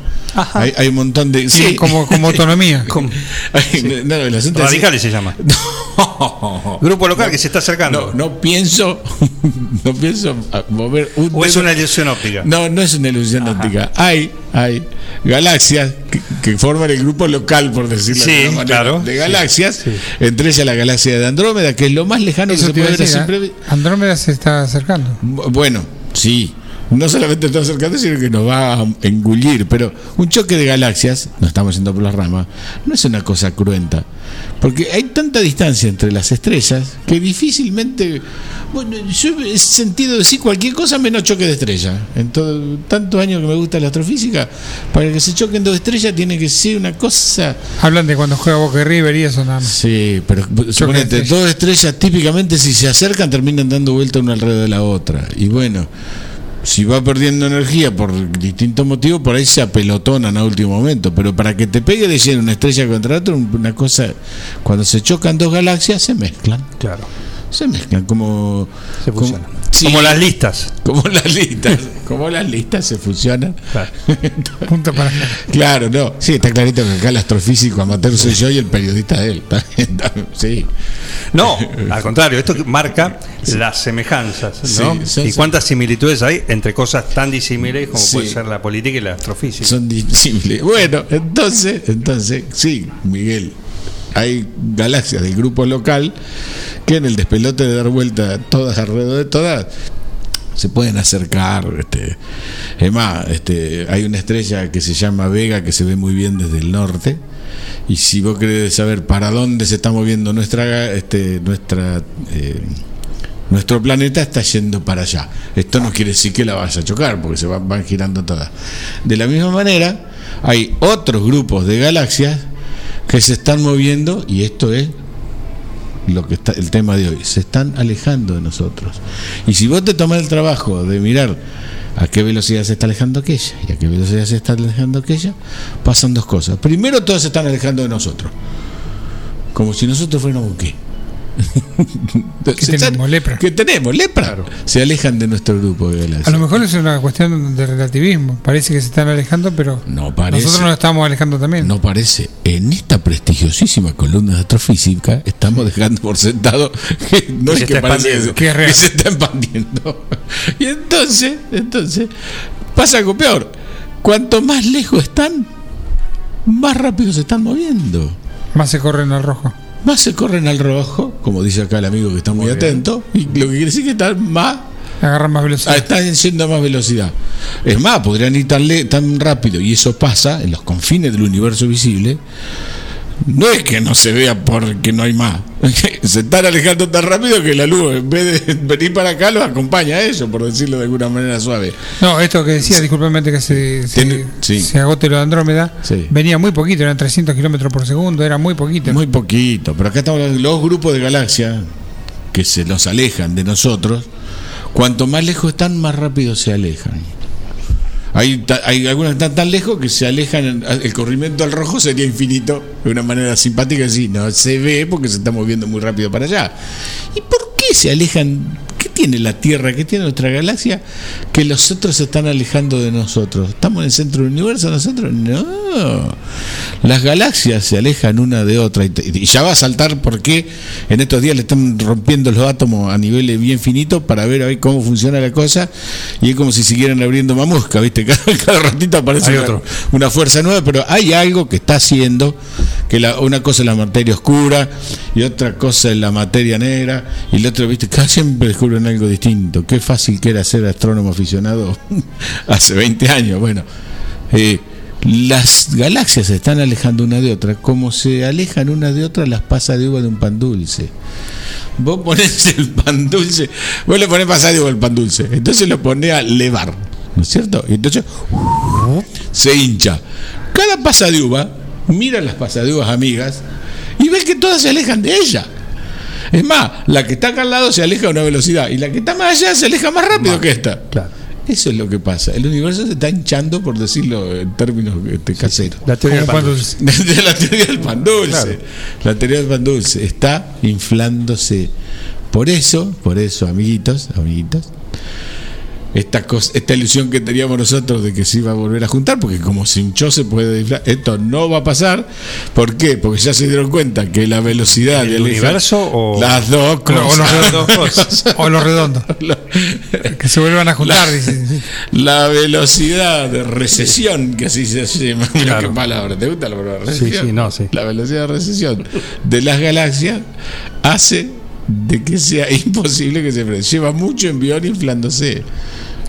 Hay, hay un montón de. Sí, como- como autonomía. Hay- no, el asunto es- Radicales se llama. Grupo local que se está acercando. No, no pienso, no pienso mover un ¿O es una ilusión óptica? No, no es una ilusión óptica. Hay, hay galaxias que, que forman el grupo local, por decirlo Sí, de alguna manera, claro. de Sí, galaxias, entre ellas la galaxia de Andrómeda, que es lo más lejano Eso que se puede ver a simple ¿eh? Se está acercando. Bu- Bueno, sí. No solamente está acercando, sino que nos va a engullir. Pero un choque de galaxias, no estamos yendo por las ramas, no es una cosa cruenta. Porque hay tanta distancia entre las estrellas que difícilmente. Bueno, yo he sentido decir cualquier cosa menos choque de estrella. En todo, tantos años que me gusta la astrofísica, para que se choquen dos estrellas tiene que ser una cosa. Hablan de cuando juega Boca y River y eso nada más. Sí, pero suponete, estrellas. dos estrellas típicamente si se acercan terminan dando vuelta una alrededor de la otra. Y bueno, si va perdiendo energía por distintos motivos, por ahí se apelotonan a último momento. Pero para que te pegue de lleno una estrella contra otra, una cosa, cuando se chocan dos galaxias se mezclan. Claro. Se mezclan como... Se como, fusionan. Sí, Como las listas. Como las listas. como las listas se fusionan. Punto para Claro, no. Sí, está clarito que acá el astrofísico amateur soy yo y el periodista él. Está bien, Sí. No, al contrario, esto marca las semejanzas, ¿no? Sí, son- y cuántas similitudes hay entre cosas tan disímiles como Sí. puede ser la política y la astrofísica. Son disímiles. Bueno, entonces, entonces, sí, Miguel, hay galaxias del grupo local que en el despelote de dar vuelta todas alrededor de todas se pueden acercar. Este, es más, este, hay una estrella que se llama Vega que se ve muy bien desde el norte. Y si vos querés saber para dónde se está moviendo nuestra, este, eh, nuestro planeta está yendo para allá. Esto no quiere decir que la vaya a chocar, porque se van girando todas. De la misma manera, hay otros grupos de galaxias que se están moviendo, y esto es lo que está el tema de hoy, se están alejando de nosotros. Y si vos te tomás el trabajo de mirar a qué velocidad se está alejando aquella y a qué velocidad se está alejando aquella, pasan dos cosas. Primero, todos se están alejando de nosotros. Como si nosotros fuéramos qué. Que tenemos lepra. Que tenemos lepra. Se alejan de nuestro grupo de galaxias. A lo mejor es una cuestión de relativismo. Parece que se están alejando, pero No parece. nosotros nos estamos alejando también. No parece. En esta prestigiosísima columna de astrofísica estamos dejando por sentado que no Que es se que parece eso, Que es se está expandiendo. Y entonces, entonces, pasa algo peor. Cuanto más lejos están, más rápido se están moviendo. Más se corren al rojo. Más se corren al rojo, como dice acá el amigo que está muy, atento, y lo que quiere decir que están más Agarran más velocidad. Ah, están yendo a más velocidad. Es más, podrían ir tan, le- tan rápido, y eso pasa en los confines del universo visible. No es que no se vea porque no hay más. Se están alejando tan rápido que la luz, en vez de venir para acá, los acompaña a ellos, por decirlo de alguna manera suave. No, esto que decía, disculpame que se, se, Tiene- sí. se agote lo de Andrómeda, Sí. venía muy poquito, eran 300 kilómetros por segundo, era muy poquito. Muy poquito, pero acá estamos hablando de los grupos de galaxias que se los alejan de nosotros. Cuanto más lejos están, más rápido se alejan. Hay, hay algunas que están tan lejos que se alejan, el corrimiento al rojo sería infinito, de una manera simpática, sí, no se ve porque se está moviendo muy rápido para allá. ¿Y por qué se alejan? ¿Qué tiene la Tierra? ¿Qué tiene nuestra galaxia? Que los otros se están alejando de nosotros. ¿Estamos en el centro del universo nosotros? No. Las galaxias se alejan una de otra. Y, ya va a saltar porque en estos días le están rompiendo los átomos a niveles bien finitos para ver a ver cómo funciona la cosa. Y es como si siguieran abriendo mamusca, ¿viste? Cada, cada ratito aparece una, otro. una fuerza nueva, pero hay algo que está haciendo que la, una cosa es la materia oscura y otra cosa es la materia negra y el otro, viste, cada siempre descubren algo distinto. Qué fácil que era ser astrónomo aficionado hace 20 años. Bueno, eh, las galaxias se están alejando una de otra, como se alejan una de otra las pasas de uva de un pan dulce. Vos ponés el pan dulce, vos le ponés pasar de uva al pan dulce, entonces lo ponés a levar, ¿no es cierto? Y entonces se hincha. Cada pasa de uva mira las pasadivas amigas y ves que todas se alejan de ella. Es más, la que está acá al lado se aleja a una velocidad y la que está más allá se aleja más rápido que esta. Eso es lo que pasa. El universo se está hinchando, por decirlo en términos este, caseros. La teoría del pan dulce. De la teoría del pan dulce. Claro. La teoría del pan dulce está inflándose. Por eso, por eso, amiguitos, amiguitos, esta, cosa, esta ilusión que teníamos nosotros de que se iba a volver a juntar, porque como se hinchó se puede inflar, esto no va a pasar. ¿Por qué? Porque ya se dieron cuenta que la velocidad ¿El del universo o- las dos cosas. o los redondos. o los redondos. que se vuelvan a juntar. La- velocidad de recesión, que así se llama. Mira qué palabra, ¿te gusta la palabra Sí, recesión? sí, no, sí. La velocidad de recesión de las galaxias hace de que sea imposible que se frene. Lleva mucho envión inflándose.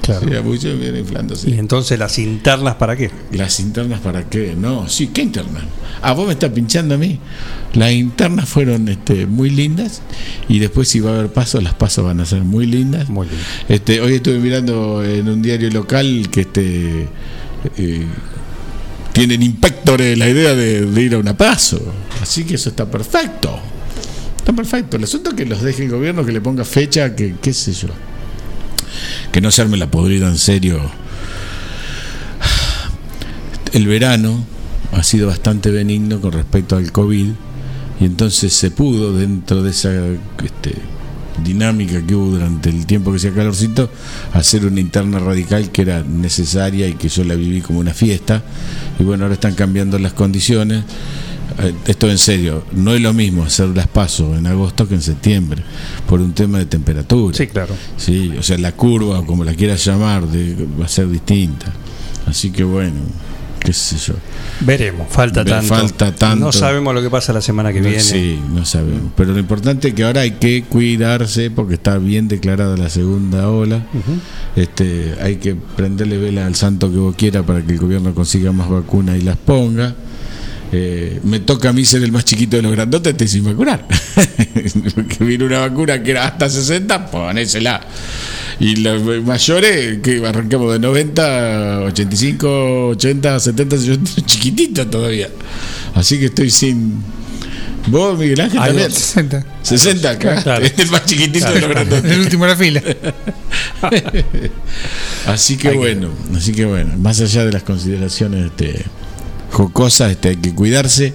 Claro. Lleva mucho envión inflándose. Y entonces las internas, ¿para qué? ¿Las internas para qué? No, sí, ¿qué internas? Ah, vos me estás pinchando a mí. Las internas fueron este, muy lindas y después si va a haber pasos, las pasos van a ser muy lindas. Muy lindas. Este, hoy estuve mirando en un diario local que este eh, tienen inspectores la idea de, de ir a una paso. Así que eso está perfecto. Está perfecto. El asunto es que los deje el gobierno, que le ponga fecha, que qué sé yo. Que no se arme la podrida en serio. El verano ha sido bastante benigno con respecto al COVID y entonces se pudo dentro de esa este, dinámica que hubo durante el tiempo que hacía calorcito hacer una interna radical que era necesaria y que yo la viví como una fiesta y bueno ahora están cambiando las condiciones esto en serio no es lo mismo hacer las pasos en agosto que en septiembre por un tema de temperatura Sí, claro. Sí, o sea, la curva, o como la quieras llamar, de- va a ser distinta. Así que bueno, qué sé yo. Veremos, falta Ve- tanto. falta tanto. No sabemos lo que pasa la semana que No, viene. Sí, no sabemos. Pero lo importante es que ahora hay que cuidarse porque está bien declarada la segunda ola. este, hay que prenderle vela al santo que vos quieras para que el gobierno consiga más vacunas y las ponga. Eh, me toca a mí ser el más chiquito de los grandotes, estoy sin vacunar. Porque vino una vacuna que era hasta 60, ponésela. Y los mayores, que arrancamos de 90, 85, 80, 70, yo estoy chiquitito todavía. Así que estoy sin. ¿Vos, Miguel Ángel, Ah, también? yo, 60. 60, claro. Claro. Es el más chiquitito de los Claro, grandotes. el último de la fila. así que bueno, así que bueno, más allá de las consideraciones este, jocosas, este, hay que cuidarse.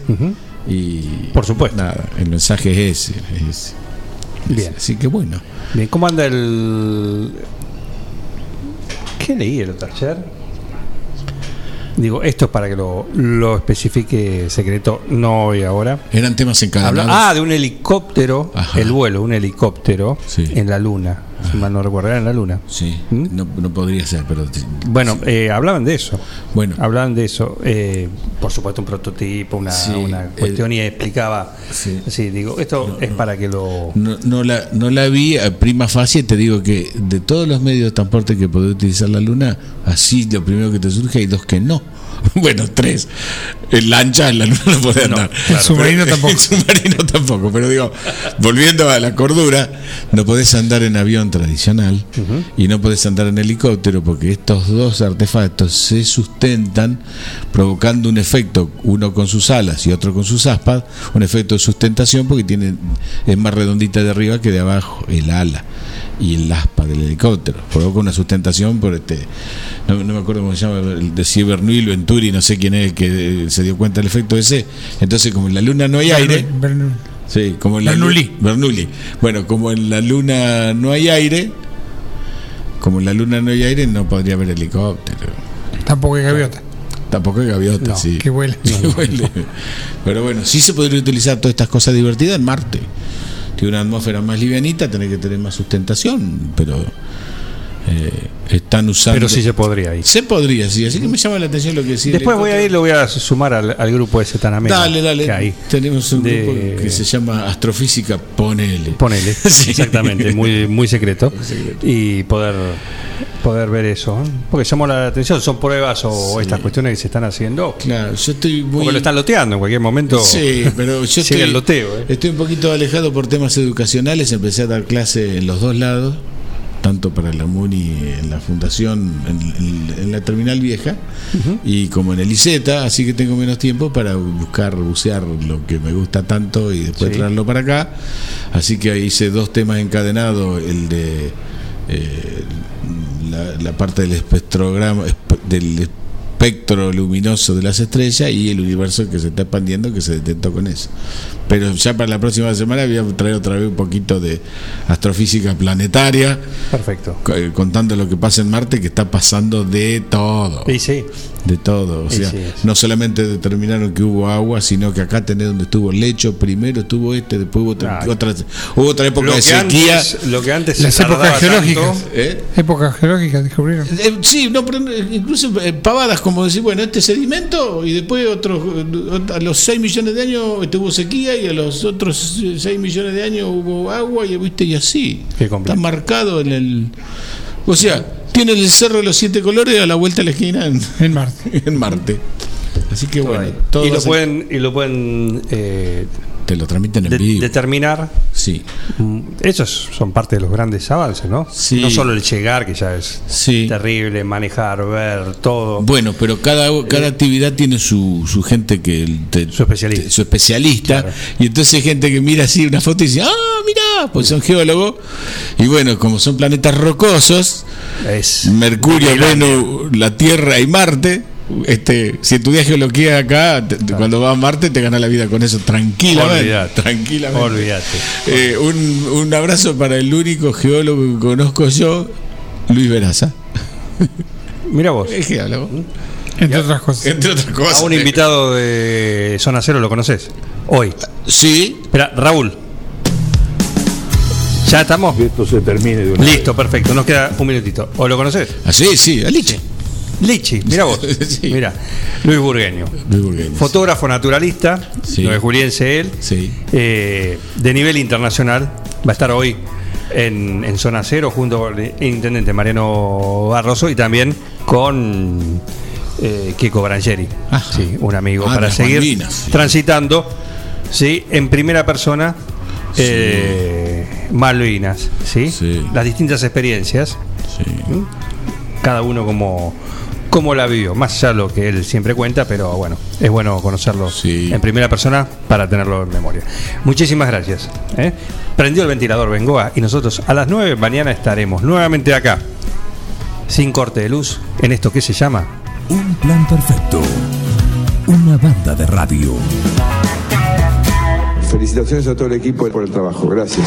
Y Por supuesto. nada, el mensaje es ese. es ese. Bien. Así que bueno. Bien, ¿cómo anda el. ¿Qué leí el otro ayer? Digo, esto es para que lo, lo especifique secreto, no hoy ahora. Eran temas encadenados. Habla- ah, de un helicóptero, Ajá. el vuelo, un helicóptero en la luna. Si mal no recuerdo, era en la luna. Sí, no, no podría ser, pero. Bueno, eh, hablaban de eso. Bueno. Hablaban de eso. eh, por supuesto, un prototipo, una, Sí, una el- cuestión y explicaba. Sí. Sí, digo, esto es para que lo. No, no, la, no la vi a prima facie, te digo que de todos los medios de transporte que puede utilizar la luna, así lo primero que te surge hay dos que no. Bueno, tres. En lancha en la luna no puede andar. El submarino Pero- tampoco. El submarino tampoco. Pero digo, volviendo a la cordura, no podés andar en avión tradicional y no podés andar en helicóptero porque estos dos artefactos se sustentan provocando un efecto, uno con sus alas y otro con sus aspas, un efecto de sustentación porque tiene, es más redondita de arriba que de abajo, el ala y el aspa del helicóptero. Provoca una sustentación por este, no, no me acuerdo cómo se llama, el de Cibernuil, Venturi, no sé quién es el que eh, se dio cuenta del efecto ese. Entonces, como en la luna no hay aire. Sí, como en la Bernoulli. Bernoulli. Bueno, como en la luna no hay aire, como en la luna no hay aire, no podría haber helicóptero. Tampoco hay gaviota. Tampoco hay gaviota, No, sí. que vuele. Que vuele. Pero bueno, sí se podría utilizar todas estas cosas divertidas en Marte. Tiene una atmósfera más livianita, tenés que tener más sustentación, pero eh, están usando. Pero sí se podría ir. Se podría, sí. Así que me llama la atención lo que decía. Después voy a ir, lo voy a sumar al, al grupo ese tan ameno. Dale, dale. que hay. Tenemos un De- grupo que se llama Astrofísica Ponele. Ponele, Sí. exactamente, muy, muy secreto. Y poder poder ver eso. ¿eh? Porque llamó la atención, son pruebas o estas cuestiones que se están haciendo. Claro, yo estoy muy. Porque lo están loteando en cualquier momento. Sí, pero yo estoy, el loteo. ¿eh? estoy un poquito alejado por temas educacionales. Empecé a dar clase en los dos lados, tanto para la MUNI en la fundación, en, en- en la terminal vieja, y como en el ICETA, así que tengo menos tiempo para buscar, bucear lo que me gusta tanto y después Sí. traerlo para acá. Así que hice dos temas encadenados, el de eh, la, la parte del espectrograma, espe- del espectro luminoso de las estrellas y el universo que se está expandiendo que se detectó con eso. Pero ya para la próxima semana voy a traer otra vez un poquito de astrofísica planetaria, Perfecto. eh, contando lo que pasa en Marte, que está pasando de todo. Y sí, De todo, o sea, sí, no solamente determinaron que hubo agua, sino que acá tenés donde estuvo el lecho, primero estuvo este, después hubo otra, otra, hubo otra época lo de sequía. antes, lo que antes Las se tardaba épocas geológicas. tanto, ¿Eh? Épocas geológicas descubrieron. Eh, sí, no, pero eh, incluso eh, pavadas como decir, bueno, este sedimento y después otros, eh, a los 6 millones de años hubo sequía y a los otros 6 millones de años hubo agua y viste y así. Está marcado en el... O sea, tiene el cerro de los siete colores a la vuelta de la esquina en, En Marte. en Marte. Así que todo bueno, todo y, lo pueden, y lo pueden eh, te lo transmiten en de- vivo. determinar. Sí. Mm, Esos son parte de los grandes avances, ¿no? Sí. No solo el llegar, que ya es Sí. terrible, manejar, ver todo. Bueno, pero cada, cada actividad tiene su, su gente que te- Su especialista. te- su especialista Claro. y entonces hay gente que mira así una foto y dice, ah, mira, pues son geólogos y bueno, como son planetas rocosos, Es Mercurio. Venus, la Tierra y Marte. Este, si estudias geología acá, te- cuando vas a Marte te ganas la vida con eso tranquilamente. Olvídate. Tranquilamente. Olvídate. Eh, un, un abrazo para el único geólogo que conozco yo, Luis Veraza. Mira vos. Es geólogo. Entre otras cosas. Entre otras cosas. A un invitado de Zona Cero lo conoces. Hoy. Sí, Espera, Raúl. ¿Ya estamos? Que esto se termine de una Listo, perfecto. Nos queda un minutito. ¿O lo conoces? Ah, sí, sí, Aliche. Lichi, mira vos. Sí. Mira, Luis Burgueño. Luis Burgueño. Fotógrafo naturalista, Sí. no es juliense él, eh, de nivel internacional. Va a estar hoy en, en Zona Cero junto con el intendente Mariano Barroso y también con eh, Kiko Brangeri, Ajá. sí, un amigo Ah, para seguir Malvinas, transitando sí, en primera persona eh, Malvinas, ¿sí? Sí. las distintas experiencias Sí. cada uno como, como la vivió, más allá de lo que él siempre cuenta, pero bueno, es bueno conocerlo Sí. en primera persona para tenerlo en memoria. Muchísimas gracias. ¿eh? Prendió el ventilador Bengoa y nosotros a las 9 mañana estaremos nuevamente acá, sin corte de luz, en esto que se llama Un plan perfecto. Una banda de radio. Felicitaciones a todo el equipo por el trabajo. Gracias.